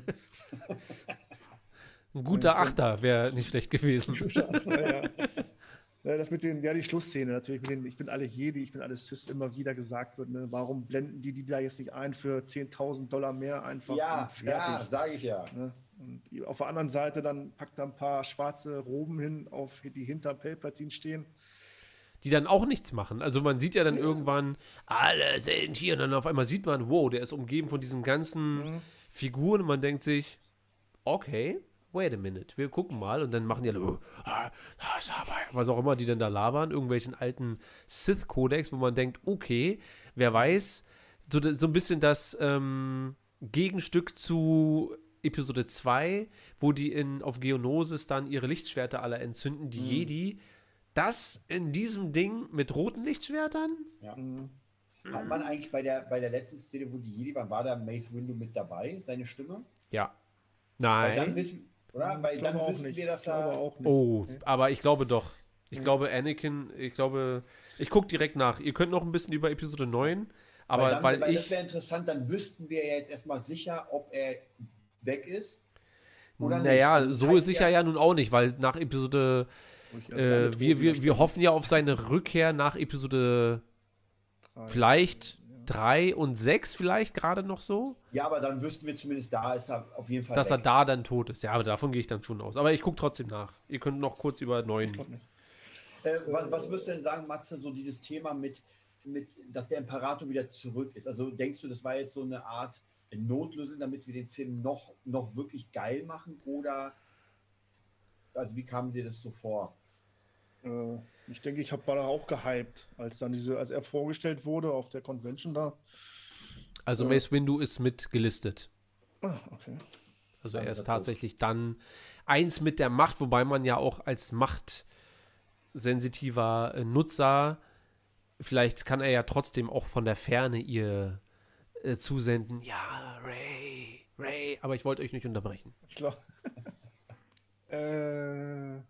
Ein guter Achter wäre nicht schlecht gewesen. Guter Achter, ja. Das mit den, ja, die Schlussszene natürlich, mit den, ich bin alle Jedi, ich bin alles Cis, immer wieder gesagt wird, ne? warum blenden die die da jetzt nicht ein für 10.000 Dollar mehr einfach? Ja, ja, sage ich ja. Ne? Und auf der anderen Seite dann packt er ein paar schwarze Roben hin, auf die hinter Palpatine stehen. Die dann auch nichts machen. Also man sieht ja dann ja. irgendwann, alle sind hier und dann auf einmal sieht man, wow, der ist umgeben von diesen ganzen mhm. Figuren und man denkt sich, okay, wait a minute, wir gucken mal und dann machen die alle, oh, was auch immer die denn da labern, irgendwelchen alten Sith-Kodex, wo man denkt, okay, wer weiß, so, so ein bisschen das ähm, Gegenstück zu Episode 2, wo die in, auf Geonosis dann ihre Lichtschwerter alle entzünden, die mhm. Jedi. Das in diesem Ding mit roten Lichtschwertern? Ja. Mhm. Hat man eigentlich bei der, bei der letzten Szene, wo die Jedi waren, war da Mace Windu mit dabei, seine Stimme? Ja. Nein. Weil dann wissen, oder? Weil dann wissen nicht. wir, dass er. Auch nicht. Oh, aber ich glaube doch. Ich mhm. glaube, Anakin, ich glaube, ich gucke direkt nach. Ihr könnt noch ein bisschen über Episode 9 Aber weil, dann, weil, weil ich, das wäre interessant, dann wüssten wir ja jetzt erstmal sicher, ob er weg ist. Oder naja, also so ist sicher ja, ja nun auch nicht, weil nach Episode. Äh, wir, wir, wir hoffen ja auf seine Rückkehr nach Episode drei. vielleicht drei und sechs vielleicht gerade noch so. Ja, aber dann wüssten wir zumindest, da ist er auf jeden Fall. Dass weg. er da dann tot ist. Ja, aber davon gehe ich dann schon aus. Aber ich gucke trotzdem nach. Ihr könnt noch kurz über neun. Äh, was, was würdest du denn sagen, Matze, so dieses Thema mit, mit, dass der Imperator wieder zurück ist? Also denkst du, das war jetzt so eine Art Notlösung, damit wir den Film noch, noch wirklich geil machen? Oder also wie kam dir das so vor? Äh, ich denke, ich habe da auch gehypt, als dann diese, als er vorgestellt wurde auf der Convention da. Also äh, Mace Windu ist mit gelistet. Ah, okay. Also er ist tatsächlich dann eins mit der Macht, wobei man ja auch als machtsensitiver äh, Nutzer, vielleicht kann er ja trotzdem auch von der Ferne ihr äh, zusenden, ja, Ray, Ray, aber ich wollte euch nicht unterbrechen. Ich glaube. äh,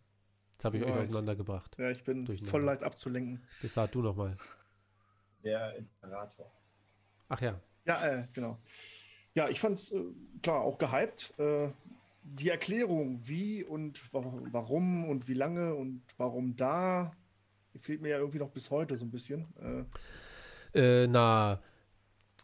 Jetzt habe ich ja, euch auseinandergebracht. Ja, ich bin voll leicht abzulenken. Das sag du nochmal. Der Imperator. Ach ja. Ja, äh, genau. Ja, ich fand es äh, klar auch gehypt. Äh, die Erklärung, wie und warum und wie lange und warum da, fehlt mir ja irgendwie noch bis heute so ein bisschen. Äh, na,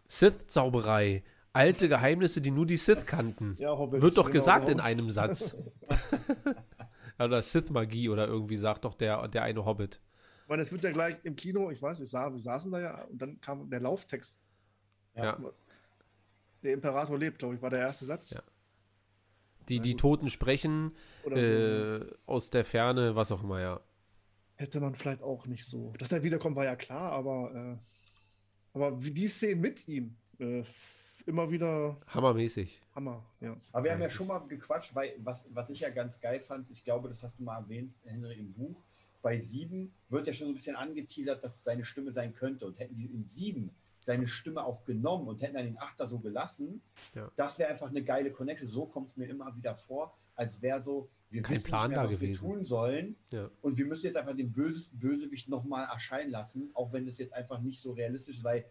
Sith-Zauberei. Alte Geheimnisse, die nur die Sith kannten. Ja, Wird doch genau gesagt in einem Satz. oder Sith-Magie oder irgendwie, sagt doch der, der eine Hobbit. Weil es wird ja gleich im Kino, ich weiß, ich sah, wir saßen da ja und dann kam der Lauftext. Ja. Der Imperator lebt, glaube ich, war der erste Satz. Ja. Die, die Toten sprechen äh, so. aus der Ferne, was auch immer, ja. Hätte man vielleicht auch nicht so. Dass er wiederkommt, war ja klar, aber, äh, aber wie die Szenen mit ihm, äh, immer wieder. Hammermäßig. Hammer, ja. Aber wir haben ja schon mal gequatscht, weil was, was ich ja ganz geil fand, ich glaube, das hast du mal erwähnt, Henry, im Buch. Bei sieben wird ja schon so ein bisschen angeteasert, dass es seine Stimme sein könnte. Und hätten die in sieben seine Stimme auch genommen und hätten dann den Achter so gelassen, ja. das wäre einfach eine geile Connection. So kommt es mir immer wieder vor, als wäre so, wir Kein wissen Plan nicht mehr, was gewesen. wir tun sollen. Ja. Und wir müssen jetzt einfach den bösesten Bösewicht nochmal erscheinen lassen, auch wenn es jetzt einfach nicht so realistisch ist, weil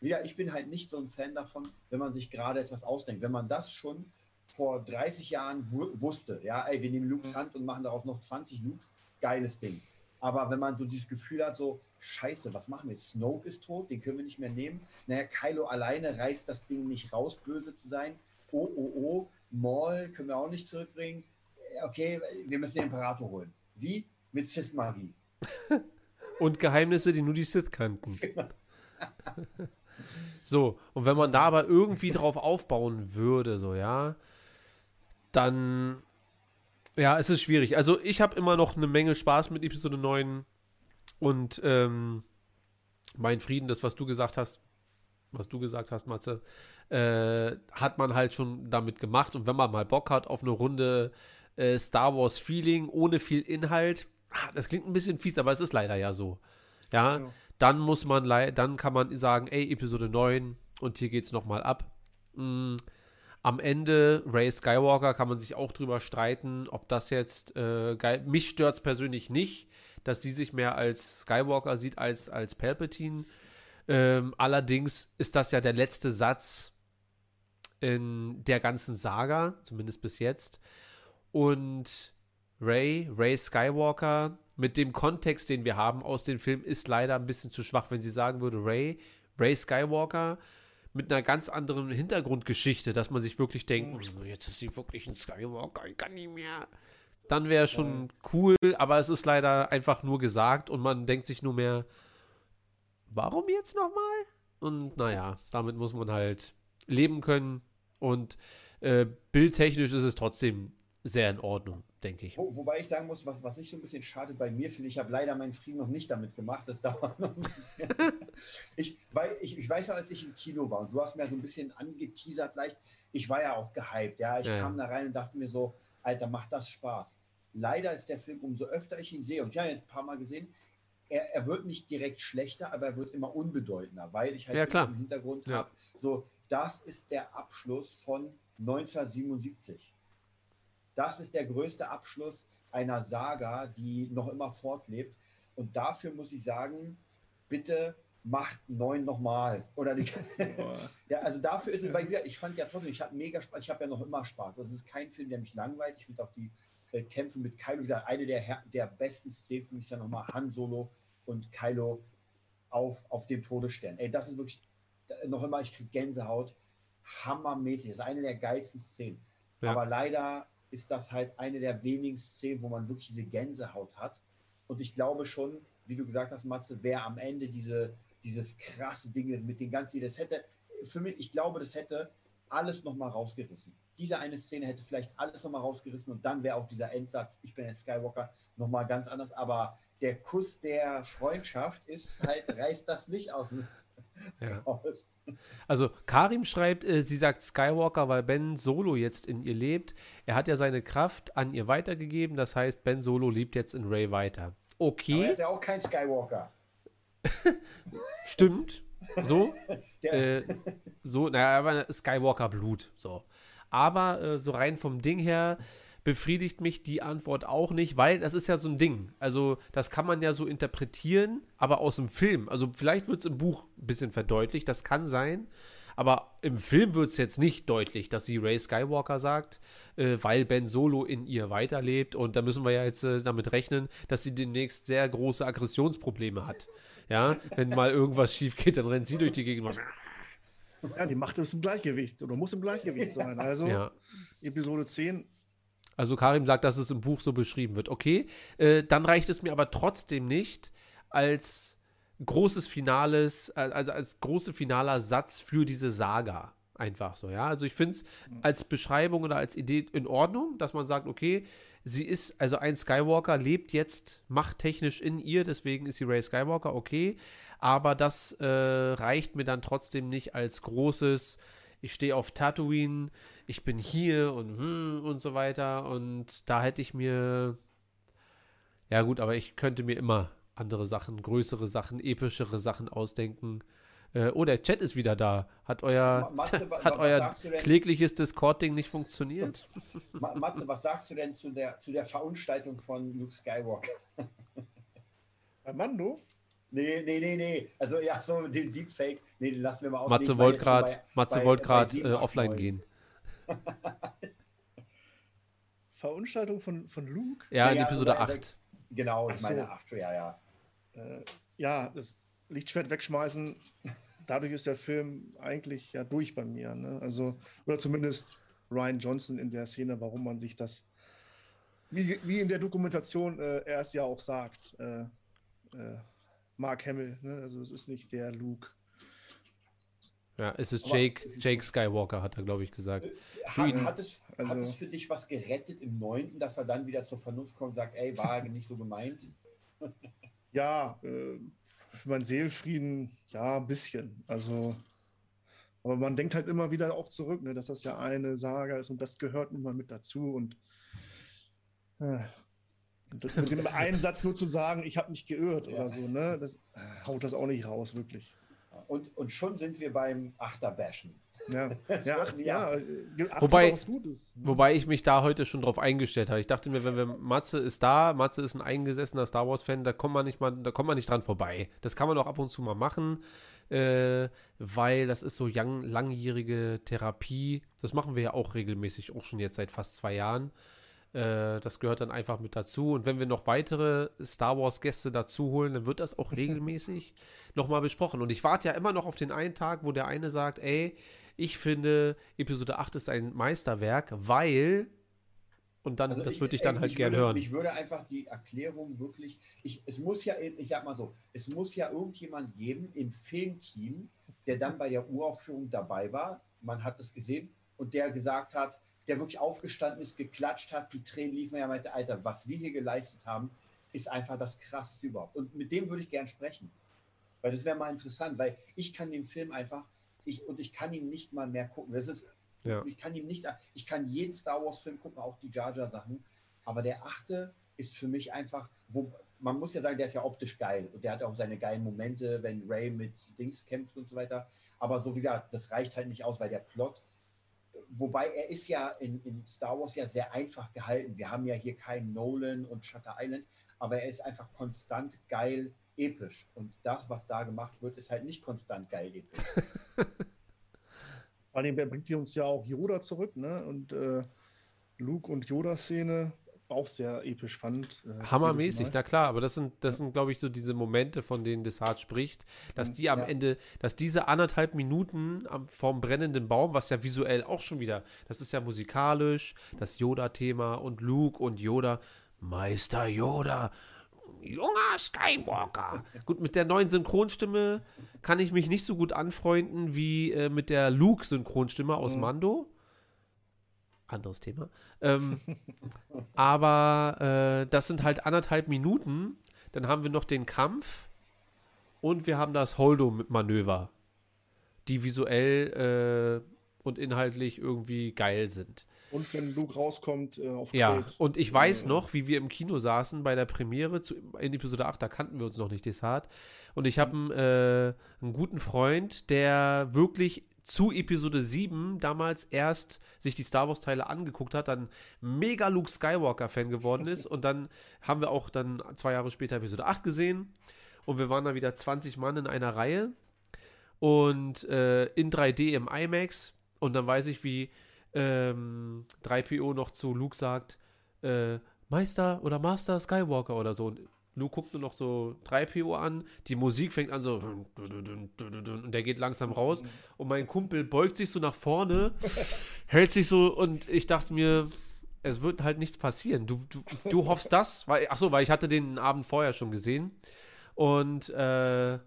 ja, ich bin halt nicht so ein Fan davon, wenn man sich gerade etwas ausdenkt. Wenn man das schon vor 30 Jahren wusste, ja, ey, wir nehmen Lukes Hand und machen daraus noch 20 Lukes, geiles Ding. Aber wenn man so dieses Gefühl hat, so, scheiße, was machen wir? Snoke ist tot, den können wir nicht mehr nehmen. Naja, Kylo alleine reißt das Ding nicht raus, böse zu sein. Oh, oh, oh, Maul können wir auch nicht zurückbringen. Okay, wir müssen den Imperator holen. Wie? Mit Sith-Magie. und Geheimnisse, die nur die Sith kannten. Genau. So, und wenn man da aber irgendwie drauf aufbauen würde, so, ja, dann, ja, es ist schwierig. Also, ich habe immer noch eine Menge Spaß mit Episode 9 und ähm, mein Frieden, das, was du gesagt hast, was du gesagt hast, Matze, äh, hat man halt schon damit gemacht. Und wenn man mal Bock hat auf eine Runde äh, Star Wars Feeling ohne viel Inhalt, ah, das klingt ein bisschen fies, aber es ist leider ja so. Ja, ja dann muss man, dann kann man sagen, ey, Episode 9 und hier geht's nochmal ab. Mhm. Am Ende, Ray Skywalker, kann man sich auch drüber streiten, ob das jetzt äh, geil. Mich stört es persönlich nicht, dass sie sich mehr als Skywalker sieht als als Palpatine. Ähm, allerdings ist das ja der letzte Satz in der ganzen Saga, zumindest bis jetzt. Und Ray, Ray Skywalker, mit dem Kontext, den wir haben aus dem Film, ist leider ein bisschen zu schwach, wenn sie sagen würde, Ray, Ray Skywalker mit einer ganz anderen Hintergrundgeschichte, dass man sich wirklich denkt, oh, jetzt ist sie wirklich ein Skywalker, ich kann nicht mehr. Dann wäre schon cool, aber es ist leider einfach nur gesagt und man denkt sich nur mehr, warum jetzt nochmal? Und naja, damit muss man halt leben können und äh, bildtechnisch ist es trotzdem sehr in Ordnung denke ich. Wo, wobei ich sagen muss, was, was ich so ein bisschen schade bei mir finde, ich habe leider meinen Frieden noch nicht damit gemacht. Das dauert noch ein bisschen. ich, weil ich, ich weiß ja, als ich im Kino war und du hast mir so ein bisschen angeteasert leicht, ich war ja auch gehypt. Ja, ich ja. kam da rein und dachte mir so, Alter, macht das Spaß. Leider ist der Film, umso öfter ich ihn sehe, und ich habe ihn jetzt ein paar Mal gesehen, er, er, wird nicht direkt schlechter, aber er wird immer unbedeutender, weil ich halt ja, im Hintergrund ja. habe. So, das ist der Abschluss von 1977. Das ist der größte Abschluss einer Saga, die noch immer fortlebt. Und dafür muss ich sagen, bitte macht neun nochmal. Oder die, ja, also dafür ist es, weil gesagt, ich fand ja trotzdem, ich habe mega Spaß, ich habe ja noch immer Spaß. Das ist kein Film, der mich langweilt. Ich finde auch die äh, Kämpfe mit Kylo, wie gesagt, eine der, der besten Szenen für mich ist ja nochmal Han Solo und Kylo auf, auf dem Todesstern. Ey, das ist wirklich noch immer, ich kriege Gänsehaut. Hammermäßig. Das ist eine der geilsten Szenen. Ja. Aber leider ist das halt eine der wenigen Szenen, wo man wirklich diese Gänsehaut hat. Und ich glaube schon, wie du gesagt hast, Matze, wer am Ende diese, dieses krasse Ding ist mit den ganzen, das hätte, für mich, ich glaube, das hätte alles nochmal rausgerissen. Diese eine Szene hätte vielleicht alles nochmal rausgerissen und dann wäre auch dieser Endsatz, ich bin ein Skywalker, nochmal ganz anders. Aber der Kuss der Freundschaft ist halt, reißt das nicht aus. Ja. Also Karim schreibt, äh, sie sagt Skywalker, weil Ben Solo jetzt in ihr lebt. Er hat ja seine Kraft an ihr weitergegeben, das heißt, Ben Solo lebt jetzt in Ray weiter. Okay. Aber er ist ja auch kein Skywalker. Stimmt. So. äh, so, naja, aber Skywalker-Blut. So. Aber äh, so rein vom Ding her befriedigt mich die Antwort auch nicht, weil das ist ja so ein Ding. Also, das kann man ja so interpretieren, aber aus dem Film. Also, vielleicht wird es im Buch ein bisschen verdeutlicht, das kann sein. Aber im Film wird es jetzt nicht deutlich, dass sie Ray Skywalker sagt, äh, weil Ben Solo in ihr weiterlebt. Und da müssen wir ja jetzt äh, damit rechnen, dass sie demnächst sehr große Aggressionsprobleme hat. Ja, wenn mal irgendwas schief geht, dann rennt sie durch die Gegend. Ja, die Macht ist im Gleichgewicht oder muss im Gleichgewicht sein. Also ja. Episode 10. Also Karim sagt, dass es im Buch so beschrieben wird. Okay, äh, dann reicht es mir aber trotzdem nicht als großes Finales, äh, also als große finaler Satz für diese Saga. Einfach so, ja. Also ich finde es als Beschreibung oder als Idee in Ordnung, dass man sagt, okay, sie ist, also ein Skywalker lebt jetzt machttechnisch in ihr, deswegen ist sie Ray Skywalker, okay. Aber das äh, reicht mir dann trotzdem nicht als großes, ich stehe auf Tatooine, ich bin hier und hm, und so weiter. Und da hätte ich mir, ja gut, aber ich könnte mir immer andere Sachen, größere Sachen, epischere Sachen ausdenken. Äh, oh, der Chat ist wieder da. Hat euer, Matze, hat euer klägliches Discord-Ding nicht funktioniert? Matze, was sagst du denn zu der, zu der Verunstaltung von Luke Skywalker? Mando? Nee, nee, nee, nee. Also ja, so den Deepfake, nee, den lassen wir mal aus. Matze wollte gerade wollt äh, offline gehen. Verunstaltung von, von Luke? Ja, in Episode also, 8. Also, genau, ich meine 8, ja, ja äh, ja, das Lichtschwert wegschmeißen, dadurch ist der Film eigentlich ja durch bei mir. Ne? Also, oder zumindest Ryan Johnson in der Szene, warum man sich das, wie, wie in der Dokumentation äh, er es ja auch sagt, äh, äh, Mark Hamill, ne? also es ist nicht der Luke. Ja, es ist Jake, Jake Skywalker, hat er, glaube ich, gesagt. Äh, hat, hat, es, also, hat es für dich was gerettet im Neunten, dass er dann wieder zur Vernunft kommt und sagt, ey, war nicht so gemeint? ja, äh, für meinen Seelenfrieden, ja, ein bisschen. Also, aber man denkt halt immer wieder auch zurück, ne, dass das ja eine Saga ist und das gehört nun mal mit dazu. Und äh, mit dem einen Satz nur zu sagen, ich habe mich geirrt ja. oder so, ne, das äh, haut das auch nicht raus, wirklich. Und, und schon sind wir beim Achterbashen. Ja, ja, ach, ja. Äh, wobei, ne? wobei ich mich da heute schon drauf eingestellt habe. Ich dachte mir, wenn wir Matze ist da, Matze ist ein eingesessener Star Wars-Fan, da kommt man nicht mal, da kommt man nicht dran vorbei. Das kann man auch ab und zu mal machen, äh, weil das ist so lang, langjährige Therapie. Das machen wir ja auch regelmäßig, auch schon jetzt seit fast zwei Jahren. Äh, das gehört dann einfach mit dazu. Und wenn wir noch weitere Star Wars-Gäste dazu holen, dann wird das auch regelmäßig nochmal besprochen. Und ich warte ja immer noch auf den einen Tag, wo der eine sagt, ey, ich finde, Episode 8 ist ein Meisterwerk, weil und dann, also das würde ich dann halt gerne hören. Ich würde einfach die Erklärung wirklich, ich, es muss ja, ich sag mal so, es muss ja irgendjemand geben im Filmteam, der dann bei der Uraufführung dabei war, man hat es gesehen, und der gesagt hat, der wirklich aufgestanden ist, geklatscht hat, die Tränen liefen, er meinte, Alter, was wir hier geleistet haben, ist einfach das Krasseste überhaupt. Und mit dem würde ich gern sprechen. Weil das wäre mal interessant, weil ich kann den Film einfach, ich, und ich kann ihn nicht mal mehr gucken. Das ist, ja. ich kann ihm nicht ich kann jeden Star Wars-Film gucken, auch die Jar Jar-Sachen. Aber der achte ist für mich einfach, wo, man muss ja sagen, der ist ja optisch geil und der hat auch seine geilen Momente, wenn Ray mit Dings kämpft und so weiter. Aber so wie gesagt, das reicht halt nicht aus, weil der Plot, wobei er ist ja in, in Star Wars ja sehr einfach gehalten. Wir haben ja hier keinen Nolan und Shutter Island, aber er ist einfach konstant geil episch. Und das, was da gemacht wird, ist halt nicht konstant geil episch. Vor allem bringt uns ja auch Yoda zurück, ne? Und äh, Luke und Yoda-Szene auch sehr episch fand. Äh, Hammermäßig, na klar, aber das sind, das ja. sind, glaube ich, so diese Momente, von denen Desart spricht, dass mhm, die am ja. Ende, dass diese anderthalb Minuten am, vom brennenden Baum, was ja visuell auch schon wieder, das ist ja musikalisch, das Yoda-Thema und Luke und Yoda, Meister Yoda, junger Skywalker. gut, mit der neuen Synchronstimme kann ich mich nicht so gut anfreunden wie äh, mit der Luke-Synchronstimme aus mhm. Mando anderes Thema. Ähm, aber äh, das sind halt anderthalb Minuten. Dann haben wir noch den Kampf und wir haben das Holdo-Manöver, die visuell äh, und inhaltlich irgendwie geil sind. Und wenn Luke rauskommt äh, auf Ja, Crate. und ich weiß noch, wie wir im Kino saßen bei der Premiere zu, in Episode 8, da kannten wir uns noch nicht Desart. Und ich habe einen, äh, einen guten Freund, der wirklich zu Episode 7 damals erst sich die Star Wars Teile angeguckt hat, dann mega Luke Skywalker Fan geworden ist. Und dann haben wir auch dann zwei Jahre später Episode 8 gesehen. Und wir waren da wieder 20 Mann in einer Reihe. Und äh, in 3D im IMAX. Und dann weiß ich, wie ähm, 3PO noch zu Luke sagt, äh, Meister oder Master Skywalker oder so. Und Luke guckt nur noch so 3PO an, die Musik fängt an so und der geht langsam raus und mein Kumpel beugt sich so nach vorne, hält sich so und ich dachte mir, es wird halt nichts passieren. Du, du, du hoffst das, weil, achso, weil ich hatte den Abend vorher schon gesehen und äh,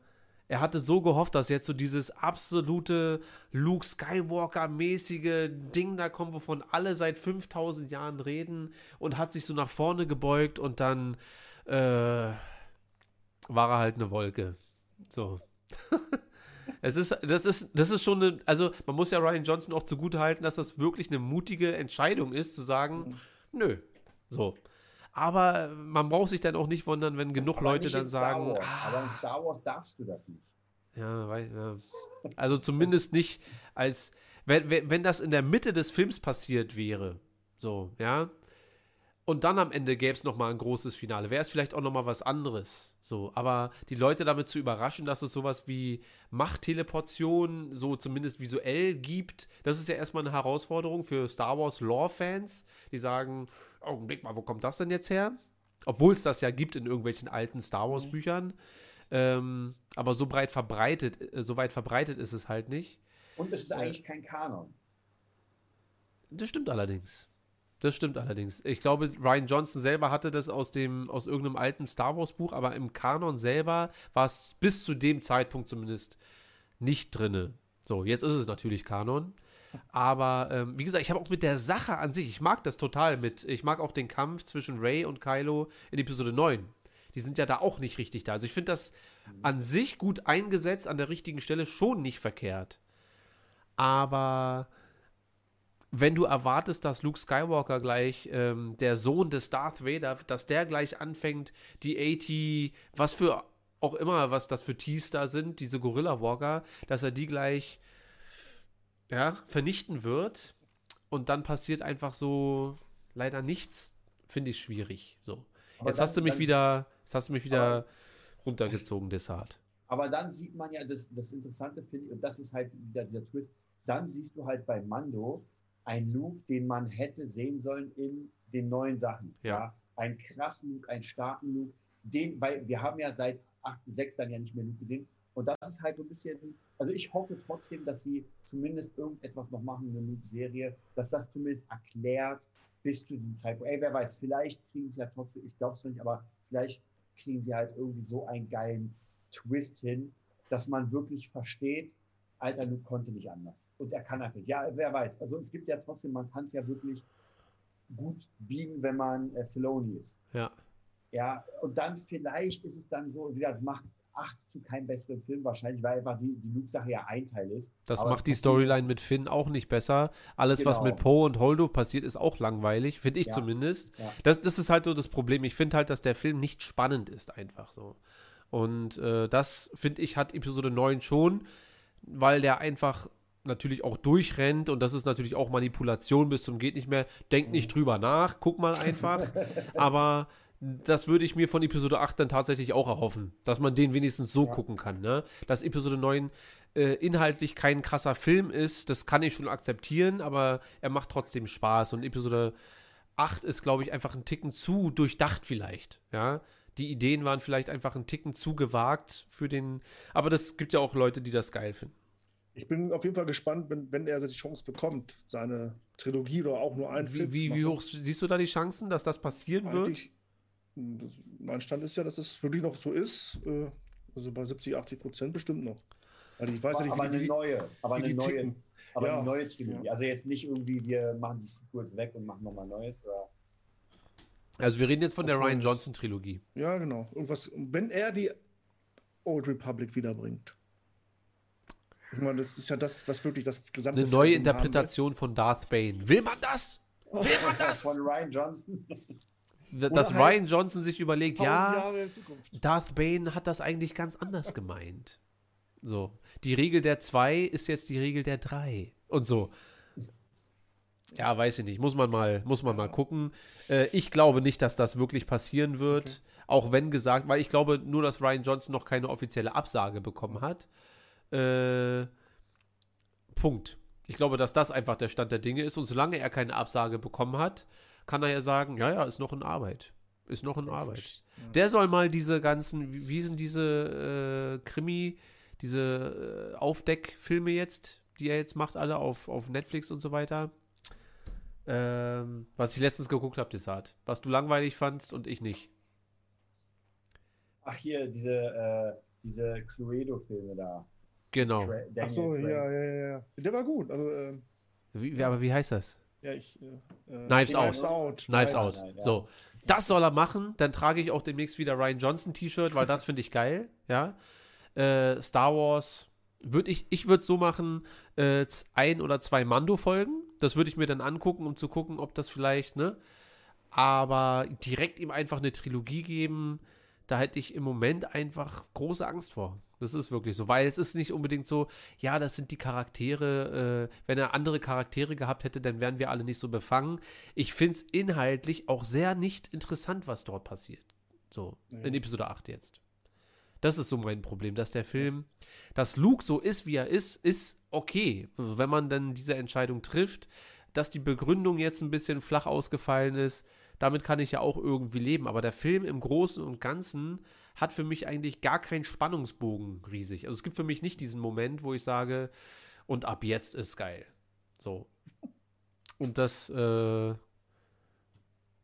er hatte so gehofft, dass jetzt so dieses absolute Luke Skywalker-mäßige Ding da kommt, wovon alle seit 5000 Jahren reden und hat sich so nach vorne gebeugt und dann äh, war er halt eine Wolke. So. es ist, das ist, das ist schon eine, also man muss ja Ryan Johnson auch zugute halten, dass das wirklich eine mutige Entscheidung ist, zu sagen, mhm. nö. So. Aber man braucht sich dann auch nicht wundern, wenn genug aber Leute dann sagen. Ah, aber in Star Wars darfst du das nicht. Ja, weil, ja. also zumindest nicht als, wenn, wenn das in der Mitte des Films passiert wäre, so, ja, und dann am Ende gäbe es nochmal ein großes Finale. Wäre es vielleicht auch nochmal was anderes. So, aber die Leute damit zu überraschen, dass es sowas wie Machtteleportation so zumindest visuell gibt, das ist ja erstmal eine Herausforderung für Star Wars Lore-Fans, die sagen, Augenblick mal, wo kommt das denn jetzt her? Obwohl es das ja gibt in irgendwelchen alten Star Wars mhm. Ähm, aber so breit verbreitet, äh, so weit verbreitet ist es halt nicht. Und es ist äh, eigentlich kein Kanon. Das stimmt allerdings. Das stimmt allerdings. Ich glaube, Ryan Johnson selber hatte das aus dem aus irgendeinem alten Star Wars Buch, aber im Kanon selber war es bis zu dem Zeitpunkt zumindest nicht drinne. So, jetzt ist es natürlich Kanon. Aber ähm, wie gesagt, ich habe auch mit der Sache an sich, ich mag das total mit, ich mag auch den Kampf zwischen Ray und Kylo in Episode 9. Die sind ja da auch nicht richtig da. Also ich finde das an sich gut eingesetzt, an der richtigen Stelle schon nicht verkehrt. Aber wenn du erwartest, dass Luke Skywalker gleich ähm, der Sohn des Darth Vader, dass der gleich anfängt, die 80, was für auch immer, was das für Tees da sind, diese Gorilla Walker, dass er die gleich ja, vernichten wird und dann passiert einfach so leider nichts, finde ich schwierig. So. jetzt dann, hast du mich wieder, jetzt hast du mich wieder aber, runtergezogen, Desart. Aber dann sieht man ja, das, das Interessante finde ich, und das ist halt wieder dieser Twist, dann siehst du halt bei Mando, ein Luke, den man hätte sehen sollen in den neuen Sachen. Ja. ja. Ein krassen Luke, einen starken Luke, den, weil wir haben ja seit 8, 6 dann ja nicht mehr Luke gesehen. Und das ist halt so ein bisschen, also ich hoffe trotzdem, dass sie zumindest irgendetwas noch machen in der Luke-Serie, dass das zumindest erklärt bis zu diesem Zeitpunkt. Ey, wer weiß, vielleicht kriegen sie ja trotzdem, ich glaube es nicht, aber vielleicht kriegen sie halt irgendwie so einen geilen Twist hin, dass man wirklich versteht, Alter, Luke konnte nicht anders. Und er kann einfach, ja, wer weiß. Also es gibt ja trotzdem, man kann es ja wirklich gut biegen, wenn man äh, Filoni ist. Ja. Ja, und dann vielleicht ist es dann so, wie das macht acht zu keinem besseren Film wahrscheinlich, weil einfach die, die Luke-Sache ja ein Teil ist. Das macht die Storyline mit Finn auch nicht besser. Alles, genau. was mit Poe und Holdo passiert, ist auch langweilig, finde ich ja. zumindest. Ja. Das, das ist halt so das Problem. Ich finde halt, dass der Film nicht spannend ist, einfach so. Und äh, das, finde ich, hat Episode 9 schon weil der einfach natürlich auch durchrennt und das ist natürlich auch Manipulation bis zum geht nicht mehr. Denk nicht mhm. drüber nach, guck mal einfach. Aber das würde ich mir von Episode 8 dann tatsächlich auch erhoffen, dass man den wenigstens so ja. gucken kann, ne? Dass Episode 9 äh, inhaltlich kein krasser Film ist, das kann ich schon akzeptieren, aber er macht trotzdem Spaß und Episode 8 ist, glaube ich, einfach ein Ticken zu durchdacht vielleicht, ja? Die Ideen waren vielleicht einfach ein Ticken zu gewagt für den, aber das gibt ja auch Leute, die das geil finden. Ich bin auf jeden Fall gespannt, wenn, wenn er die Chance bekommt, seine Trilogie oder auch nur ein Film wie, wie hoch siehst du da die Chancen, dass das passieren Eigentlich, wird? Das, mein Stand ist ja, dass es wirklich noch so ist. Äh, also bei 70, 80 Prozent bestimmt noch. Also ich weiß aber, ja nicht, wie aber die, eine neue, aber eine neue, aber ja. eine neue Trilogie. Ja. Also jetzt nicht irgendwie, wir machen das kurz weg und machen nochmal Neues. Oder? Also wir reden jetzt von der Ryan Johnson Trilogie. Ja, genau. Irgendwas, wenn er die Old Republic wiederbringt. Ich meine, das ist ja das, was wirklich das gesamte. Eine neue Interpretation von Darth Bane. Will man das? Will man das? Von Ryan Johnson. dass halt Ryan Johnson sich überlegt, ja, Darth Bane hat das eigentlich ganz anders gemeint. So, die Regel der zwei ist jetzt die Regel der drei und so. Ja, weiß ich nicht. Muss man mal, muss man mal gucken. Äh, ich glaube nicht, dass das wirklich passieren wird. Okay. Auch wenn gesagt, weil ich glaube nur, dass Ryan Johnson noch keine offizielle Absage bekommen hat. Äh, Punkt. Ich glaube, dass das einfach der Stand der Dinge ist. Und solange er keine Absage bekommen hat, kann er ja sagen, ja, ja, ist noch in Arbeit. Ist noch in Arbeit. Ja. Der soll mal diese ganzen, wie, sind diese äh, Krimi, diese äh, Aufdeckfilme jetzt, die er jetzt macht, alle auf, auf Netflix und so weiter. Ähm, was ich letztens geguckt habe, Desart. Was du langweilig fandst und ich nicht. Ach, hier, diese, äh, diese Cluedo-Filme da. Genau. Ach so, ja, ja, ja. Der war gut. Also, äh, wie, aber wie heißt das? Ja, ich. Äh, äh Knives, Out. Out. Knives Out. So. Das soll er machen. Dann trage ich auch demnächst wieder Ryan Johnson T-Shirt, weil das finde ich geil. Ja. Äh, Star Wars würde ich, ich würde so machen, äh, ein oder zwei Mando-Folgen. Das würde ich mir dann angucken, um zu gucken, ob das vielleicht, ne? Aber direkt ihm einfach eine Trilogie geben, da hätte ich im Moment einfach große Angst vor. Das ist wirklich so, weil es ist nicht unbedingt so, ja, das sind die Charaktere, äh, wenn er andere Charaktere gehabt hätte, dann wären wir alle nicht so befangen. Ich finde es inhaltlich auch sehr nicht interessant, was dort passiert. So, ja. in Episode 8 jetzt. Das ist so mein Problem, dass der Film, dass Luke so ist, wie er ist, ist okay. Wenn man dann diese Entscheidung trifft, dass die Begründung jetzt ein bisschen flach ausgefallen ist, damit kann ich ja auch irgendwie leben. Aber der Film im Großen und Ganzen hat für mich eigentlich gar keinen Spannungsbogen riesig. Also es gibt für mich nicht diesen Moment, wo ich sage, und ab jetzt ist geil. So. Und das äh,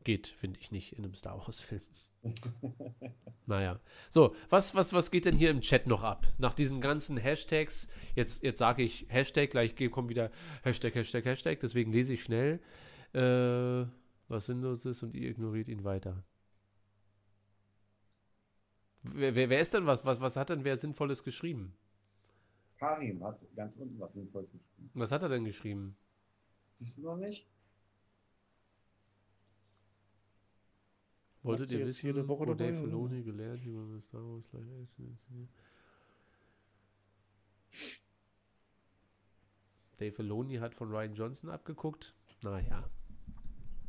geht, finde ich, nicht in einem Star Wars-Film. naja. So, was, was, was geht denn hier im Chat noch ab? Nach diesen ganzen Hashtags, jetzt, jetzt sage ich Hashtag, gleich kommt wieder Hashtag, Hashtag, Hashtag, deswegen lese ich schnell, äh, was sinnlos ist und ihr ignoriert ihn weiter. Wer, wer, wer, ist denn was, was? Was hat denn wer Sinnvolles geschrieben? Karim hat ganz unten was Sinnvolles geschrieben. Was hat er denn geschrieben? Siehst du noch nicht? Wolltet ihr wissen, jede Woche wo Dave Filoni gelernt, wie man Star Wars Live Action Dave Filoni hat von Ryan Johnson abgeguckt. Naja.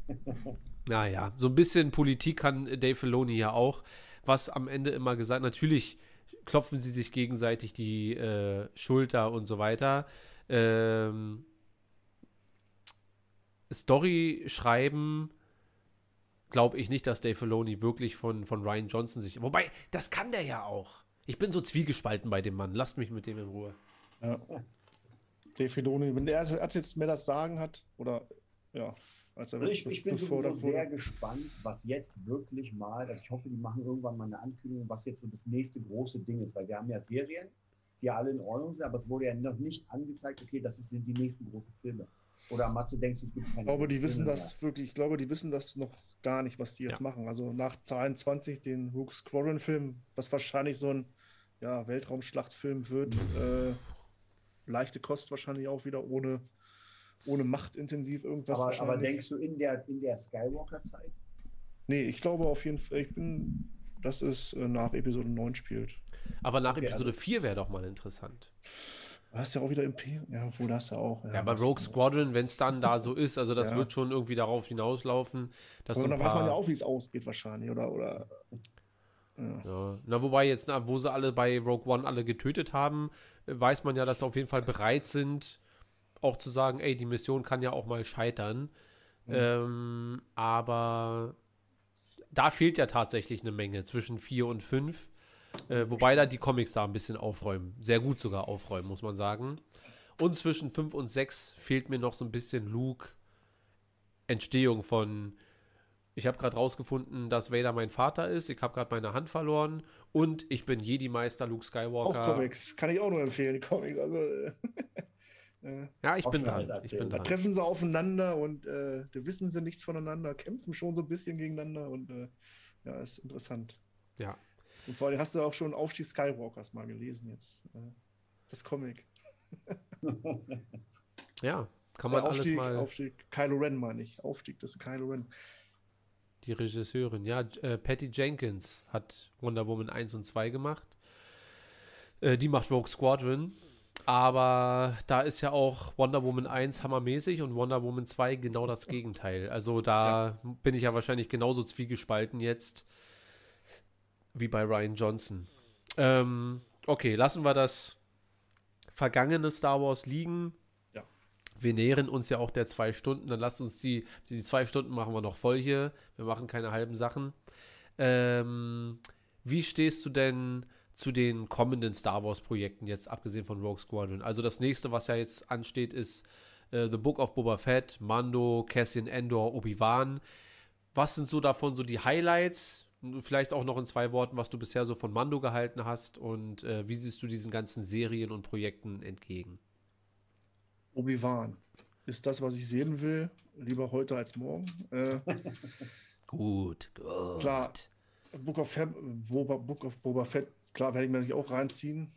naja, so ein bisschen Politik kann Dave Filoni ja auch was am Ende immer gesagt, natürlich klopfen sie sich gegenseitig die äh, Schulter und so weiter. Ähm, Story schreiben, glaube ich nicht, dass Dave Filoni wirklich von, von Ryan Johnson sich. Wobei, das kann der ja auch. Ich bin so zwiegespalten bei dem Mann. Lasst mich mit dem in Ruhe. Ja. Dave Filoni, wenn der jetzt mehr das Sagen hat, oder ja, also ich, ich, bin sowieso sehr gespannt, was jetzt wirklich mal, also ich hoffe, die machen irgendwann mal eine Ankündigung, was jetzt so das nächste große Ding ist, weil wir haben ja Serien, die alle in Ordnung sind, aber es wurde ja noch nicht angezeigt, okay, das sind die nächsten großen Filme. Oder Matze, denkst du, es gibt keine Ich glaube, die wissen Filme das mehr. wirklich, ich glaube, die wissen das noch gar nicht, was die jetzt ja. machen. Also nach Zahlen 20, den Rook Squadron-Film, was wahrscheinlich so ein ja, Weltraumschlachtfilm wird, äh, leichte Kost wahrscheinlich auch wieder, ohne ohne machtintensiv irgendwas. Aber, aber denkst du in der, in der Skywalker-Zeit? Nee, ich glaube auf jeden Fall, ich bin, dass es äh, nach Episode 9 spielt. Aber nach okay, Episode also, 4 wäre doch mal interessant. Du hast ja auch wieder Imperium. Ja, obwohl das ja auch. Ja, ja aber Rogue Squadron, wenn es dann da so ist, also das ja. wird schon irgendwie darauf hinauslaufen. Dass aber so dann weiß man ja auch, wie es ausgeht, wahrscheinlich, oder? oder ja. ja. Na, wobei jetzt, na, wo sie alle bei Rogue One alle getötet haben, weiß man ja, dass sie auf jeden Fall bereit sind, auch zu sagen, ey, die Mission kann ja auch mal scheitern. Mhm. Ähm, aber da fehlt ja tatsächlich eine Menge zwischen 4 und 5. Äh, wobei da die Comics da ein bisschen aufräumen. Sehr gut sogar aufräumen, muss man sagen. Und zwischen 5 und 6 fehlt mir noch so ein bisschen Luke. Entstehung von. Ich habe gerade rausgefunden, dass Vader mein Vater ist. Ich habe gerade meine Hand verloren. Und ich bin Jedi-Meister Luke Skywalker. Auch Comics. Kann ich auch nur empfehlen, Comics. Also, äh, ja, ich bin, dran. ich bin dran. Da treffen sie aufeinander und äh, da wissen sie nichts voneinander, kämpfen schon so ein bisschen gegeneinander und äh, ja, ist interessant. Ja, und vor allem hast du auch schon Aufstieg Skywalkers mal gelesen jetzt. Äh, das Comic. ja, kann man Aufstieg, alles mal. Aufstieg, Kylo Ren meine ich. Aufstieg des Kylo Ren. Die Regisseurin, ja, äh, Patty Jenkins hat Wonder Woman 1 und 2 gemacht. Äh, die macht Rogue Squadron. Aber da ist ja auch Wonder Woman 1 hammermäßig und Wonder Woman 2 genau das Gegenteil. Also da ja. bin ich ja wahrscheinlich genauso zwiegespalten jetzt wie bei Ryan Johnson. Ähm, okay, lassen wir das vergangene Star Wars liegen. Ja. Wir nähern uns ja auch der zwei Stunden. Dann lasst uns die, die zwei Stunden machen wir noch voll hier. Wir machen keine halben Sachen. Ähm, wie stehst du denn zu den kommenden Star Wars Projekten jetzt, abgesehen von Rogue Squadron? Also das nächste, was ja jetzt ansteht, ist äh, The Book of Boba Fett, Mando, Cassian Endor, Obi-Wan. Was sind so davon so die Highlights? Vielleicht auch noch in zwei Worten, was du bisher so von Mando gehalten hast und äh, wie siehst du diesen ganzen Serien und Projekten entgegen? Obi-Wan ist das, was ich sehen will, lieber heute als morgen. Äh, gut, gut. Klar, Book of, Fab, Boba, Book of Boba Fett, klar, werde ich mir natürlich auch reinziehen,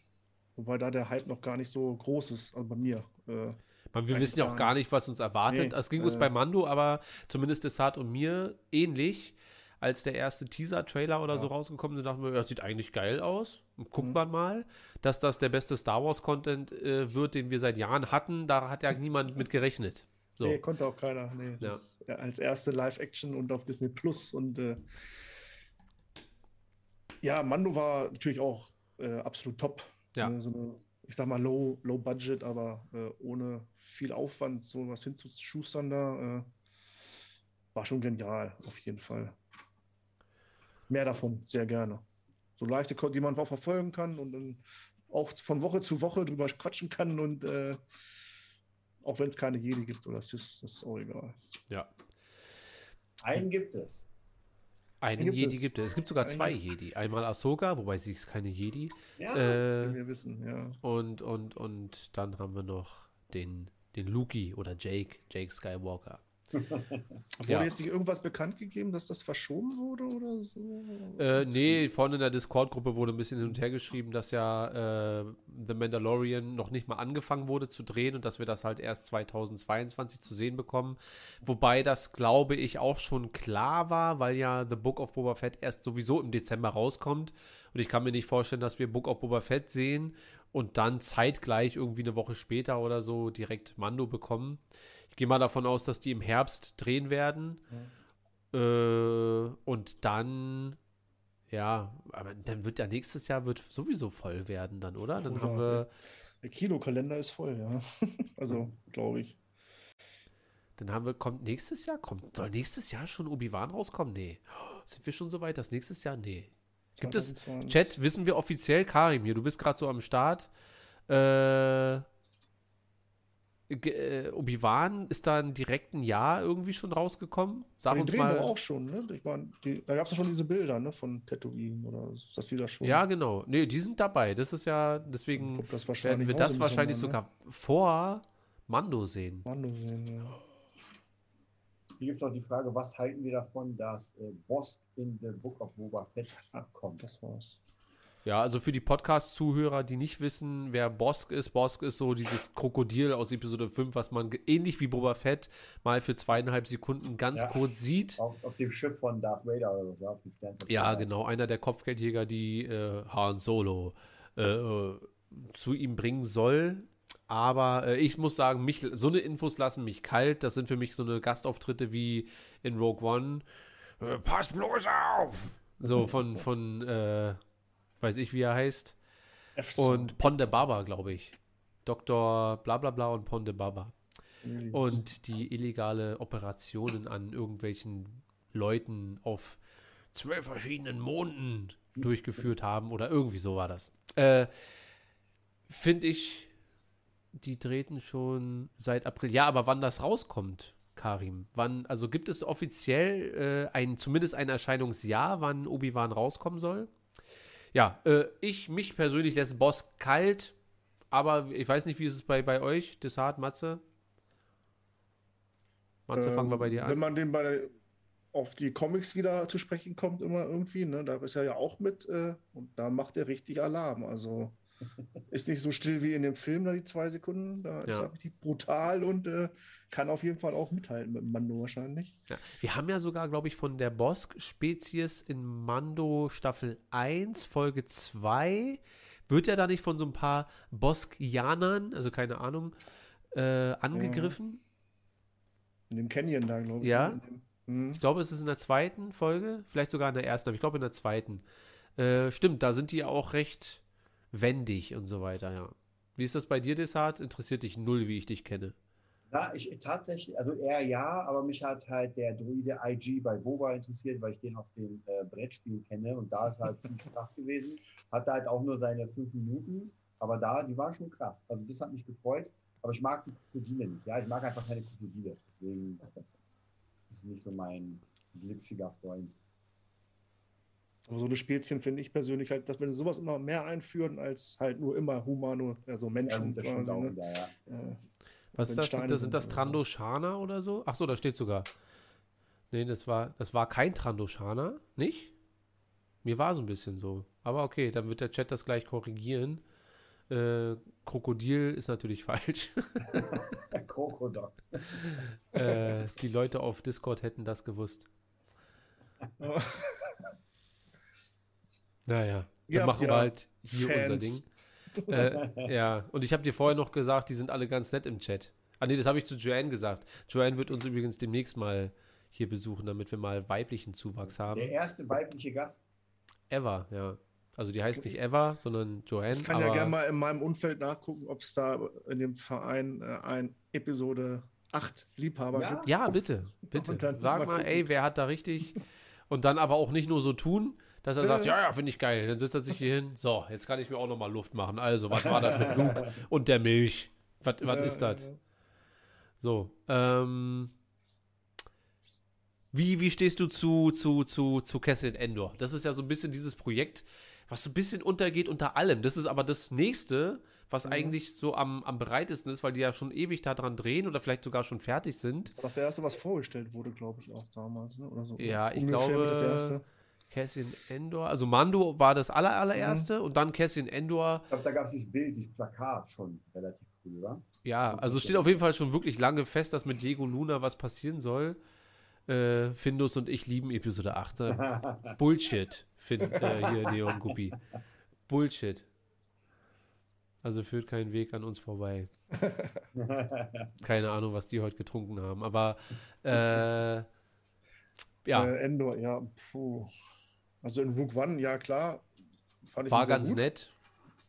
wobei da der Hype noch gar nicht so groß ist, also bei mir. Äh, man, wir wissen ja auch gar nicht, was uns erwartet. Nee, es ging uns äh, bei Mando, aber zumindest Desart und mir ähnlich als der erste Teaser-Trailer oder ja. so rausgekommen ist, dachten wir, ja, sieht eigentlich geil aus. Guckt mhm. man mal, dass das der beste Star Wars-Content äh, wird, den wir seit Jahren hatten. Da hat ja niemand mit gerechnet. So. Nee, konnte auch keiner. Nee, ja. Äh, als erste Live-Action und auf Disney Plus. Und äh, ja, Mando war natürlich auch äh, absolut top. Ja. So eine, ich sag mal, low, low budget, aber äh, ohne viel Aufwand so was hinzuschustern da. Äh, war schon genial, auf jeden Fall mehr davon, sehr gerne. So leichte, die man auch verfolgen kann und dann auch von Woche zu Woche drüber quatschen kann und äh, auch wenn es keine Jedi gibt oder es ist, das ist auch egal. Ja. Einen gibt es. Einen gibt Jedi es. gibt es. Es gibt sogar zwei Einen. Jedi. Einmal Ahsoka, wobei sie ist keine Jedi. Ja, äh, wir wissen, ja. Und, und, und dann haben wir noch den, den Luki oder Jake, Jake Skywalker. Wurde ja. jetzt nicht irgendwas bekannt gegeben, dass das verschoben wurde oder so? Äh, nee, vorne in der Discord-Gruppe wurde ein bisschen hin und her geschrieben, dass ja äh, The Mandalorian noch nicht mal angefangen wurde zu drehen und dass wir das halt erst 2022 zu sehen bekommen. Wobei das, glaube ich, auch schon klar war, weil ja The Book of Boba Fett erst sowieso im Dezember rauskommt. Und ich kann mir nicht vorstellen, dass wir Book of Boba Fett sehen und dann zeitgleich irgendwie eine Woche später oder so direkt Mando bekommen. Ich gehe mal davon aus, dass die im Herbst drehen werden. Mhm. Äh, und dann, ja, aber dann wird ja nächstes Jahr wird sowieso voll werden dann, oder? Dann oh, haben wir. Der Kinokalender ist voll, ja. also, glaube ich. Dann haben wir, kommt nächstes Jahr, kommt, soll nächstes Jahr schon Obi-Wan rauskommen? Nee. Sind wir schon so weit, dass nächstes Jahr? Nee. Gibt 2020. es, Chat, wissen wir offiziell, Karim hier, du bist gerade so am Start. Äh, äh, Obi-Wan ist da direkt ein Jahr irgendwie schon rausgekommen. Sag uns mal. auch schon, ne? Ich meine, da gab es ja schon diese Bilder, ne, von Tatooine oder dass die da schon. Ja, genau. Nee, die sind dabei. Das ist ja, deswegen das werden wir das wahrscheinlich ne? sogar vor Mando sehen. Mando sehen, ja. Hier gibt es auch die Frage, was halten wir davon, dass äh, Bosk in The Book of Boba Fett abkommt? Das war's. Ja, also für die Podcast-Zuhörer, die nicht wissen, wer Bosk ist, Bosk ist so dieses Krokodil aus Episode 5, was man ähnlich wie Boba Fett mal für zweieinhalb Sekunden ganz ja, kurz sieht. Auf, auf, dem Schiff von Darth Vader oder so, auf dem Ja, genau, einer der Kopfgeldjäger, die äh, Han Solo äh, zu ihm bringen soll. Aber äh, ich muss sagen, mich, so eine Infos lassen mich kalt. Das sind für mich so eine Gastauftritte wie in Rogue One. Äh, passt bloß auf! So von, von äh, weiß ich, wie er heißt. Und Ponde Baba, glaube ich. Dr. Blablabla bla bla und Ponde Baba. Und die illegale Operationen an irgendwelchen Leuten auf zwölf verschiedenen Monden durchgeführt haben oder irgendwie so war das. Äh, Finde ich, die treten schon seit April. Ja, aber wann das rauskommt, Karim? Wann, also gibt es offiziell äh, ein, zumindest ein Erscheinungsjahr, wann Obi-Wan rauskommen soll? Ja, äh, ich, mich persönlich lässt Boss kalt, aber ich weiß nicht, wie ist es bei, bei euch, Desart, Matze? Matze, ähm, fangen wir bei dir an. Wenn man den bei auf die Comics wieder zu sprechen kommt, immer irgendwie, ne? da ist er ja auch mit äh, und da macht er richtig Alarm. Also ist nicht so still wie in dem Film, da die zwei Sekunden. Da ja. ist er richtig brutal und äh, kann auf jeden Fall auch mithalten mit Mando wahrscheinlich. Ja. Wir haben ja sogar, glaube ich, von der Bosk-Spezies in Mando Staffel 1, Folge 2, wird er da nicht von so ein paar Boskianern, also keine Ahnung, äh, angegriffen? In dem Canyon da, glaube ich. Ja. Ne? Dem, ich glaube, es ist in der zweiten Folge, vielleicht sogar in der ersten, aber ich glaube in der zweiten. Äh, stimmt, da sind die auch recht wendig und so weiter, ja. Wie ist das bei dir, Desart? Interessiert dich null, wie ich dich kenne. Ja, ich tatsächlich, also eher ja, aber mich hat halt der Druide IG bei Boba interessiert, weil ich den aus dem äh, Brettspiel kenne und da ist halt ziemlich krass gewesen. Hatte halt auch nur seine fünf Minuten, aber da, die waren schon krass. Also das hat mich gefreut, aber ich mag die Krokodile nicht. Ja, ich mag einfach keine Krokodile. Deswegen ist nicht so mein glitschiger Freund. Aber so eine Spezien finde ich persönlich halt, dass wir sowas immer mehr einführen, als halt nur immer Humano, also Menschen. Ja, quasi, ne? wieder, ja. Ja. Was ist das? Steine das sind das Trandoshana oder so? Ach so, da steht sogar. Nee, das war, das war kein Trandoshana, nicht? Mir war so ein bisschen so. Aber okay, dann wird der Chat das gleich korrigieren. Äh, Krokodil ist natürlich falsch. Krokodil. äh, die Leute auf Discord hätten das gewusst. Naja, dann ja, machen wir halt hier Fans. unser Ding. Äh, ja, und ich habe dir vorher noch gesagt, die sind alle ganz nett im Chat. Ah nee, das habe ich zu Joanne gesagt. Joanne wird uns übrigens demnächst mal hier besuchen, damit wir mal weiblichen Zuwachs haben. Der erste weibliche Gast. Ever, ja. Also die heißt nicht Eva, sondern Joanne. Ich kann ja gerne mal in meinem Umfeld nachgucken, ob es da in dem Verein äh, ein Episode 8 Liebhaber ja? gibt. Ja, bitte, bitte. Sag mal, mal ey, wer hat da richtig. Und dann aber auch nicht nur so tun, dass er sagt, ja, ja, finde ich geil. Dann setzt er sich hier hin. So, jetzt kann ich mir auch noch mal Luft machen. Also, was war das mit Luke und der Milch? Was, was ja, ist das? Ja. So, ähm, wie, wie stehst du zu, zu, zu, zu Cassian Endor? Das ist ja so ein bisschen dieses Projekt, was so ein bisschen untergeht unter allem. Das ist aber das nächste, was mhm. eigentlich so am, am bereitesten ist, weil die ja schon ewig daran drehen oder vielleicht sogar schon fertig sind. Das war das erste, was vorgestellt wurde, glaube ich, auch damals, ne? oder so. Ja, ich glaube. Das erste. Cassian Endor, also Mando war das aller, allererste mhm. und dann Cassian Endor. Ich glaube, da gab es dieses Bild, dieses Plakat schon relativ früh, oder? Ja, also steht auf jeden Fall schon wirklich lange fest, dass mit Diego Luna was passieren soll. Äh, Findus und ich lieben Episode 8. Bullshit, find, äh, hier Neon Guppy. Bullshit. Also führt kein Weg an uns vorbei. Keine Ahnung, was die heute getrunken haben, aber äh, ja. Äh, Endor, ja, puh. Also in Rook One, ja klar. War ganz gut, nett.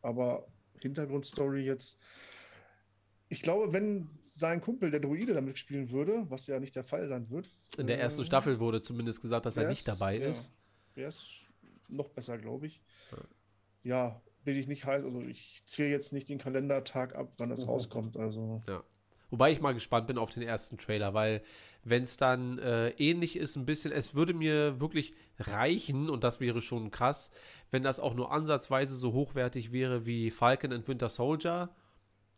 Aber Hintergrundstory jetzt. Ich glaube, wenn sein Kumpel, der Druide, damit spielen würde, was ja nicht der Fall sein wird. In der ersten äh, Staffel wurde zumindest gesagt, dass er nicht dabei ja, ist. Wäre es noch besser, glaube ich. Ja. bin ich nicht heiß. Also ich zähle jetzt nicht den Kalendertag ab, wann es mhm. rauskommt. Also. Ja. Wobei ich mal gespannt bin auf den ersten Trailer, weil wenn es dann äh, ähnlich ist, ein bisschen, es würde mir wirklich reichen, und das wäre schon krass, wenn das auch nur ansatzweise so hochwertig wäre wie Falcon and Winter Soldier.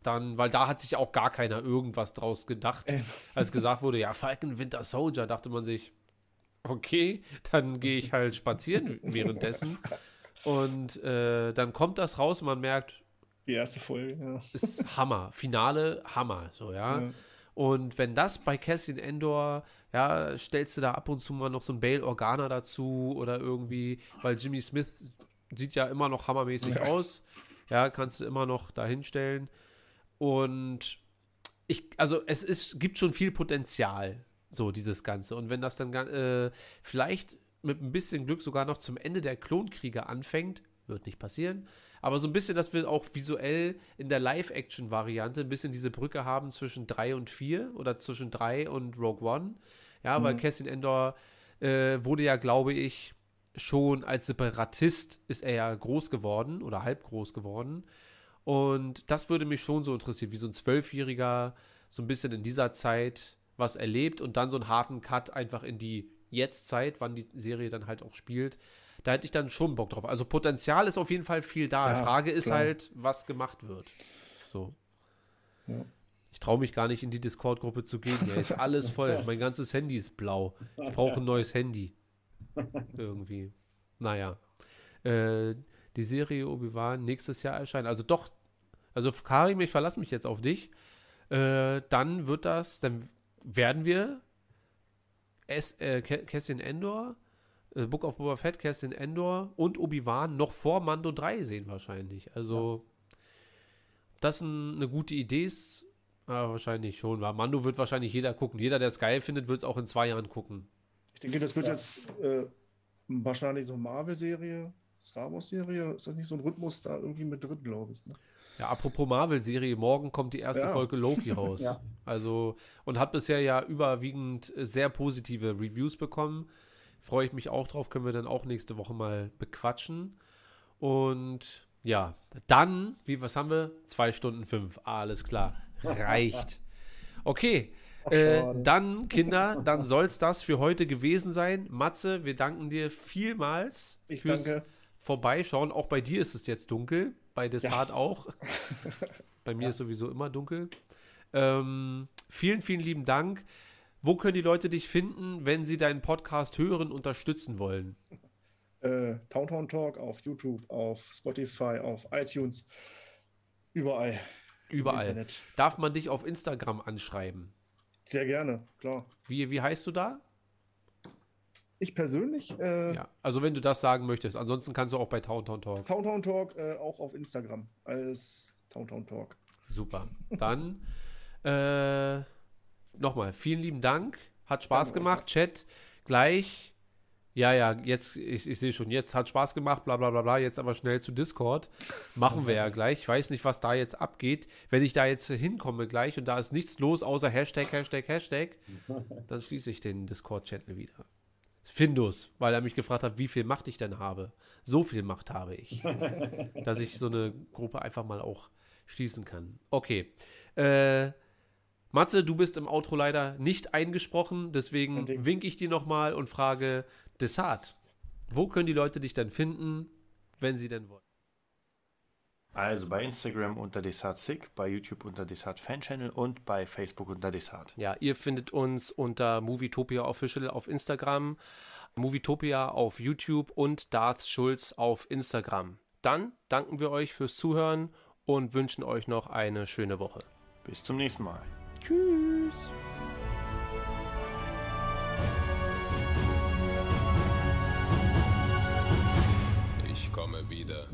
Dann, weil da hat sich auch gar keiner irgendwas draus gedacht. Äh. Als gesagt wurde, ja, Falcon Winter Soldier, dachte man sich, okay, dann gehe ich halt spazieren währenddessen. Und äh, dann kommt das raus und man merkt, die erste Folge, ja. Ist Hammer. Finale, Hammer, so, ja. ja. Und wenn das bei Cassian Endor, ja, stellst du da ab und zu mal noch so ein Bail Organa dazu oder irgendwie, weil Jimmy Smith sieht ja immer noch hammermäßig ja. aus. Ja, kannst du immer noch da hinstellen. und ich, also es ist, gibt schon viel Potenzial, so dieses Ganze. Und wenn das dann äh, vielleicht mit ein bisschen Glück sogar noch zum Ende der Klonkriege anfängt, wird nicht passieren. Aber so ein bisschen, dass wir auch visuell in der Live-Action-Variante ein bisschen diese Brücke haben zwischen 3 und 4 oder zwischen 3 und Rogue One. Ja, mhm. weil Cassian Endor äh, wurde ja, glaube ich, schon als Separatist ist er ja groß geworden oder halb groß geworden. Und das würde mich schon so interessieren, wie so ein Zwölfjähriger so ein bisschen in dieser Zeit was erlebt und dann so einen harten Cut einfach in die Jetztzeit, wann die Serie dann halt auch spielt. Da hätte ich dann schon Bock drauf. Also Potenzial ist auf jeden Fall viel da. Ja, Frage ist klar. halt, was gemacht wird. So. Ja. Ich traue mich gar nicht in die Discord-Gruppe zu gehen. Ja, ist alles voll. mein ganzes Handy ist blau. Ich brauche ein neues Handy. Irgendwie. Naja. Äh, die Serie Obi-Wan nächstes Jahr erscheinen. Also doch, also Karim, ich verlasse mich jetzt auf dich. Äh, dann wird das, dann werden wir es, äh, Cassian Endor, äh, Book of Boba Fett, Cassian Endor und Obi-Wan noch vor Mando 3 sehen wahrscheinlich. Also ja. das ein, eine gute Idee ist, ja, wahrscheinlich schon, weil Mando wird wahrscheinlich jeder gucken. Jeder, der es geil findet, wird es auch in zwei Jahren gucken. Ich denke, das wird ja. jetzt äh, wahrscheinlich so eine Marvel-Serie, Star Wars-Serie. Ist das nicht so ein Rhythmus da irgendwie mit drin, glaube ich? Ne? Ja, apropos Marvel-Serie, morgen kommt die erste ja. Folge Loki raus. ja. Also, und hat bisher ja überwiegend sehr positive Reviews bekommen. Freue ich mich auch drauf, können wir dann auch nächste Woche mal bequatschen. Und ja, dann, wie, was haben wir? Zwei Stunden fünf. alles klar. Reicht. Okay. Äh, dann, Kinder, dann soll es das für heute gewesen sein. Matze, wir danken dir vielmals ich fürs danke. Vorbeischauen. Auch bei dir ist es jetzt dunkel, bei Desart ja. auch. bei mir ja. ist sowieso immer dunkel. Ähm, vielen, vielen lieben Dank. Wo können die Leute dich finden, wenn sie deinen Podcast hören, unterstützen wollen? Äh, Towntown Talk auf YouTube, auf Spotify, auf iTunes, überall. Überall. Darf man dich auf Instagram anschreiben? Sehr gerne, klar. Wie, wie heißt du da? Ich persönlich? Äh, ja, also wenn du das sagen möchtest. Ansonsten kannst du auch bei Towntown Talk. Towntown Talk äh, auch auf Instagram als Towntown Talk. Super. Dann äh, nochmal, vielen lieben Dank. Hat Spaß Danke gemacht. Euch. Chat, gleich ja, ja, jetzt, ich, ich sehe schon, jetzt hat Spaß gemacht, bla bla bla bla, jetzt aber schnell zu Discord. Machen wir ja gleich. Ich weiß nicht, was da jetzt abgeht. Wenn ich da jetzt hinkomme gleich und da ist nichts los außer Hashtag, Hashtag, Hashtag, dann schließe ich den Discord-Channel wieder. Findus, weil er mich gefragt hat, wie viel Macht ich denn habe. So viel Macht habe ich, dass ich so eine Gruppe einfach mal auch schließen kann. Okay. Äh, Matze, du bist im Outro leider nicht eingesprochen, deswegen winke ich dir nochmal und frage, Desart, wo können die Leute dich dann finden, wenn sie denn wollen? Also bei Instagram unter Desart bei YouTube unter Desart Fan Channel und bei Facebook unter Desart. Ja, ihr findet uns unter Movietopia Official auf Instagram, Movietopia auf YouTube und Darth Schulz auf Instagram. Dann danken wir euch fürs Zuhören und wünschen euch noch eine schöne Woche. Bis zum nächsten Mal. Tschüss. komme wieder.